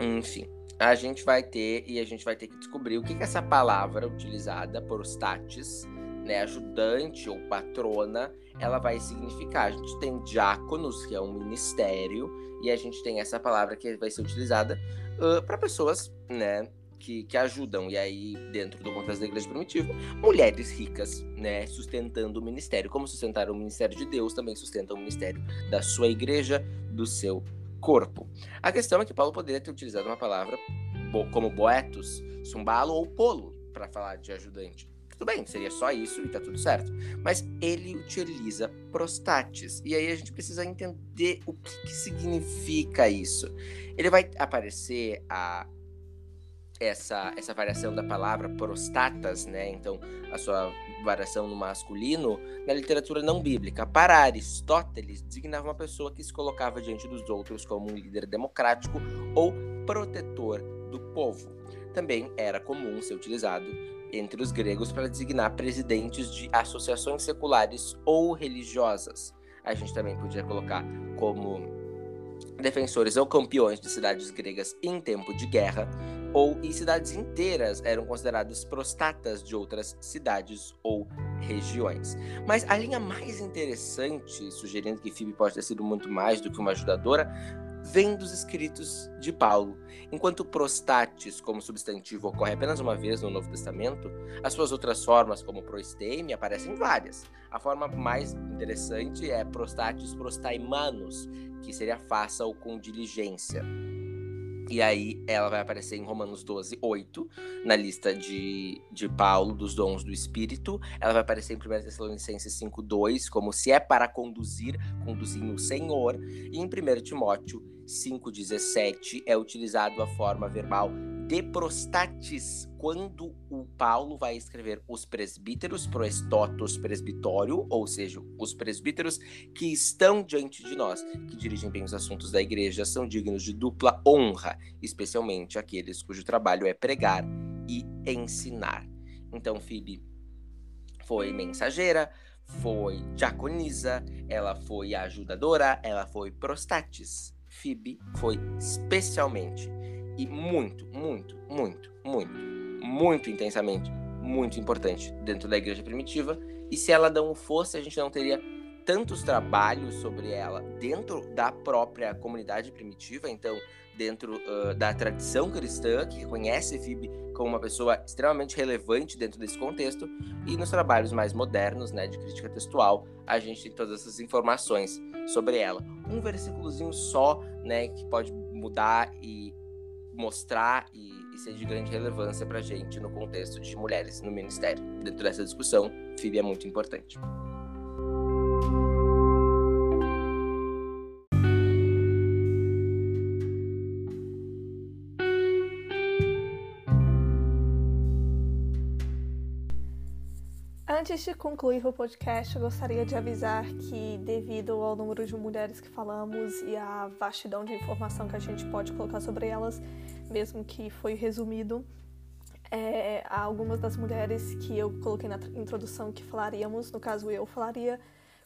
enfim, a gente vai ter e a gente vai ter que descobrir o que, que essa palavra utilizada por statis, né, ajudante ou patrona, ela vai significar. A gente tem diáconos, que é um ministério, e a gente tem essa palavra que vai ser utilizada uh, para pessoas, né, que, que, ajudam. E aí, dentro do contexto da igreja primitiva, mulheres ricas, né, sustentando o ministério. Como sustentaram o ministério de Deus, também sustentam o ministério da sua igreja, do seu corpo. A questão é que Paulo poderia ter utilizado uma palavra como boetos, sumbalo ou polo para falar de ajudante. Tudo bem, seria só isso e tá tudo certo. Mas ele utiliza prostates. E aí a gente precisa entender o que, que significa isso. Ele vai aparecer a essa, essa variação da palavra prostatas, né? Então, a sua variação no masculino, na literatura não bíblica. Para Aristóteles, designava uma pessoa que se colocava diante dos outros como um líder democrático ou protetor do povo. Também era comum ser utilizado entre os gregos para designar presidentes de associações seculares ou religiosas. A gente também podia colocar como defensores ou campeões de cidades gregas em tempo de guerra, ou e cidades inteiras eram consideradas prostatas de outras cidades ou regiões. Mas a linha mais interessante, sugerindo que Phoebe pode ter sido muito mais do que uma ajudadora, vem dos escritos de Paulo. Enquanto prostates como substantivo ocorre apenas uma vez no Novo Testamento, as suas outras formas, como proisteme, aparecem várias. A forma mais interessante é prostates prostaimanos, que seria faça ou com diligência. E aí ela vai aparecer em Romanos 12, 8, na lista de, de Paulo, dos dons do Espírito. Ela vai aparecer em 1 Tessalonicenses 5, 2, como se é para conduzir, conduzir o Senhor. E em 1 Timóteo 5,17 é utilizado a forma verbal de prostatis, quando o Paulo vai escrever os presbíteros, proestotos presbitório, ou seja, os presbíteros que estão diante de nós, que dirigem bem os assuntos da igreja, são dignos de dupla honra, especialmente aqueles cujo trabalho é pregar e ensinar. Então, Phoebe foi mensageira, foi diaconisa, ela foi ajudadora, ela foi prostatis. Phoebe foi especialmente e muito, muito, muito, muito, muito intensamente, muito importante dentro da igreja primitiva. E se ela não fosse, a gente não teria tantos trabalhos sobre ela dentro da própria comunidade primitiva, então dentro uh, da tradição cristã, que reconhece Phoebe como uma pessoa extremamente relevante dentro desse contexto, e nos trabalhos mais modernos, né, de crítica textual, a gente tem todas essas informações sobre ela. Um versículozinho só, né, que pode mudar e mostrar e, e ser de grande relevância para a gente no contexto de mulheres no ministério. Dentro dessa discussão, Phoebe é muito importante. Antes de concluir o podcast, eu gostaria de avisar que, devido ao número de mulheres que falamos e a vastidão de informação que a gente pode colocar sobre elas, mesmo que foi resumido, é, algumas das mulheres que eu coloquei na introdução que falaríamos, no caso eu falaria,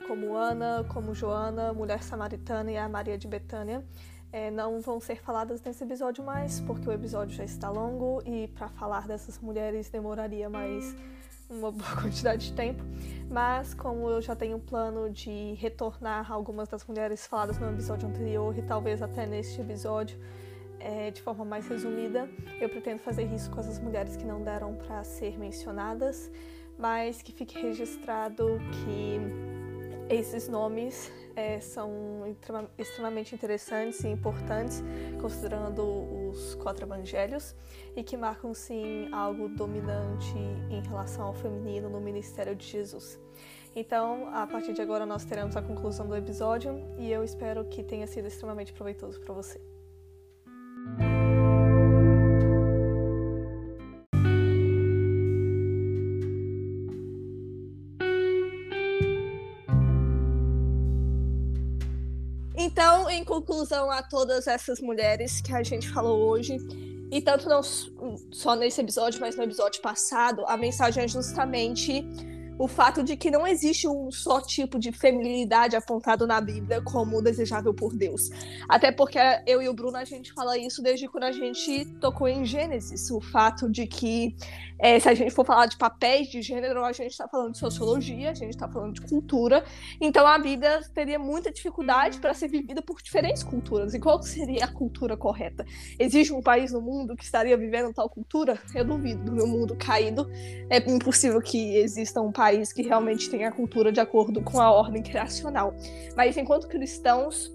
como Ana, como Joana, mulher samaritana e a Maria de Betânia. É, não vão ser faladas nesse episódio mais, porque o episódio já está longo e para falar dessas mulheres demoraria mais uma boa quantidade de tempo, mas como eu já tenho um plano de retornar algumas das mulheres faladas no episódio anterior e talvez até neste episódio é, de forma mais resumida, eu pretendo fazer isso com essas mulheres que não deram para ser mencionadas, mas que fique registrado que esses nomes é, são extremamente interessantes e importantes, considerando os quatro evangelhos, e que marcam sim algo dominante em relação ao feminino no ministério de Jesus. Então, a partir de agora, nós teremos a conclusão do episódio e eu espero que tenha sido extremamente proveitoso para você. Em conclusão a todas essas mulheres que a gente falou hoje, e tanto não só nesse episódio, mas no episódio passado, a mensagem é justamente o fato de que não existe um só tipo de feminilidade apontado na Bíblia como desejável por Deus. Até porque eu e o Bruno a gente fala isso desde quando a gente tocou em Gênesis, o fato de que é, se a gente for falar de papéis de gênero, a gente está falando de sociologia, a gente está falando de cultura. Então a Bíblia teria muita dificuldade para ser vivida por diferentes culturas. E qual seria a cultura correta? Existe um país no mundo que estaria vivendo tal cultura? Eu duvido. No mundo caído, é impossível que exista um país que realmente tenha a cultura de acordo com a ordem criacional. Mas enquanto cristãos,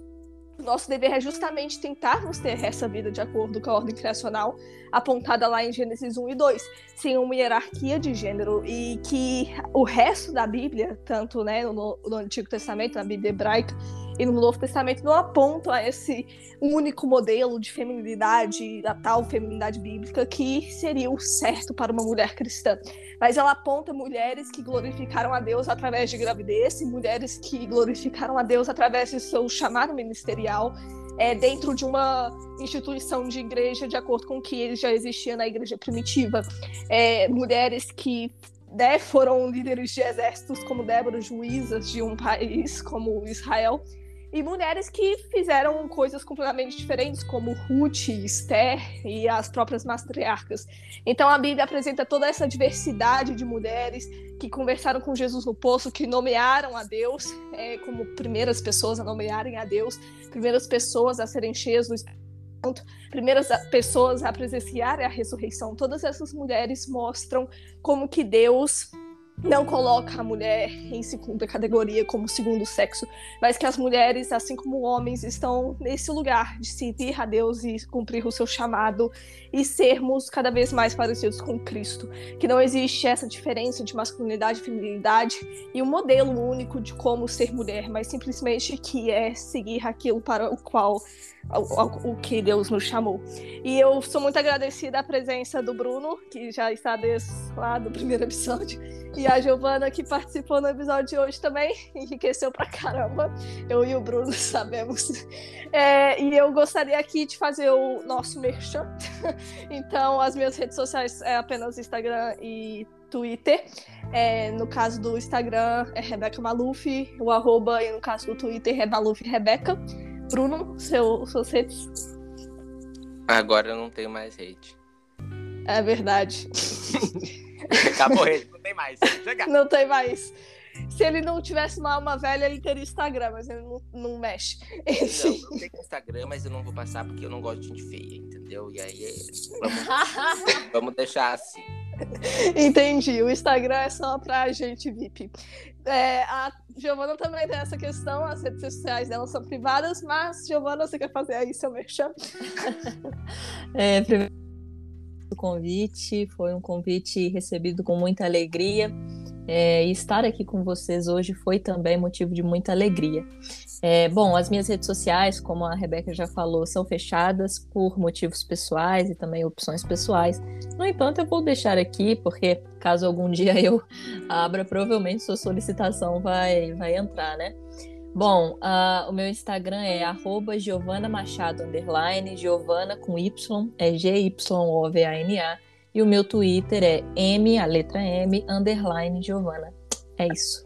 nosso dever é justamente tentarmos ter essa vida de acordo com a ordem criacional apontada lá em Gênesis 1 e 2, sem uma hierarquia de gênero e que o resto da Bíblia, tanto né, no, no Antigo Testamento, na Bíblia hebraica e no Novo Testamento, não apontam a esse único modelo de feminilidade, a tal feminilidade bíblica que seria o certo para uma mulher cristã mas ela aponta mulheres que glorificaram a Deus através de gravidez e mulheres que glorificaram a Deus através de seu chamado ministerial é, dentro de uma instituição de igreja de acordo com o que já existia na igreja primitiva. É, mulheres que né, foram líderes de exércitos como Débora, juízas de um país como Israel e mulheres que fizeram coisas completamente diferentes, como Ruth, Esther e as próprias matriarcas. Então a Bíblia apresenta toda essa diversidade de mulheres que conversaram com Jesus no poço, que nomearam a Deus é, como primeiras pessoas a nomearem a Deus, primeiras pessoas a serem cheias do Espírito primeiras pessoas a presenciarem a ressurreição. Todas essas mulheres mostram como que Deus não coloca a mulher em segunda categoria como segundo sexo, mas que as mulheres, assim como homens, estão nesse lugar de servir a Deus e cumprir o seu chamado e sermos cada vez mais parecidos com Cristo. Que não existe essa diferença de masculinidade e feminilidade e um modelo único de como ser mulher, mas simplesmente que é seguir aquilo para o qual o, que Deus nos chamou. E eu sou muito agradecida à presença do Bruno, que já está desde lá do primeiro episódio, e a Giovana, que participou no episódio de hoje também, enriqueceu pra caramba. Eu e o Bruno sabemos. É, e eu gostaria aqui de fazer o nosso merchan. então, as minhas redes sociais é apenas Instagram e Twitter. É, no caso do Instagram é Rebeca Maluf, o arroba, e no caso do Twitter é Maluf Rebeca. Bruno, seu, suas redes? Agora eu não tenho mais hate. É verdade. Acabou ele, não tem mais. Chega. Não tem mais. Se ele não tivesse uma alma velha, ele teria Instagram, mas ele não, não mexe. Não, não tem Instagram, mas eu não vou passar porque eu não gosto de gente feia, entendeu? E aí, vamos, vamos deixar assim. Entendi. O Instagram é só pra gente VIP. É, a Giovana também tem essa questão, as redes sociais dela são privadas, mas, Giovana, você quer fazer aí seu merchan? é, primeiro o convite, foi um convite recebido com muita alegria. É, e estar aqui com vocês hoje foi também motivo de muita alegria. É, bom, as minhas redes sociais, como a Rebeca já falou, são fechadas por motivos pessoais e também opções pessoais. No entanto, eu vou deixar aqui, porque caso algum dia eu abra, provavelmente sua solicitação vai, vai entrar, né? Bom, uh, o meu Instagram é arroba Giovana Machado, underline, Giovana com Y, é G-Y-O-V-A-N-A. E o meu Twitter é M, a letra M, underline Giovana. É isso.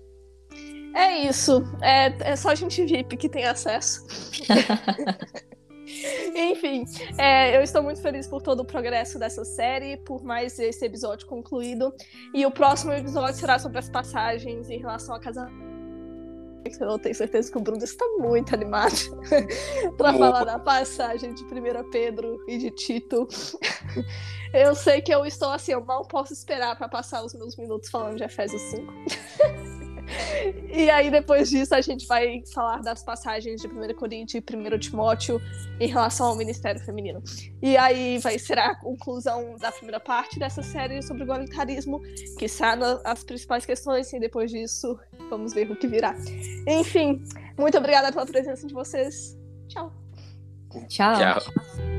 É isso. É, é só gente VIP que tem acesso. Enfim, é, eu estou muito feliz por todo o progresso dessa série, por mais esse episódio concluído. E o próximo episódio será sobre as passagens em relação a casamento. Eu tenho certeza que o Bruno está muito animado para falar da passagem de 1 Pedro e de Tito. Eu sei que eu estou assim, eu mal posso esperar para passar os meus minutos falando de Efésios 5. E aí, depois disso, a gente vai falar das passagens de 1 Coríntios e 1 Timóteo em relação ao ministério feminino. E aí vai ser a conclusão da primeira parte dessa série sobre igualitarismo, que sana as principais questões, e depois disso, vamos ver o que virá. Enfim, muito obrigada pela presença de vocês. Tchau. Tchau. Tchau.